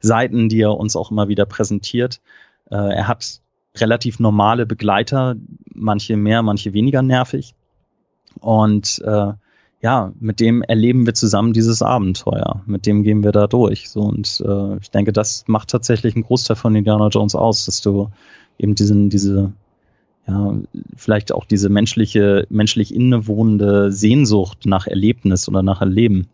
Seiten, die er uns auch immer wieder präsentiert. Äh, er hat relativ normale Begleiter, manche mehr, manche weniger nervig. Und äh, ja, mit dem erleben wir zusammen dieses Abenteuer. Mit dem gehen wir da durch. So und äh, ich denke, das macht tatsächlich einen Großteil von Indiana Jones aus, dass du eben diesen, diese, ja, vielleicht auch diese menschliche, menschlich innewohnende Sehnsucht nach Erlebnis oder nach Erleben.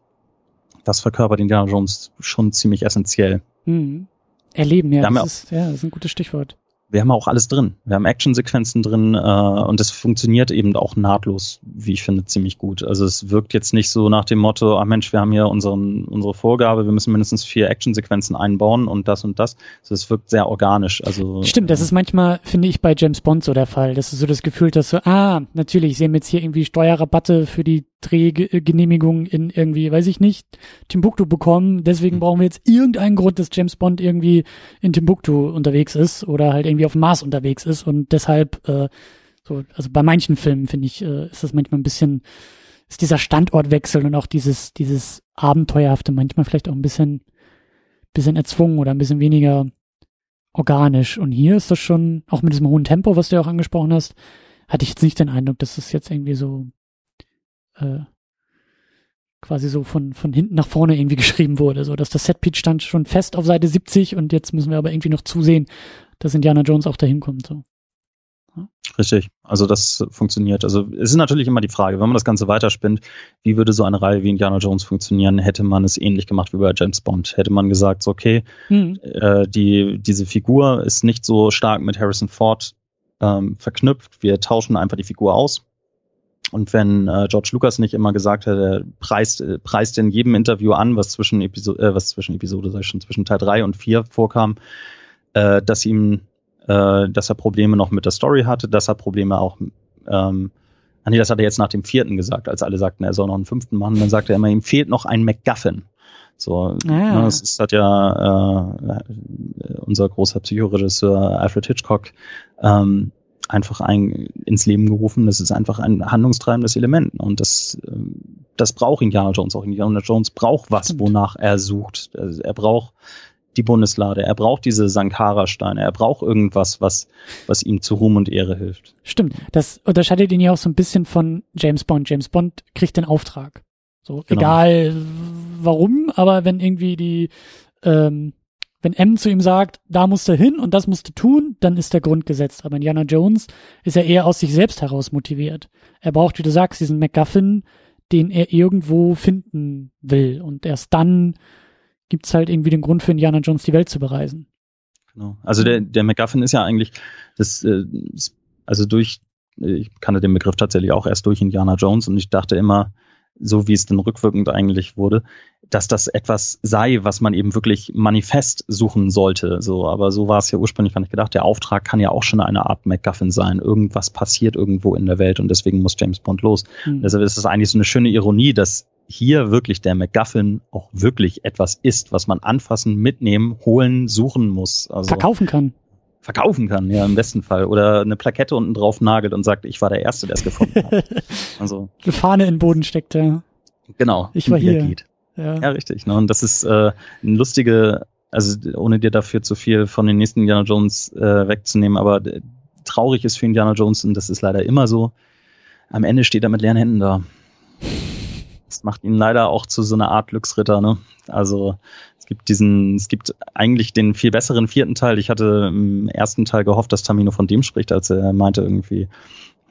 Das verkörpert Indiana Jones schon ziemlich essentiell. Mhm. Erleben, ja, das ist, ja, das ist ein gutes Stichwort wir haben auch alles drin. Wir haben Actionsequenzen drin äh, und das funktioniert eben auch nahtlos, wie ich finde, ziemlich gut. Also es wirkt jetzt nicht so nach dem Motto, ah Mensch, wir haben hier unseren, unsere Vorgabe, wir müssen mindestens vier Actionsequenzen einbauen und das und das. Also es wirkt sehr organisch. Also Stimmt, das ist manchmal, finde ich, bei James Bond so der Fall. Das ist so das Gefühl, dass so, ah, natürlich, sie haben jetzt hier irgendwie Steuerrabatte für die Drehgenehmigung in irgendwie, weiß ich nicht, Timbuktu bekommen. Deswegen mhm. brauchen wir jetzt irgendeinen Grund, dass James Bond irgendwie in Timbuktu unterwegs ist oder halt irgendwie auf dem Mars unterwegs ist und deshalb äh, so, also bei manchen Filmen finde ich, äh, ist das manchmal ein bisschen, ist dieser Standortwechsel und auch dieses, dieses Abenteuerhafte manchmal vielleicht auch ein bisschen, bisschen erzwungen oder ein bisschen weniger organisch. Und hier ist das schon, auch mit diesem hohen Tempo, was du ja auch angesprochen hast, hatte ich jetzt nicht den Eindruck, dass das jetzt irgendwie so äh, quasi so von, von hinten nach vorne irgendwie geschrieben wurde, so dass das Setpiece stand schon fest auf Seite 70 und jetzt müssen wir aber irgendwie noch zusehen, dass Indiana Jones auch dahin kommt. So. Ja. Richtig, also das funktioniert. Also es ist natürlich immer die Frage, wenn man das Ganze weiterspinnt, wie würde so eine Reihe wie Indiana Jones funktionieren? Hätte man es ähnlich gemacht wie bei James Bond? Hätte man gesagt, so, okay, mhm. äh, die, diese Figur ist nicht so stark mit Harrison Ford ähm, verknüpft, wir tauschen einfach die Figur aus und wenn äh, George Lucas nicht immer gesagt hätte, er preist, äh, preist in jedem Interview an, was zwischen Episode, äh, was zwischen Episode, sag ich schon, zwischen Teil 3 und 4 vorkam, äh, dass ihm, äh, dass er Probleme noch mit der Story hatte, dass er Probleme auch, ähm, ah nee, das hat er jetzt nach dem vierten gesagt, als alle sagten, er soll noch einen fünften machen, dann sagte er immer, ihm fehlt noch ein MacGuffin. So, ah. ne, das ist, hat ja äh, unser großer Psychoregisseur Alfred Hitchcock ähm, einfach ein, ins Leben gerufen. Das ist einfach ein handlungstreibendes Element. Und das, ähm, das braucht Indiana Jones auch. Indiana Jones braucht was, wonach er sucht. Also er braucht die Bundeslade, er braucht diese Sankara-Steine, er braucht irgendwas, was, was ihm zu Ruhm und Ehre hilft. Stimmt. Das unterscheidet ihn ja auch so ein bisschen von James Bond. James Bond kriegt den Auftrag. So, genau. egal warum, aber wenn irgendwie die, ähm, wenn M zu ihm sagt, da musst du hin und das musst du tun, dann ist der Grund gesetzt. Aber Indiana Jones ist ja eher aus sich selbst heraus motiviert. Er braucht, wie du sagst, diesen MacGuffin, den er irgendwo finden will. Und erst dann gibt's halt irgendwie den Grund für Indiana Jones, die Welt zu bereisen. Genau. Also der, der MacGuffin ist ja eigentlich, das, äh, also durch, ich kannte den Begriff tatsächlich auch erst durch Indiana Jones und ich dachte immer, so wie es dann rückwirkend eigentlich wurde, dass das etwas sei, was man eben wirklich manifest suchen sollte. So, aber so war es ja ursprünglich gar nicht gedacht. Der Auftrag kann ja auch schon eine Art MacGuffin sein. Irgendwas passiert irgendwo in der Welt und deswegen muss James Bond los. Mhm. Deshalb ist es eigentlich so eine schöne Ironie, dass hier wirklich der MacGuffin auch wirklich etwas ist, was man anfassen, mitnehmen, holen, suchen muss. Also verkaufen kann verkaufen kann, ja, im besten Fall. Oder eine Plakette unten drauf nagelt und sagt, ich war der Erste, der es gefunden hat. Also. Eine Fahne in den Boden steckt, ja. Genau. Ich war hier. Geht. Ja. ja, richtig. Ne? Und das ist äh, eine lustige, also ohne dir dafür zu viel von den nächsten Indiana Jones äh, wegzunehmen, aber äh, traurig ist für Indiana Jones, und das ist leider immer so, am Ende steht er mit leeren Händen da. Das macht ihn leider auch zu so einer Art Glücksritter, ne? Also es gibt diesen, es gibt eigentlich den viel besseren vierten Teil. Ich hatte im ersten Teil gehofft, dass Tamino von dem spricht, als er meinte irgendwie,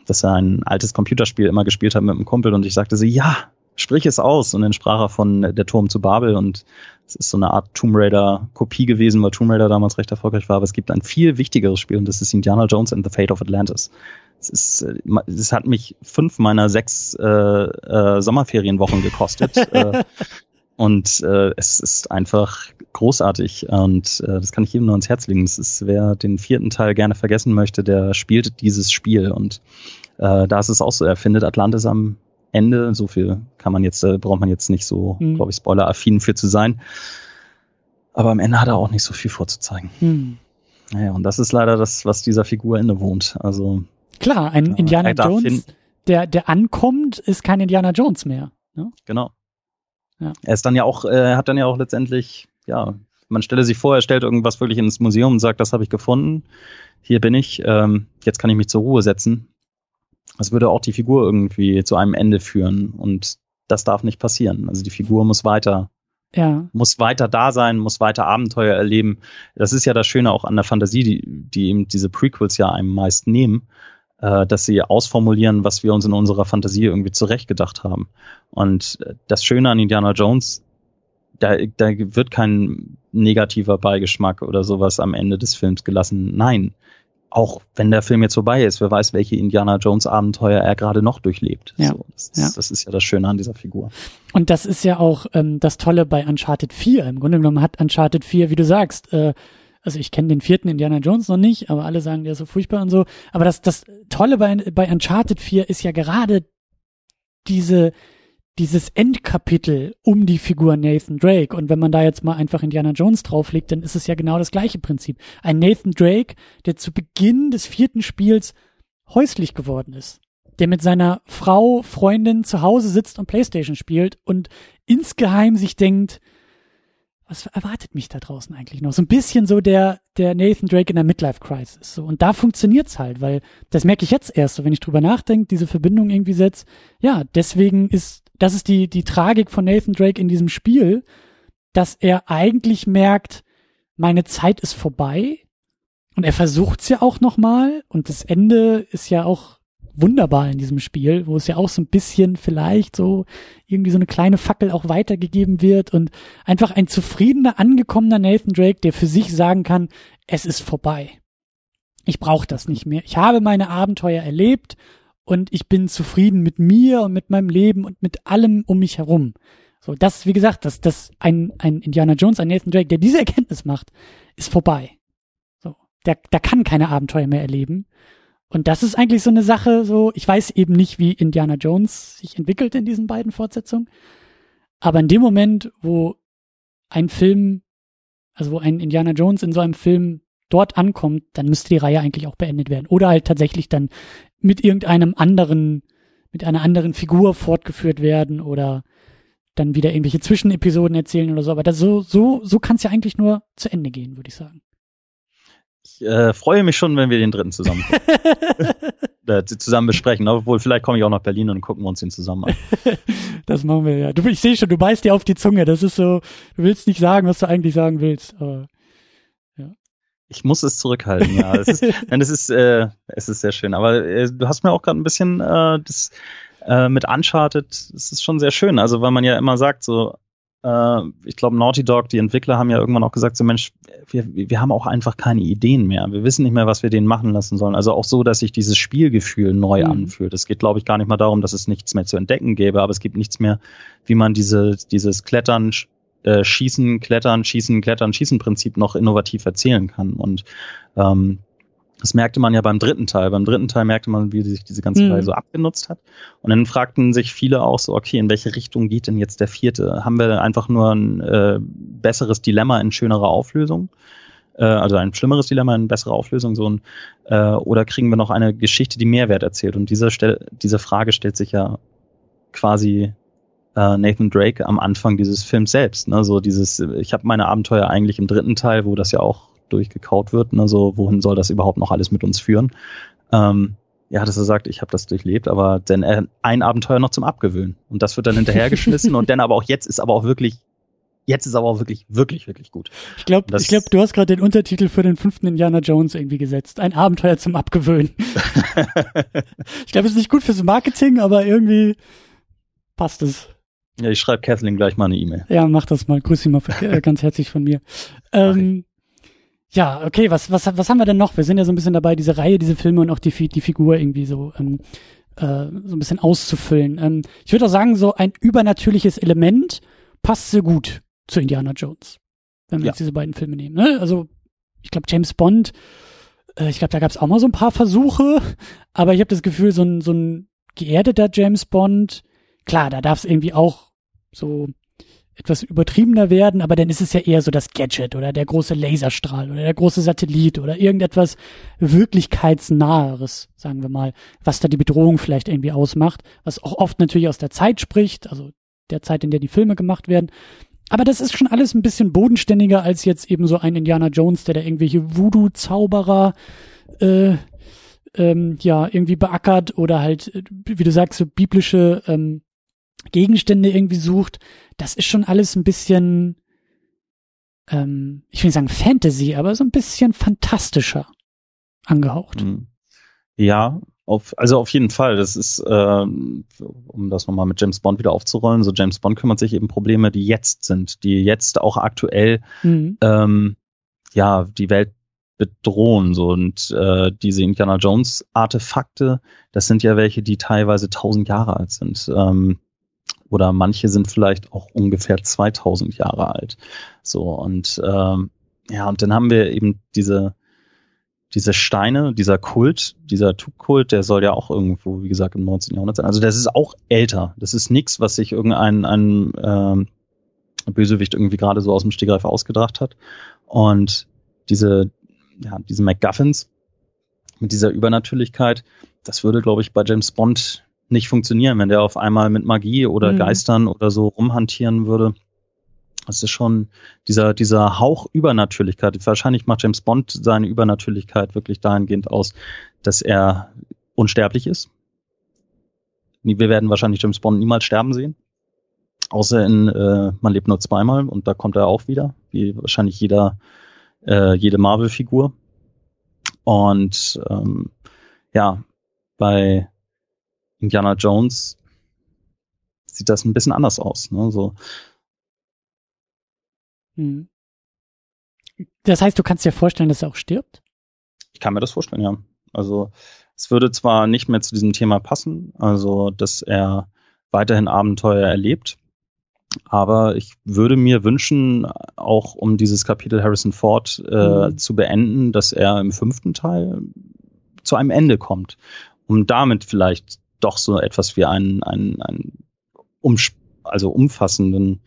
dass er ein altes Computerspiel immer gespielt hat mit einem Kumpel und ich sagte so, ja, sprich es aus. Und dann sprach er von Der Turm zu Babel und es ist so eine Art Tomb Raider Kopie gewesen, weil Tomb Raider damals recht erfolgreich war. Aber es gibt ein viel wichtigeres Spiel und das ist Indiana Jones and the Fate of Atlantis. Es, ist, äh, es hat mich fünf meiner sechs äh, äh, Sommerferienwochen gekostet. äh, und äh, es ist einfach großartig und äh, das kann ich jedem nur ans Herz legen. Es ist, wer den vierten Teil gerne vergessen möchte, der spielt dieses Spiel und äh, da ist es auch so, er findet Atlantis am Ende. So viel kann man jetzt, äh, braucht man jetzt nicht so, mhm. glaube ich, spoiler-affin für zu sein. Aber am Ende hat er auch nicht so viel vorzuzeigen. Mhm. Naja, und das ist leider das, was dieser Figur innewohnt. Also klar, ein äh, Indiana Jones, der der ankommt, ist kein Indiana Jones mehr. Ne? Genau. Ja. Er ist dann ja auch, er hat dann ja auch letztendlich, ja, man stelle sich vor, er stellt irgendwas wirklich ins Museum und sagt, das habe ich gefunden, hier bin ich, ähm, jetzt kann ich mich zur Ruhe setzen das würde auch die Figur irgendwie zu einem Ende führen und das darf nicht passieren. Also die Figur muss weiter ja. muss weiter da sein, muss weiter Abenteuer erleben. Das ist ja das Schöne auch an der Fantasie, die, die eben diese Prequels ja einem meist nehmen, äh, dass sie ausformulieren, was wir uns in unserer Fantasie irgendwie zurechtgedacht haben. Und das Schöne an Indiana Jones, da, da wird kein negativer Beigeschmack oder sowas am Ende des Films gelassen. Nein, auch wenn der Film jetzt vorbei ist, wer weiß, welche Indiana Jones Abenteuer er gerade noch durchlebt. Ja, so, das, ja. das, ist ja das Schöne an dieser Figur. Und das ist ja auch ähm, das Tolle bei Uncharted 4. Im Grunde genommen hat Uncharted 4, wie du sagst, äh, also ich kenne den vierten Indiana Jones noch nicht, aber alle sagen, der ist so furchtbar und so. Aber das, das Tolle bei, bei Uncharted 4 ist ja gerade diese, dieses Endkapitel um die Figur Nathan Drake. Und wenn man da jetzt mal einfach Indiana Jones drauflegt, dann ist es ja genau das gleiche Prinzip. Ein Nathan Drake, der zu Beginn des vierten Spiels häuslich geworden ist. Der mit seiner Frau, Freundin zu Hause sitzt und Playstation spielt und insgeheim sich denkt, was erwartet mich da draußen eigentlich noch? So ein bisschen so der, der Nathan Drake in der Midlife Crisis. So. Und da funktioniert's halt, weil das merke ich jetzt erst, so wenn ich drüber nachdenke, diese Verbindung irgendwie setzt. Ja, deswegen ist das ist die, die Tragik von Nathan Drake in diesem Spiel, dass er eigentlich merkt, meine Zeit ist vorbei. Und er versucht's ja auch nochmal. Und das Ende ist ja auch wunderbar in diesem Spiel, wo es ja auch so ein bisschen vielleicht so irgendwie so eine kleine Fackel auch weitergegeben wird und einfach ein zufriedener, angekommener Nathan Drake, der für sich sagen kann, es ist vorbei. Ich brauche das nicht mehr. Ich habe meine Abenteuer erlebt und ich bin zufrieden mit mir und mit meinem Leben und mit allem um mich herum. So, das, wie gesagt, dass das ein, ein Indiana Jones, ein Nathan Drake, der diese Erkenntnis macht, ist vorbei. So, der, der kann keine Abenteuer mehr erleben. Und das ist eigentlich so eine Sache, so, ich weiß eben nicht, wie Indiana Jones sich entwickelt in diesen beiden Fortsetzungen. Aber in dem Moment, wo ein Film, also wo ein Indiana Jones in so einem Film dort ankommt, dann müsste die Reihe eigentlich auch beendet werden. Oder halt tatsächlich dann mit irgendeinem anderen, mit einer anderen Figur fortgeführt werden oder dann wieder irgendwelche Zwischenepisoden erzählen oder so. Aber das, so, so, so kann es ja eigentlich nur zu Ende gehen, würde ich sagen. Ich äh, freue mich schon, wenn wir den dritten zusammen äh, zusammen besprechen. Obwohl, vielleicht komme ich auch nach Berlin und gucken wir uns den zusammen an. das machen wir ja. Du, ich sehe schon, du beißt dir auf die Zunge. Das ist so, du willst nicht sagen, was du eigentlich sagen willst. Aber, ja. Ich muss es zurückhalten, ja. Es ist, nein, es ist, äh, es ist sehr schön. Aber äh, du hast mir auch gerade ein bisschen äh, das äh, mit Uncharted, es ist schon sehr schön. Also, weil man ja immer sagt, so, äh, ich glaube, Naughty Dog, die Entwickler haben ja irgendwann auch gesagt, so Mensch, wir, wir haben auch einfach keine Ideen mehr. Wir wissen nicht mehr, was wir denen machen lassen sollen. Also auch so, dass sich dieses Spielgefühl neu mhm. anfühlt. Es geht, glaube ich, gar nicht mal darum, dass es nichts mehr zu entdecken gäbe, aber es gibt nichts mehr, wie man diese, dieses Klettern, äh, Schießen, Klettern, Schießen, Klettern, Schießen Prinzip noch innovativ erzählen kann. Und ähm, das merkte man ja beim dritten Teil. Beim dritten Teil merkte man, wie sich diese ganze mhm. Reihe so abgenutzt hat. Und dann fragten sich viele auch so, okay, in welche Richtung geht denn jetzt der vierte? Haben wir einfach nur ein äh, besseres Dilemma in schönerer Auflösung? Äh, also ein schlimmeres Dilemma in besserer Auflösung, so ein, äh, oder kriegen wir noch eine Geschichte, die Mehrwert erzählt? Und diese, Stel diese Frage stellt sich ja quasi äh, Nathan Drake am Anfang dieses Films selbst. Ne? So dieses, ich habe meine Abenteuer eigentlich im dritten Teil, wo das ja auch durchgekaut wird. Ne? So, wohin soll das überhaupt noch alles mit uns führen? Ähm, ja, dass er sagt, ich habe das durchlebt, aber dann äh, ein Abenteuer noch zum Abgewöhnen. Und das wird dann hinterhergeschmissen und dann aber auch jetzt ist aber auch wirklich, jetzt ist aber auch wirklich, wirklich, wirklich gut. Ich glaube, ich glaube, du hast gerade den Untertitel für den fünften Indiana Jones irgendwie gesetzt. Ein Abenteuer zum Abgewöhnen. ich glaube, es ist nicht gut fürs Marketing, aber irgendwie passt es. Ja, ich schreibe Kathleen gleich mal eine E-Mail. Ja, mach das mal. Grüß sie mal äh, ganz herzlich von mir. Ähm, ja, okay, was, was, was haben wir denn noch? Wir sind ja so ein bisschen dabei, diese Reihe, diese Filme und auch die, die Figur irgendwie so, ähm, äh, so ein bisschen auszufüllen. Ähm, ich würde auch sagen, so ein übernatürliches Element passt sehr gut zu Indiana Jones, wenn wir ja. jetzt diese beiden Filme nehmen. Ne? Also, ich glaube, James Bond, äh, ich glaube, da gab es auch mal so ein paar Versuche, aber ich habe das Gefühl, so ein, so ein geerdeter James Bond, klar, da darf es irgendwie auch so etwas übertriebener werden, aber dann ist es ja eher so das Gadget oder der große Laserstrahl oder der große Satellit oder irgendetwas wirklichkeitsnaheres, sagen wir mal, was da die Bedrohung vielleicht irgendwie ausmacht, was auch oft natürlich aus der Zeit spricht, also der Zeit, in der die Filme gemacht werden. Aber das ist schon alles ein bisschen bodenständiger als jetzt eben so ein Indiana Jones, der da irgendwelche Voodoo-Zauberer äh, ähm, ja irgendwie beackert oder halt, äh, wie du sagst, so biblische ähm, Gegenstände irgendwie sucht, das ist schon alles ein bisschen, ähm, ich will nicht sagen Fantasy, aber so ein bisschen fantastischer angehaucht. Mhm. Ja, auf, also auf jeden Fall. Das ist, ähm, um das nochmal mit James Bond wieder aufzurollen, so James Bond kümmert sich eben Probleme, die jetzt sind, die jetzt auch aktuell mhm. ähm, ja die Welt bedrohen. So und äh, diese Indiana Jones Artefakte, das sind ja welche, die teilweise tausend Jahre alt sind. Ähm, oder manche sind vielleicht auch ungefähr 2000 Jahre alt. So und ähm, ja, und dann haben wir eben diese diese Steine, dieser Kult, dieser Tugkult, der soll ja auch irgendwo, wie gesagt, im 19. Jahrhundert sein. Also das ist auch älter. Das ist nichts, was sich irgendein ein, ähm, Bösewicht irgendwie gerade so aus dem Stegreif ausgedacht hat. Und diese, ja, diese MacGuffins mit dieser Übernatürlichkeit, das würde, glaube ich, bei James Bond nicht funktionieren, wenn der auf einmal mit Magie oder mhm. Geistern oder so rumhantieren würde. Das ist schon dieser, dieser Hauch Übernatürlichkeit. Wahrscheinlich macht James Bond seine Übernatürlichkeit wirklich dahingehend aus, dass er unsterblich ist. Wir werden wahrscheinlich James Bond niemals sterben sehen. Außer in äh, Man lebt nur zweimal und da kommt er auch wieder, wie wahrscheinlich jeder, äh, jede Marvel-Figur. Und ähm, ja, bei Indiana Jones sieht das ein bisschen anders aus. Ne? So. Hm. Das heißt, du kannst dir vorstellen, dass er auch stirbt? Ich kann mir das vorstellen, ja. Also es würde zwar nicht mehr zu diesem Thema passen, also dass er weiterhin Abenteuer erlebt, aber ich würde mir wünschen, auch um dieses Kapitel Harrison Ford äh, mhm. zu beenden, dass er im fünften Teil zu einem Ende kommt, um damit vielleicht doch so etwas wie einen, einen, einen um, also umfassenden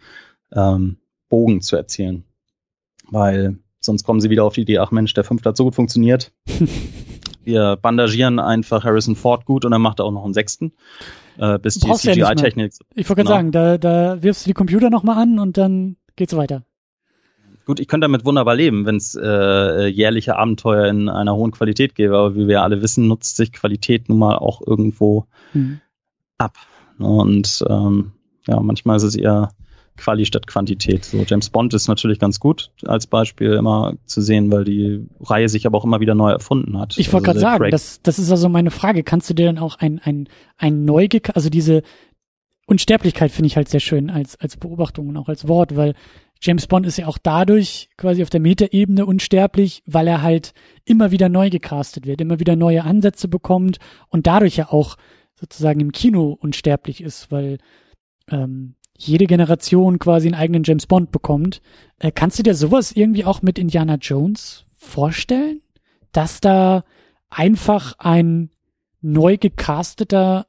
ähm, Bogen zu erzählen. Weil sonst kommen sie wieder auf die Idee, ach Mensch, der fünfte hat so gut funktioniert. Wir bandagieren einfach Harrison Ford gut und dann macht er auch noch einen sechsten. Äh, bis die CGI-Technik. Ja ich wollte gerade genau. sagen, da, da wirfst du die Computer nochmal an und dann geht's weiter. Gut, ich könnte damit wunderbar leben, wenn es äh, jährliche Abenteuer in einer hohen Qualität gäbe, aber wie wir alle wissen, nutzt sich Qualität nun mal auch irgendwo mhm. ab. Ne? Und ähm, ja, manchmal ist es eher Quali statt Quantität. So James Bond ist natürlich ganz gut als Beispiel immer zu sehen, weil die Reihe sich aber auch immer wieder neu erfunden hat. Ich wollte also gerade sagen, das, das ist also meine Frage. Kannst du dir dann auch ein, ein, ein neu, also diese Unsterblichkeit finde ich halt sehr schön als, als Beobachtung und auch als Wort, weil James Bond ist ja auch dadurch quasi auf der Metaebene unsterblich, weil er halt immer wieder neu gecastet wird, immer wieder neue Ansätze bekommt und dadurch ja auch sozusagen im Kino unsterblich ist, weil ähm, jede Generation quasi einen eigenen James Bond bekommt. Äh, kannst du dir sowas irgendwie auch mit Indiana Jones vorstellen? Dass da einfach ein neu gecasteter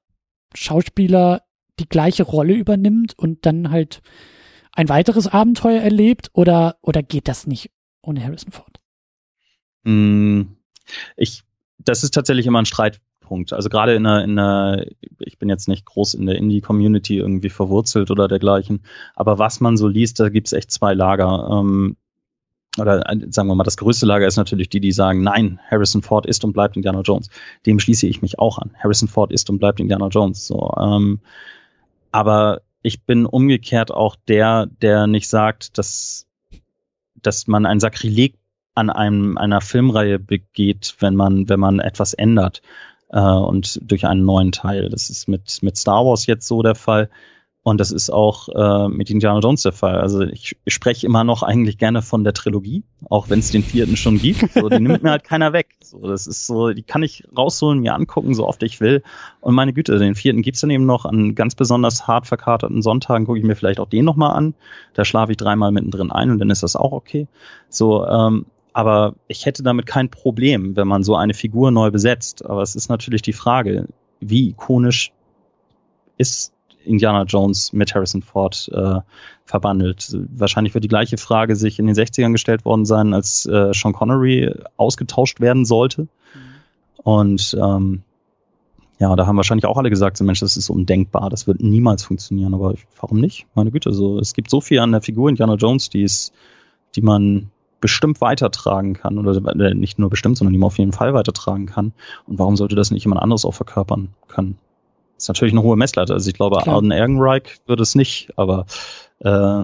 Schauspieler die gleiche Rolle übernimmt und dann halt ein weiteres Abenteuer erlebt oder, oder geht das nicht ohne Harrison Ford? Mm, ich, das ist tatsächlich immer ein Streitpunkt. Also gerade in einer, in einer, ich bin jetzt nicht groß in der Indie-Community irgendwie verwurzelt oder dergleichen, aber was man so liest, da gibt's echt zwei Lager. Ähm, oder äh, sagen wir mal, das größte Lager ist natürlich die, die sagen, nein, Harrison Ford ist und bleibt Indiana Jones. Dem schließe ich mich auch an. Harrison Ford ist und bleibt Indiana Jones. So, ähm, aber ich bin umgekehrt auch der, der nicht sagt, dass, dass man ein Sakrileg an einem, einer Filmreihe begeht, wenn man, wenn man etwas ändert äh, und durch einen neuen Teil. Das ist mit, mit Star Wars jetzt so der Fall. Und das ist auch äh, mit Indiana Jones der Fall. Also ich, ich spreche immer noch eigentlich gerne von der Trilogie, auch wenn es den vierten schon gibt. So, die nimmt mir halt keiner weg. So, das ist so, die kann ich rausholen, mir angucken, so oft ich will. Und meine Güte, den vierten gibt's dann eben noch an ganz besonders hart verkaterten Sonntagen, gucke ich mir vielleicht auch den nochmal an. Da schlafe ich dreimal mittendrin ein und dann ist das auch okay. So, ähm, aber ich hätte damit kein Problem, wenn man so eine Figur neu besetzt. Aber es ist natürlich die Frage, wie ikonisch ist Indiana Jones mit Harrison Ford äh, verbandelt. Wahrscheinlich wird die gleiche Frage sich in den 60ern gestellt worden sein, als äh, Sean Connery ausgetauscht werden sollte. Mhm. Und ähm, ja, da haben wahrscheinlich auch alle gesagt, so Mensch, das ist undenkbar, das wird niemals funktionieren. Aber warum nicht? Meine Güte, so es gibt so viel an der Figur Indiana Jones, die ist, die man bestimmt weitertragen kann oder äh, nicht nur bestimmt, sondern die man auf jeden Fall weitertragen kann. Und warum sollte das nicht jemand anderes auch verkörpern können? Ist natürlich eine hohe Messlatte. Also ich glaube, Klar. Arden Ehrenreich würde es nicht, aber äh,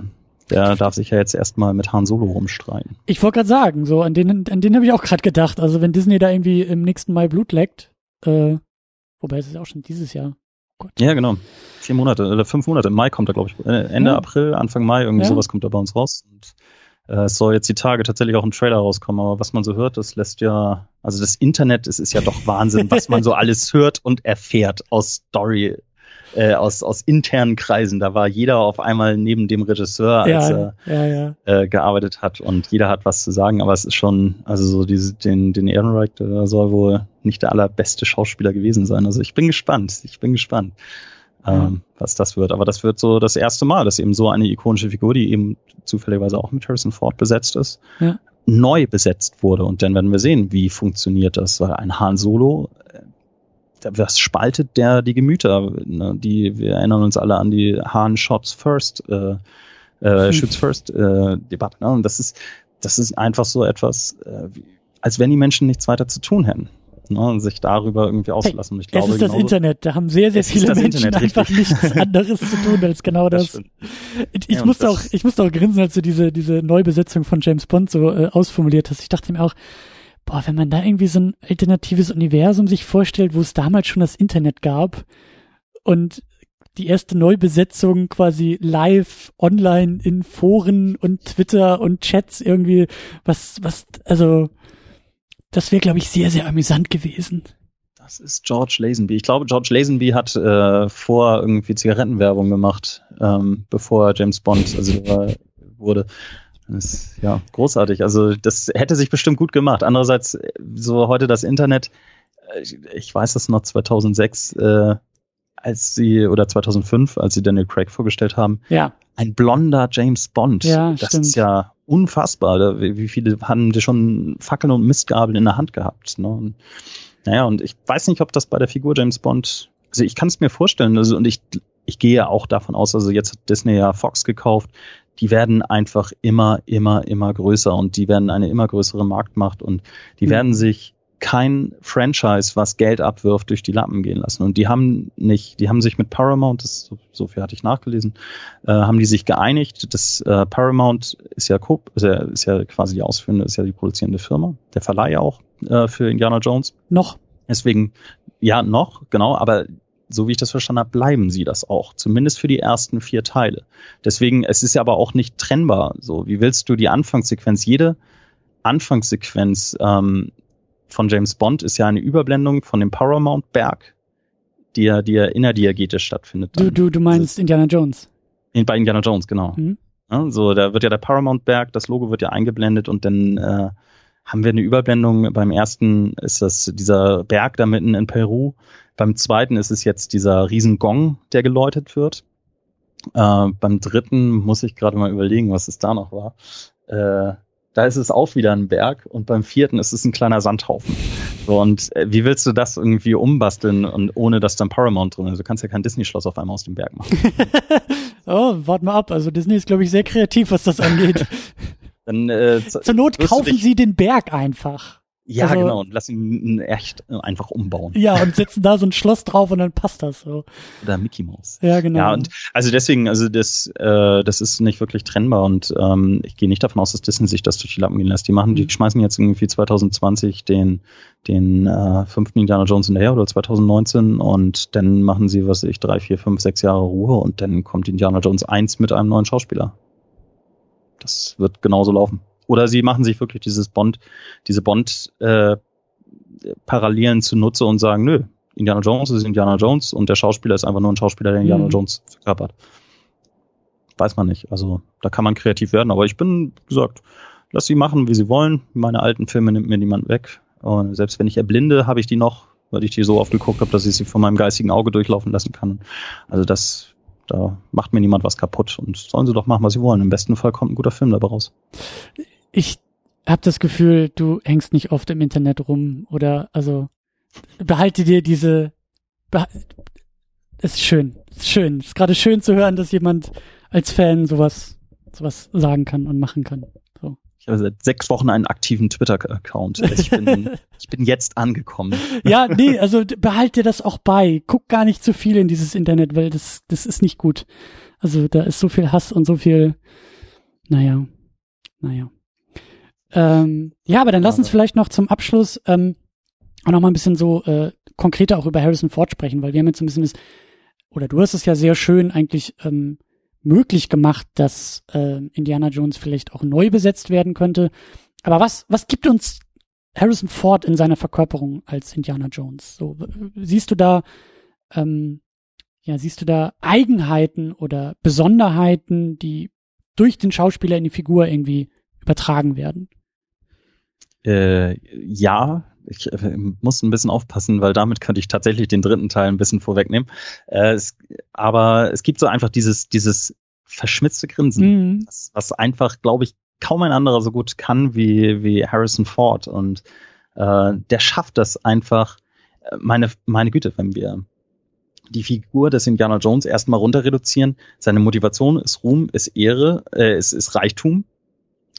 der darf sich ja jetzt erstmal mit Han Solo rumstreiten. Ich wollte gerade sagen, so an den, an den habe ich auch gerade gedacht. Also wenn Disney da irgendwie im nächsten Mai Blut leckt, äh, wobei es ist ja auch schon dieses Jahr. Oh ja, genau. Vier Monate oder fünf Monate. Im Mai kommt er, glaube ich. Äh, Ende ja. April, Anfang Mai, irgendwie ja. sowas kommt da bei uns raus. Und äh, es soll jetzt die Tage tatsächlich auch ein Trailer rauskommen, aber was man so hört, das lässt ja, also das Internet, es ist ja doch Wahnsinn, was man so alles hört und erfährt aus Story, äh, aus, aus internen Kreisen. Da war jeder auf einmal neben dem Regisseur, als ja, er ja, ja. Äh, gearbeitet hat und jeder hat was zu sagen, aber es ist schon, also so diese, den, den Ehrenreich, der soll wohl nicht der allerbeste Schauspieler gewesen sein. Also ich bin gespannt, ich bin gespannt ähm, was das wird. Aber das wird so das erste Mal, dass eben so eine ikonische Figur, die eben zufälligerweise auch mit Harrison Ford besetzt ist, ja. neu besetzt wurde. Und dann werden wir sehen, wie funktioniert das. Weil ein Han Solo, äh, das spaltet der die Gemüter. Ne? Die, wir erinnern uns alle an die Han Shots First, äh, äh, hm. Shoots First äh, Debatte. Ne? Und das ist, das ist einfach so etwas, äh, als wenn die Menschen nichts weiter zu tun hätten ne, sich darüber irgendwie auszulassen. Hey, ich glaube, es ist das Internet, da haben sehr, sehr viele Menschen Internet, einfach nichts anderes zu tun als genau das. das ich, ja, musste auch, ich musste auch grinsen, als du diese, diese Neubesetzung von James Bond so äh, ausformuliert hast. Ich dachte mir auch, boah, wenn man da irgendwie so ein alternatives Universum sich vorstellt, wo es damals schon das Internet gab und die erste Neubesetzung quasi live online in Foren und Twitter und Chats irgendwie, was, was, also, das wäre, glaube ich, sehr, sehr amüsant gewesen. Das ist George Lazenby. Ich glaube, George Lazenby hat äh, vor irgendwie Zigarettenwerbung gemacht, ähm, bevor James Bond also wurde. Das ist, ja, großartig. Also das hätte sich bestimmt gut gemacht. Andererseits, so heute das Internet, äh, ich weiß das noch 2006, äh, als sie, oder 2005, als sie Daniel Craig vorgestellt haben. Ja. Ein blonder James Bond. Ja, das stimmt. ist ja unfassbar. Wie viele haben die schon Fackeln und Mistgabeln in der Hand gehabt? Ne? Und, naja, und ich weiß nicht, ob das bei der Figur James Bond, also ich kann es mir vorstellen, also und ich, ich gehe auch davon aus, also jetzt hat Disney ja Fox gekauft, die werden einfach immer, immer, immer größer und die werden eine immer größere Marktmacht und die mhm. werden sich kein Franchise, was Geld abwirft, durch die Lappen gehen lassen. Und die haben nicht, die haben sich mit Paramount, das, so, so viel hatte ich nachgelesen, äh, haben die sich geeinigt. Das äh, Paramount ist ja, Co ist ja, ist ja quasi die ausführende, ist ja die produzierende Firma, der Verleih auch äh, für Indiana Jones. Noch. Deswegen, ja, noch, genau, aber so wie ich das verstanden habe, bleiben sie das auch. Zumindest für die ersten vier Teile. Deswegen, es ist ja aber auch nicht trennbar. So, wie willst du die Anfangssequenz, jede Anfangssequenz ähm, von James Bond ist ja eine Überblendung von dem Paramount-Berg, die ja, die ja innerdiegetisch stattfindet. Du, du, du meinst also, Indiana Jones? In, bei Indiana Jones, genau. Mhm. Ja, so, da wird ja der Paramount-Berg, das Logo wird ja eingeblendet und dann äh, haben wir eine Überblendung. Beim ersten ist das dieser Berg da mitten in Peru. Beim zweiten ist es jetzt dieser Riesengong, der geläutet wird. Äh, beim dritten muss ich gerade mal überlegen, was es da noch war. Äh, da ist es auch wieder ein Berg und beim vierten ist es ein kleiner Sandhaufen. So, und äh, wie willst du das irgendwie umbasteln und ohne dass dann Paramount drin ist? Du kannst ja kein Disney-Schloss auf einmal aus dem Berg machen. oh, warte mal ab. Also Disney ist, glaube ich, sehr kreativ, was das angeht. dann, äh, Zur Not kaufen sie den Berg einfach. Ja, also, genau, und lass ihn echt einfach umbauen. Ja, und setzen da so ein Schloss drauf und dann passt das so. Oder Mickey Mouse. Ja, genau. Ja, und also deswegen, also das, äh, das ist nicht wirklich trennbar und ähm, ich gehe nicht davon aus, dass Disney sich das durch die Lappen gehen lässt. Die machen, die mhm. schmeißen jetzt irgendwie 2020 den, den äh, fünften Indiana Jones hinterher oder 2019 und dann machen sie, was ich, drei, vier, fünf, sechs Jahre Ruhe und dann kommt Indiana Jones 1 mit einem neuen Schauspieler. Das wird genauso laufen. Oder sie machen sich wirklich dieses Bond, diese Bond äh, Parallelen zunutze und sagen, nö, Indiana Jones ist Indiana Jones und der Schauspieler ist einfach nur ein Schauspieler, der Indiana mhm. Jones verkörpert. Weiß man nicht. Also da kann man kreativ werden, aber ich bin gesagt, lass sie machen, wie sie wollen. Meine alten Filme nimmt mir niemand weg. Und selbst wenn ich erblinde, habe ich die noch, weil ich die so oft geguckt habe, dass ich sie von meinem geistigen Auge durchlaufen lassen kann. Also das, da macht mir niemand was kaputt und sollen sie doch machen, was sie wollen. Im besten Fall kommt ein guter Film dabei raus ich habe das Gefühl, du hängst nicht oft im Internet rum oder also behalte dir diese es ist schön, es ist schön, es ist gerade schön zu hören, dass jemand als Fan sowas sowas sagen kann und machen kann. So. Ich habe seit sechs Wochen einen aktiven Twitter-Account. Ich bin, ich bin jetzt angekommen. Ja, nee, also behalte dir das auch bei. Guck gar nicht zu viel in dieses Internet, weil das, das ist nicht gut. Also da ist so viel Hass und so viel, naja, naja. Ähm, ja, aber dann lass uns vielleicht noch zum Abschluss ähm, auch noch mal ein bisschen so äh, konkreter auch über Harrison Ford sprechen, weil wir haben jetzt ein bisschen das, oder du hast es ja sehr schön eigentlich ähm, möglich gemacht, dass äh, Indiana Jones vielleicht auch neu besetzt werden könnte. Aber was, was gibt uns Harrison Ford in seiner Verkörperung als Indiana Jones? So, siehst du da, ähm, ja, siehst du da Eigenheiten oder Besonderheiten, die durch den Schauspieler in die Figur irgendwie übertragen werden? Äh, ja, ich äh, muss ein bisschen aufpassen, weil damit könnte ich tatsächlich den dritten Teil ein bisschen vorwegnehmen. Äh, es, aber es gibt so einfach dieses, dieses verschmitzte Grinsen, mhm. was, was, einfach, glaube ich, kaum ein anderer so gut kann wie, wie Harrison Ford. Und äh, der schafft das einfach, meine, meine Güte, wenn wir die Figur des Indiana Jones erstmal runter reduzieren. Seine Motivation ist Ruhm, ist Ehre, äh, ist, ist Reichtum.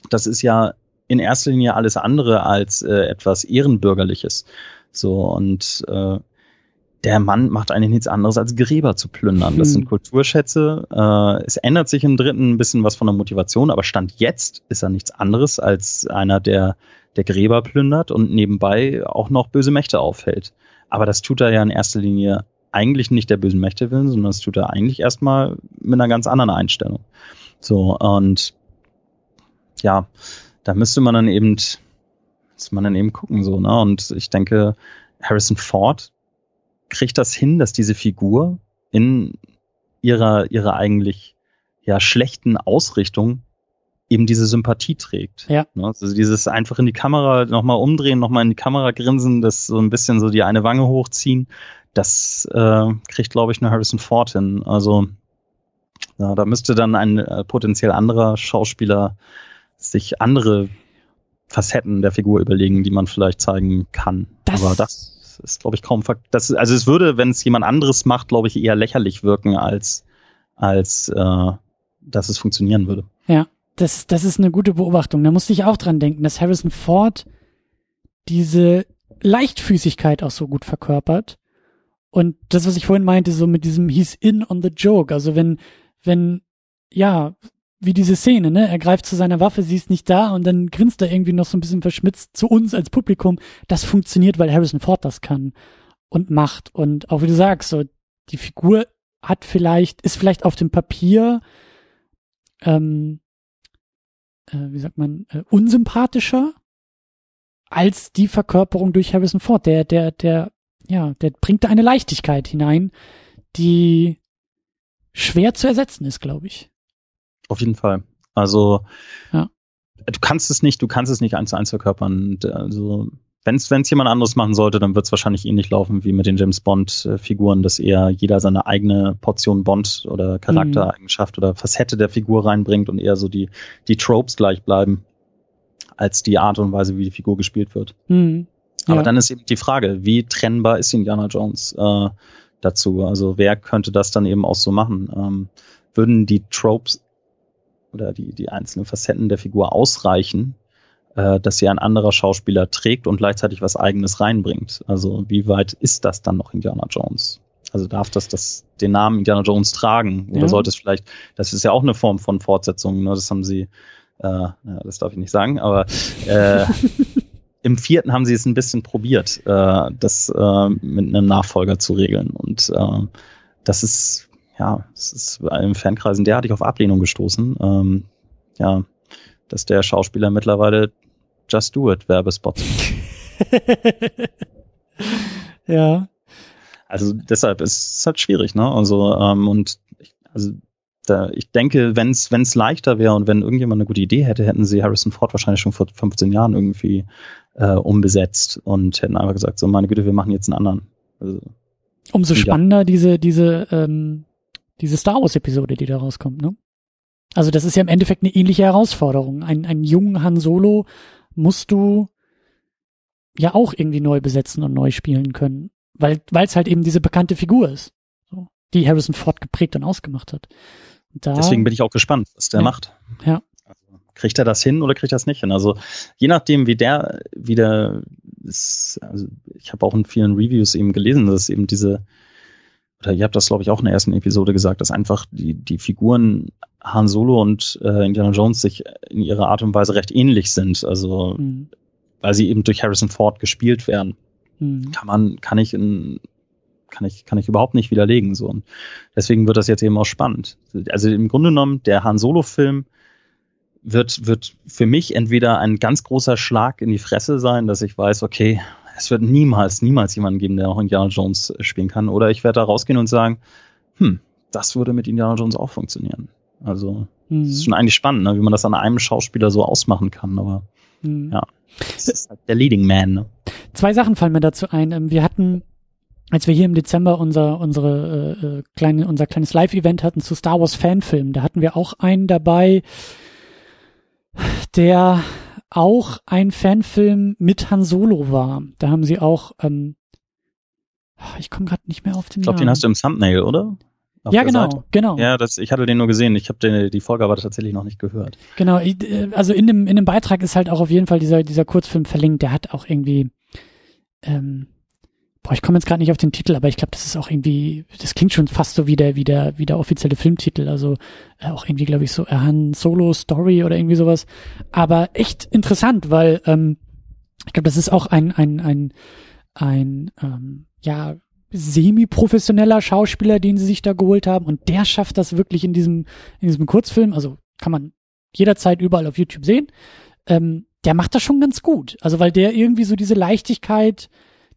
Das ist ja in erster Linie alles andere als äh, etwas Ehrenbürgerliches. So, und äh, der Mann macht eigentlich nichts anderes als Gräber zu plündern. Das sind hm. Kulturschätze. Äh, es ändert sich im dritten ein bisschen was von der Motivation, aber Stand jetzt ist er nichts anderes als einer, der, der Gräber plündert und nebenbei auch noch böse Mächte aufhält. Aber das tut er ja in erster Linie eigentlich nicht der bösen Mächte willen, sondern das tut er eigentlich erstmal mit einer ganz anderen Einstellung. So, und ja, da müsste man dann eben, müsste man dann eben gucken, so, ne? Und ich denke, Harrison Ford kriegt das hin, dass diese Figur in ihrer, ihrer eigentlich ja schlechten Ausrichtung eben diese Sympathie trägt. Ja. Ne? Also dieses einfach in die Kamera nochmal umdrehen, nochmal in die Kamera grinsen, das so ein bisschen so die eine Wange hochziehen, das äh, kriegt, glaube ich, nur Harrison Ford hin. Also ja, da müsste dann ein äh, potenziell anderer Schauspieler sich andere Facetten der Figur überlegen, die man vielleicht zeigen kann. Das Aber das ist, glaube ich, kaum. Das, also es würde, wenn es jemand anderes macht, glaube ich, eher lächerlich wirken, als, als äh, dass es funktionieren würde. Ja, das, das ist eine gute Beobachtung. Da musste ich auch dran denken, dass Harrison Ford diese Leichtfüßigkeit auch so gut verkörpert. Und das, was ich vorhin meinte, so mit diesem he's in on the joke. Also wenn, wenn, ja, wie diese Szene, ne? Er greift zu seiner Waffe, sie ist nicht da und dann grinst er irgendwie noch so ein bisschen verschmitzt zu uns als Publikum. Das funktioniert, weil Harrison Ford das kann und macht. Und auch wie du sagst, so die Figur hat vielleicht, ist vielleicht auf dem Papier, ähm, äh, wie sagt man, äh, unsympathischer als die Verkörperung durch Harrison Ford. Der, der, der, ja, der bringt da eine Leichtigkeit hinein, die schwer zu ersetzen ist, glaube ich. Auf jeden Fall. Also ja. du kannst es nicht, du kannst es nicht eins zu eins verkörpern. Also wenn es jemand anderes machen sollte, dann wird es wahrscheinlich ähnlich laufen wie mit den James Bond-Figuren, dass eher jeder seine eigene Portion Bond oder Charaktereigenschaft mhm. oder Facette der Figur reinbringt und eher so die, die Tropes gleich bleiben, als die Art und Weise, wie die Figur gespielt wird. Mhm. Ja. Aber dann ist eben die Frage, wie trennbar ist Indiana Jones äh, dazu? Also wer könnte das dann eben auch so machen? Ähm, würden die Tropes oder die, die einzelnen Facetten der Figur ausreichen, äh, dass sie ein anderer Schauspieler trägt und gleichzeitig was eigenes reinbringt. Also wie weit ist das dann noch Indiana Jones? Also darf das, das den Namen Indiana Jones tragen? Oder ja. sollte es vielleicht, das ist ja auch eine Form von Fortsetzung, ne? das haben sie, äh, ja, das darf ich nicht sagen, aber äh, im vierten haben sie es ein bisschen probiert, äh, das äh, mit einem Nachfolger zu regeln. Und äh, das ist ja, es ist in Fankreisen derartig auf Ablehnung gestoßen, ähm, ja, dass der Schauspieler mittlerweile Just Do It Werbespots. ja. Also deshalb ist es halt schwierig, ne? Also ähm, und ich, also da, ich denke, wenn es wenn es leichter wäre und wenn irgendjemand eine gute Idee hätte, hätten sie Harrison Ford wahrscheinlich schon vor 15 Jahren irgendwie äh, umbesetzt und hätten einfach gesagt, so meine Güte, wir machen jetzt einen anderen. Also, Umso spannender ja. diese diese ähm, diese Star Wars-Episode, die da rauskommt, ne? Also das ist ja im Endeffekt eine ähnliche Herausforderung. Ein, einen jungen Han Solo musst du ja auch irgendwie neu besetzen und neu spielen können, weil es halt eben diese bekannte Figur ist, so, die Harrison Ford geprägt und ausgemacht hat. Und da, Deswegen bin ich auch gespannt, was der ja, macht. Ja. Also, kriegt er das hin oder kriegt er das nicht hin? Also je nachdem, wie der wieder ist, also ich habe auch in vielen Reviews eben gelesen, dass eben diese oder ihr habt das, glaube ich, auch in der ersten Episode gesagt, dass einfach die, die Figuren Han Solo und äh, Indiana Jones sich in ihrer Art und Weise recht ähnlich sind. Also, mhm. weil sie eben durch Harrison Ford gespielt werden. Mhm. Kann man, kann ich in, kann ich, kann ich überhaupt nicht widerlegen, so. Und deswegen wird das jetzt eben auch spannend. Also im Grunde genommen, der Han Solo-Film wird, wird für mich entweder ein ganz großer Schlag in die Fresse sein, dass ich weiß, okay, es wird niemals, niemals jemanden geben, der auch Indiana Jones spielen kann. Oder ich werde da rausgehen und sagen, hm, das würde mit Indiana Jones auch funktionieren. Also, mhm. das ist schon eigentlich spannend, ne, wie man das an einem Schauspieler so ausmachen kann, aber mhm. ja, das ist halt der Leading Man. Ne? Zwei Sachen fallen mir dazu ein. Ähm, wir hatten, als wir hier im Dezember unser, unsere, äh, äh, kleine, unser kleines Live-Event hatten zu Star Wars Fanfilmen, da hatten wir auch einen dabei, der auch ein Fanfilm mit Han Solo war. Da haben sie auch, ähm, ich komme gerade nicht mehr auf den Ich glaube, den hast du im Thumbnail, oder? Auf ja, genau, Seite. genau. Ja, das, ich hatte den nur gesehen. Ich habe die Folge aber tatsächlich noch nicht gehört. Genau, äh, also in dem, in dem Beitrag ist halt auch auf jeden Fall dieser, dieser Kurzfilm verlinkt. Der hat auch irgendwie, ähm, boah, ich komme jetzt gerade nicht auf den Titel, aber ich glaube, das ist auch irgendwie, das klingt schon fast so wie der, wie der, wie der offizielle Filmtitel. Also äh, auch irgendwie, glaube ich, so Han Solo Story oder irgendwie sowas. Aber echt interessant, weil ähm, ich glaube, das ist auch ein, ein, ein, ein ähm, ja, semi-professioneller Schauspieler, den sie sich da geholt haben. Und der schafft das wirklich in diesem, in diesem Kurzfilm. Also kann man jederzeit überall auf YouTube sehen. Ähm, der macht das schon ganz gut. Also weil der irgendwie so diese Leichtigkeit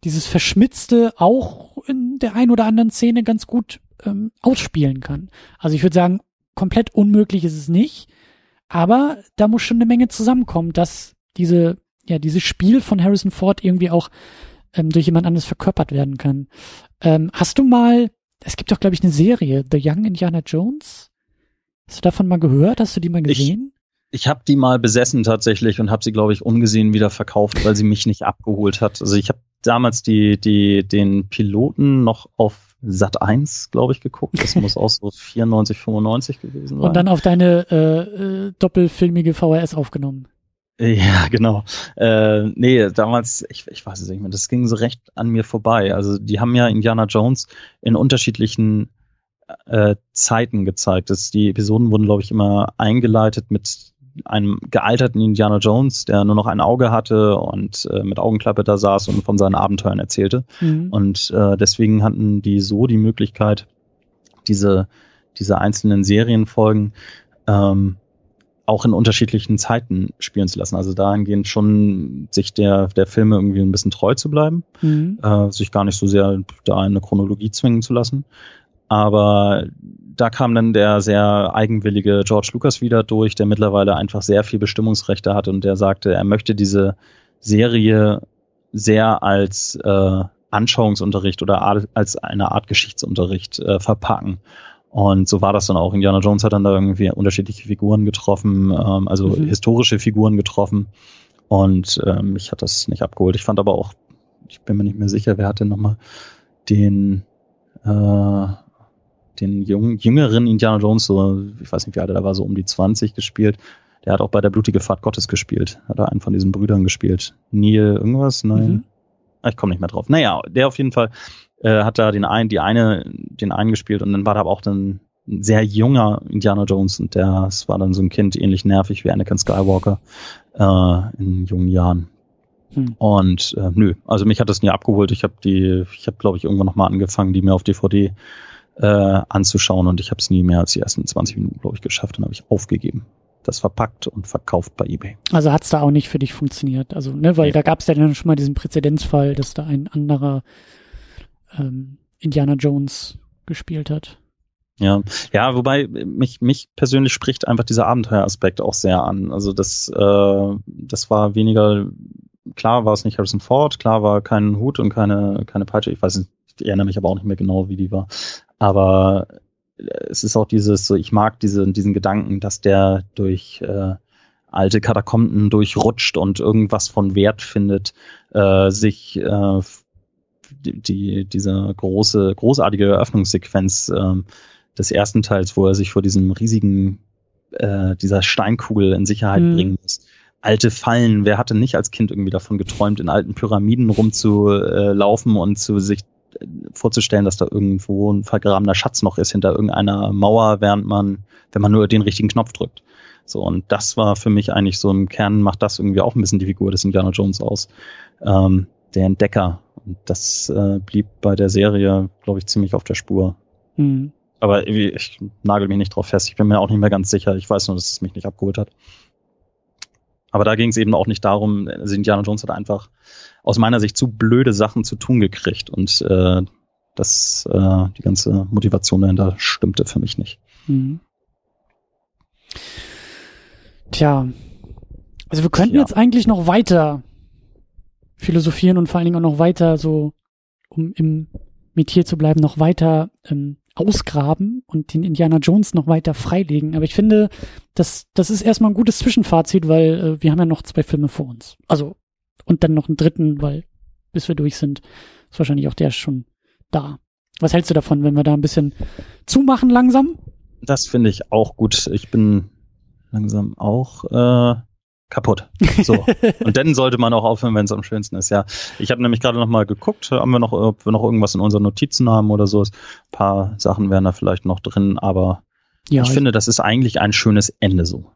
dieses Verschmitzte auch in der ein oder anderen Szene ganz gut ähm, ausspielen kann. Also ich würde sagen, komplett unmöglich ist es nicht, aber da muss schon eine Menge zusammenkommen, dass diese, ja, dieses Spiel von Harrison Ford irgendwie auch ähm, durch jemand anderes verkörpert werden kann. Ähm, hast du mal, es gibt doch, glaube ich, eine Serie, The Young Indiana Jones? Hast du davon mal gehört? Hast du die mal gesehen? Ich habe die mal besessen tatsächlich und habe sie, glaube ich, ungesehen wieder verkauft, weil sie mich nicht abgeholt hat. Also ich habe damals die, die, den Piloten noch auf Sat 1, glaube ich, geguckt. Das muss auch so 94, 95 gewesen sein. Und dann auf deine äh, äh, doppelfilmige VHS aufgenommen. Ja, genau. Äh, nee, damals, ich, ich weiß es nicht mehr, das ging so recht an mir vorbei. Also die haben ja Indiana Jones in unterschiedlichen äh, Zeiten gezeigt. Das, die Episoden wurden, glaube ich, immer eingeleitet mit einem gealterten Indiana Jones, der nur noch ein Auge hatte und äh, mit Augenklappe da saß und von seinen Abenteuern erzählte. Mhm. Und äh, deswegen hatten die so die Möglichkeit, diese, diese einzelnen Serienfolgen ähm, auch in unterschiedlichen Zeiten spielen zu lassen. Also dahingehend schon sich der, der Filme irgendwie ein bisschen treu zu bleiben, mhm. äh, sich gar nicht so sehr da eine Chronologie zwingen zu lassen. Aber da kam dann der sehr eigenwillige George Lucas wieder durch, der mittlerweile einfach sehr viel Bestimmungsrechte hat und der sagte, er möchte diese Serie sehr als äh, Anschauungsunterricht oder als eine Art Geschichtsunterricht äh, verpacken. Und so war das dann auch. Indiana Jones hat dann da irgendwie unterschiedliche Figuren getroffen, ähm, also mhm. historische Figuren getroffen. Und ähm, mich hat das nicht abgeholt. Ich fand aber auch, ich bin mir nicht mehr sicher, wer hatte nochmal den äh, den jungen, jüngeren Indiana Jones, so, ich weiß nicht, wie alt er da war, so um die 20 gespielt. Der hat auch bei der blutige Fahrt Gottes gespielt. Hat er einen von diesen Brüdern gespielt. Neil irgendwas? Nein. Mhm. Ah, ich komme nicht mehr drauf. Naja, der auf jeden Fall äh, hat da den einen, die eine, den einen gespielt und dann war da aber auch dann ein sehr junger Indiana Jones und der, das war dann so ein Kind ähnlich nervig wie Anakin Skywalker äh, in jungen Jahren. Hm. Und äh, nö, also mich hat das nie abgeholt. Ich habe die, ich habe glaube ich irgendwann noch mal angefangen, die mir auf DVD äh, anzuschauen und ich habe es nie mehr als die ersten 20 Minuten, glaube ich, geschafft und habe ich aufgegeben. Das verpackt und verkauft bei eBay. Also hat's da auch nicht für dich funktioniert. Also, ne, weil ja. da gab es ja dann schon mal diesen Präzedenzfall, dass da ein anderer ähm, Indiana Jones gespielt hat. Ja, ja, wobei mich mich persönlich spricht einfach dieser Abenteueraspekt auch sehr an. Also das äh, das war weniger klar war es nicht Harrison Ford, klar war kein Hut und keine keine Peitsche. Ich weiß nicht, ich erinnere mich aber auch nicht mehr genau, wie die war. Aber äh, es ist auch dieses, so ich mag diese, diesen Gedanken, dass der durch äh, alte Katakomben durchrutscht und irgendwas von Wert findet, äh, sich äh, die, diese große, großartige Eröffnungssequenz äh, des ersten Teils, wo er sich vor diesem riesigen, äh, dieser Steinkugel in Sicherheit mhm. bringen muss. Alte Fallen, wer hatte nicht als Kind irgendwie davon geträumt, in alten Pyramiden rumzulaufen und zu sich vorzustellen, dass da irgendwo ein vergrabener Schatz noch ist hinter irgendeiner Mauer, während man, wenn man nur den richtigen Knopf drückt. So, und das war für mich eigentlich so im Kern, macht das irgendwie auch ein bisschen die Figur des Indiana Jones aus. Ähm, der Entdecker. Und das äh, blieb bei der Serie, glaube ich, ziemlich auf der Spur. Mhm. Aber ich nagel mich nicht drauf fest. Ich bin mir auch nicht mehr ganz sicher. Ich weiß nur, dass es mich nicht abgeholt hat. Aber da ging es eben auch nicht darum, also Indiana Jones hat einfach aus meiner Sicht zu blöde Sachen zu tun gekriegt und äh, das, äh, die ganze Motivation dahinter stimmte für mich nicht. Mhm. Tja, also wir könnten ja. jetzt eigentlich noch weiter philosophieren und vor allen Dingen auch noch weiter so, um im Metier zu bleiben, noch weiter ähm, ausgraben und den Indiana Jones noch weiter freilegen. Aber ich finde, das, das ist erstmal ein gutes Zwischenfazit, weil äh, wir haben ja noch zwei Filme vor uns. Also und dann noch einen dritten, weil bis wir durch sind, ist wahrscheinlich auch der schon da. Was hältst du davon, wenn wir da ein bisschen zumachen langsam? Das finde ich auch gut. Ich bin langsam auch äh, kaputt. So. und dann sollte man auch aufhören, wenn es am schönsten ist. Ja, ich habe nämlich gerade noch mal geguckt, haben wir noch, ob wir noch irgendwas in unseren Notizen haben oder so. Ein paar Sachen wären da vielleicht noch drin, aber ja, ich finde, das ist eigentlich ein schönes Ende so.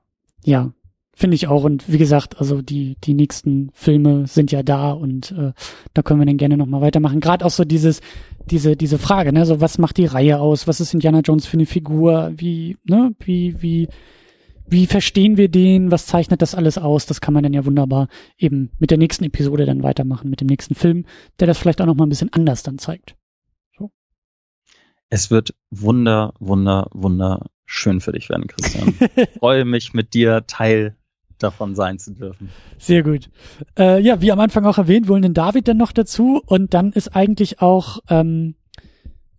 Ja, Finde ich auch. Und wie gesagt, also die, die nächsten Filme sind ja da und äh, da können wir dann gerne nochmal weitermachen. Gerade auch so dieses, diese, diese Frage, ne, so was macht die Reihe aus? Was ist Indiana Jones für eine Figur? Wie, ne, wie, wie, wie verstehen wir den? Was zeichnet das alles aus? Das kann man dann ja wunderbar eben mit der nächsten Episode dann weitermachen, mit dem nächsten Film, der das vielleicht auch nochmal ein bisschen anders dann zeigt. So. Es wird wunder, wunder, wunder schön für dich werden, Christian. freue mich mit dir Teil davon sein zu dürfen. Sehr gut. Äh, ja, wie am Anfang auch erwähnt, wollen den David dann noch dazu und dann ist eigentlich auch ähm,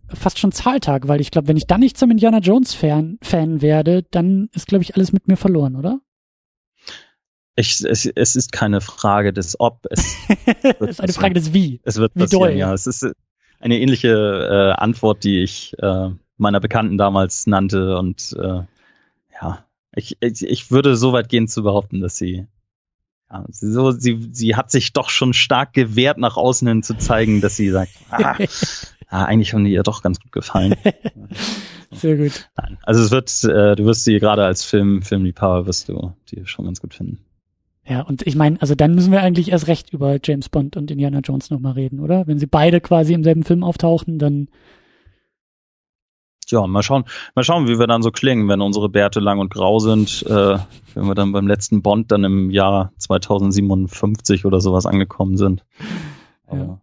fast schon Zahltag, weil ich glaube, wenn ich dann nicht zum Indiana Jones Fan, Fan werde, dann ist glaube ich alles mit mir verloren, oder? Ich, es, es ist keine Frage des Ob. Es, es ist eine Frage des Wie. Es wird Wie passieren, doll. ja. Es ist eine ähnliche äh, Antwort, die ich äh, meiner Bekannten damals nannte. Und äh, ja, ich, ich, ich würde so weit gehen zu behaupten, dass sie, ja, sie, so, sie, sie hat sich doch schon stark gewehrt, nach außen hin zu zeigen, dass sie sagt, ah, ah, eigentlich haben die ihr doch ganz gut gefallen. Sehr gut. Nein, also es wird, äh, du wirst sie gerade als Film, Filmliebhaber wirst du die schon ganz gut finden. Ja, und ich meine, also dann müssen wir eigentlich erst recht über James Bond und Indiana Jones nochmal reden, oder? Wenn sie beide quasi im selben Film auftauchen, dann Ja, mal schauen, mal schauen, wie wir dann so klingen, wenn unsere Bärte lang und grau sind, äh, wenn wir dann beim letzten Bond dann im Jahr 2057 oder sowas angekommen sind. Ja.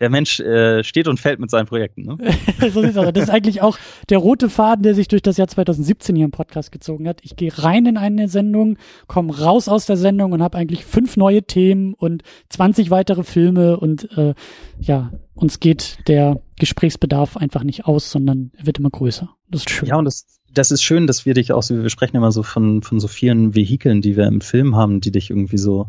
Der Mensch äh, steht und fällt mit seinen Projekten. Ne? so sieht's aus. Das ist eigentlich auch der rote Faden, der sich durch das Jahr 2017 hier im Podcast gezogen hat. Ich gehe rein in eine Sendung, komme raus aus der Sendung und habe eigentlich fünf neue Themen und 20 weitere Filme und äh, ja, uns geht der Gesprächsbedarf einfach nicht aus, sondern er wird immer größer. Das ist schön. Ja, und das, das ist schön, dass wir dich auch so, wir sprechen immer so von, von so vielen Vehikeln, die wir im Film haben, die dich irgendwie so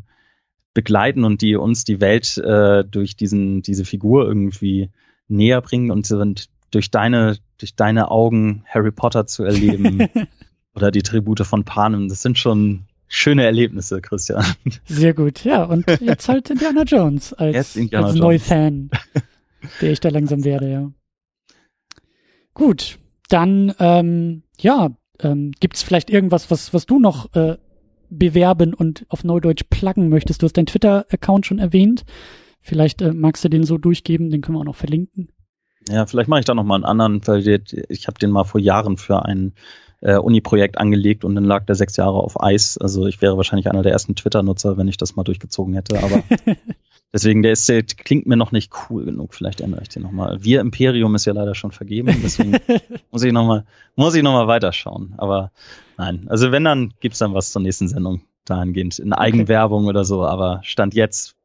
begleiten und die uns die Welt äh, durch diesen, diese Figur irgendwie näher bringen und sind durch deine, durch deine Augen Harry Potter zu erleben oder die Tribute von Panem. Das sind schon schöne Erlebnisse, Christian. Sehr gut, ja. Und jetzt halt Indiana Jones als, Indiana als. Neufan, der ich da langsam werde, ja. Gut, dann, ähm, ja, ähm, gibt's vielleicht irgendwas, was, was du noch äh, bewerben und auf Neudeutsch pluggen möchtest? Du hast deinen Twitter-Account schon erwähnt. Vielleicht äh, magst du den so durchgeben, den können wir auch noch verlinken. Ja, vielleicht mache ich da noch mal einen anderen, weil ich habe den mal vor Jahren für ein äh, Uni-Projekt angelegt und dann lag der sechs Jahre auf Eis. Also ich wäre wahrscheinlich einer der ersten Twitter-Nutzer, wenn ich das mal durchgezogen hätte. Aber deswegen, der ist, der klingt mir noch nicht cool genug. Vielleicht ändere ich den noch mal. Wir Imperium ist ja leider schon vergeben, deswegen muss ich noch mal, muss ich noch mal weiterschauen. Aber nein, also wenn dann gibt's dann was zur nächsten Sendung dahingehend in Eigenwerbung oder so. Aber stand jetzt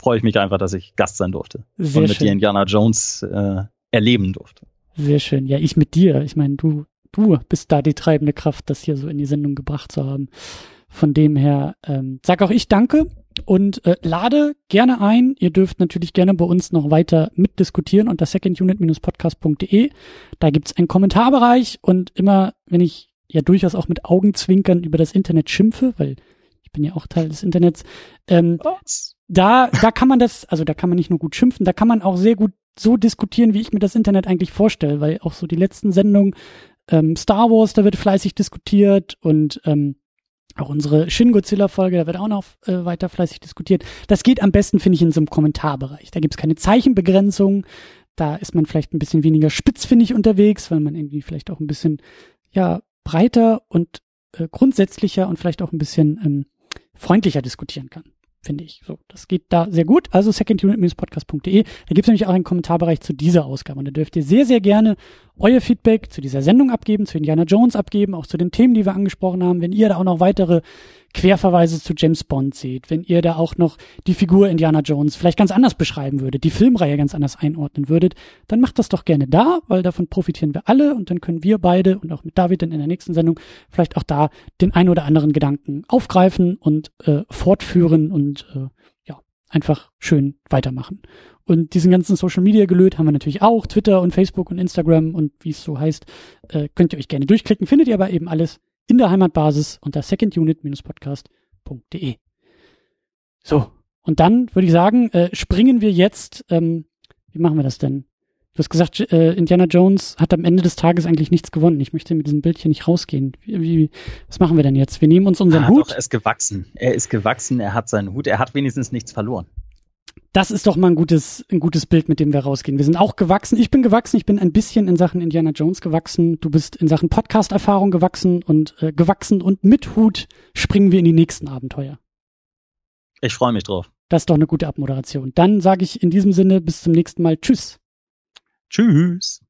freue ich mich einfach, dass ich Gast sein durfte Sehr und mit dir schön. Indiana Jones äh, erleben durfte. Sehr schön. Ja, ich mit dir. Ich meine, du, du bist da die treibende Kraft, das hier so in die Sendung gebracht zu haben. Von dem her ähm, sag auch ich danke und äh, lade gerne ein. Ihr dürft natürlich gerne bei uns noch weiter mitdiskutieren unter secondunit-podcast.de. Da gibt's einen Kommentarbereich und immer, wenn ich ja durchaus auch mit Augenzwinkern über das Internet schimpfe, weil ich bin ja auch Teil des Internets, ähm, da, da kann man das, also da kann man nicht nur gut schimpfen, da kann man auch sehr gut so diskutieren, wie ich mir das Internet eigentlich vorstelle, weil auch so die letzten Sendungen ähm, Star Wars, da wird fleißig diskutiert und ähm, auch unsere Shin Godzilla Folge, da wird auch noch äh, weiter fleißig diskutiert. Das geht am besten, finde ich, in so einem Kommentarbereich. Da gibt's keine Zeichenbegrenzung, da ist man vielleicht ein bisschen weniger spitzfindig unterwegs, weil man irgendwie vielleicht auch ein bisschen ja breiter und äh, grundsätzlicher und vielleicht auch ein bisschen ähm, freundlicher diskutieren kann finde ich. So, das geht da sehr gut. Also secondunit-podcast.de. Da gibt es nämlich auch einen Kommentarbereich zu dieser Ausgabe. Und da dürft ihr sehr, sehr gerne euer Feedback zu dieser Sendung abgeben, zu Indiana Jones abgeben, auch zu den Themen, die wir angesprochen haben. Wenn ihr da auch noch weitere Querverweise zu James Bond seht, wenn ihr da auch noch die Figur Indiana Jones vielleicht ganz anders beschreiben würdet, die Filmreihe ganz anders einordnen würdet, dann macht das doch gerne da, weil davon profitieren wir alle und dann können wir beide und auch mit David dann in der nächsten Sendung vielleicht auch da den ein oder anderen Gedanken aufgreifen und äh, fortführen und äh, ja, einfach schön weitermachen. Und diesen ganzen Social Media gelöt haben wir natürlich auch, Twitter und Facebook und Instagram und wie es so heißt, äh, könnt ihr euch gerne durchklicken, findet ihr aber eben alles in der Heimatbasis unter secondunit-podcast.de. So, und dann würde ich sagen, äh, springen wir jetzt, ähm, wie machen wir das denn? Du hast gesagt, äh, Indiana Jones hat am Ende des Tages eigentlich nichts gewonnen. Ich möchte mit diesem Bild hier nicht rausgehen. Wie, wie, was machen wir denn jetzt? Wir nehmen uns unseren ah, Hut. Doch, er ist gewachsen. Er ist gewachsen, er hat seinen Hut, er hat wenigstens nichts verloren. Das ist doch mal ein gutes, ein gutes Bild, mit dem wir rausgehen. Wir sind auch gewachsen. Ich bin gewachsen. Ich bin ein bisschen in Sachen Indiana Jones gewachsen. Du bist in Sachen Podcast-Erfahrung gewachsen und äh, gewachsen und mit Hut springen wir in die nächsten Abenteuer. Ich freue mich drauf. Das ist doch eine gute Abmoderation. Dann sage ich in diesem Sinne bis zum nächsten Mal. Tschüss. Tschüss.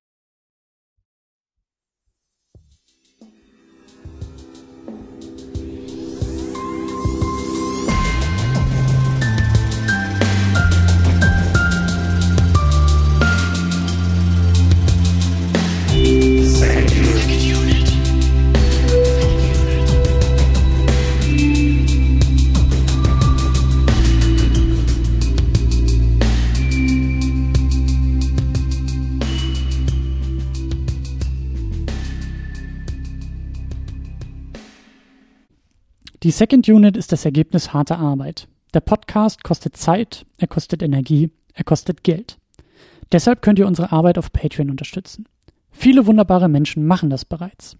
Die Second Unit ist das Ergebnis harter Arbeit. Der Podcast kostet Zeit, er kostet Energie, er kostet Geld. Deshalb könnt ihr unsere Arbeit auf Patreon unterstützen. Viele wunderbare Menschen machen das bereits.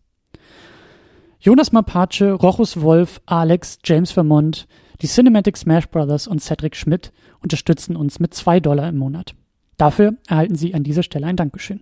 Jonas Mapace, Rochus Wolf, Alex, James Vermont, die Cinematic Smash Brothers und Cedric Schmidt unterstützen uns mit zwei Dollar im Monat. Dafür erhalten Sie an dieser Stelle ein Dankeschön.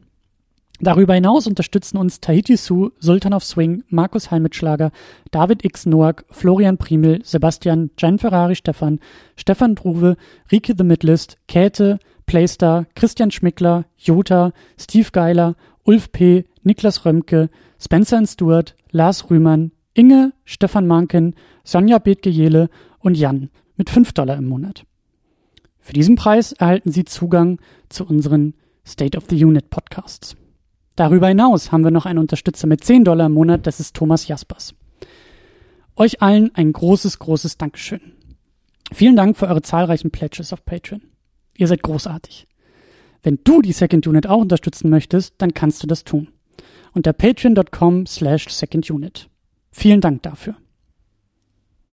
Darüber hinaus unterstützen uns Tahiti Su, Sultan of Swing, Markus Halmitschlager, David X. Noack, Florian Primel, Sebastian, Gian Ferrari Stefan, Stefan Druwe, Rike The Midlist, Käthe, Playstar, Christian Schmickler, Jota, Steve Geiler, Ulf P., Niklas Römke, Spencer Stewart, Lars Rühmann, Inge, Stefan Manken, Sonja Bethgejele und Jan mit 5 Dollar im Monat. Für diesen Preis erhalten Sie Zugang zu unseren State of the Unit Podcasts. Darüber hinaus haben wir noch einen Unterstützer mit 10 Dollar im Monat, das ist Thomas Jaspers. Euch allen ein großes, großes Dankeschön. Vielen Dank für eure zahlreichen Pledges auf Patreon. Ihr seid großartig. Wenn du die Second Unit auch unterstützen möchtest, dann kannst du das tun. Unter patreon.com slash secondunit. Vielen Dank dafür.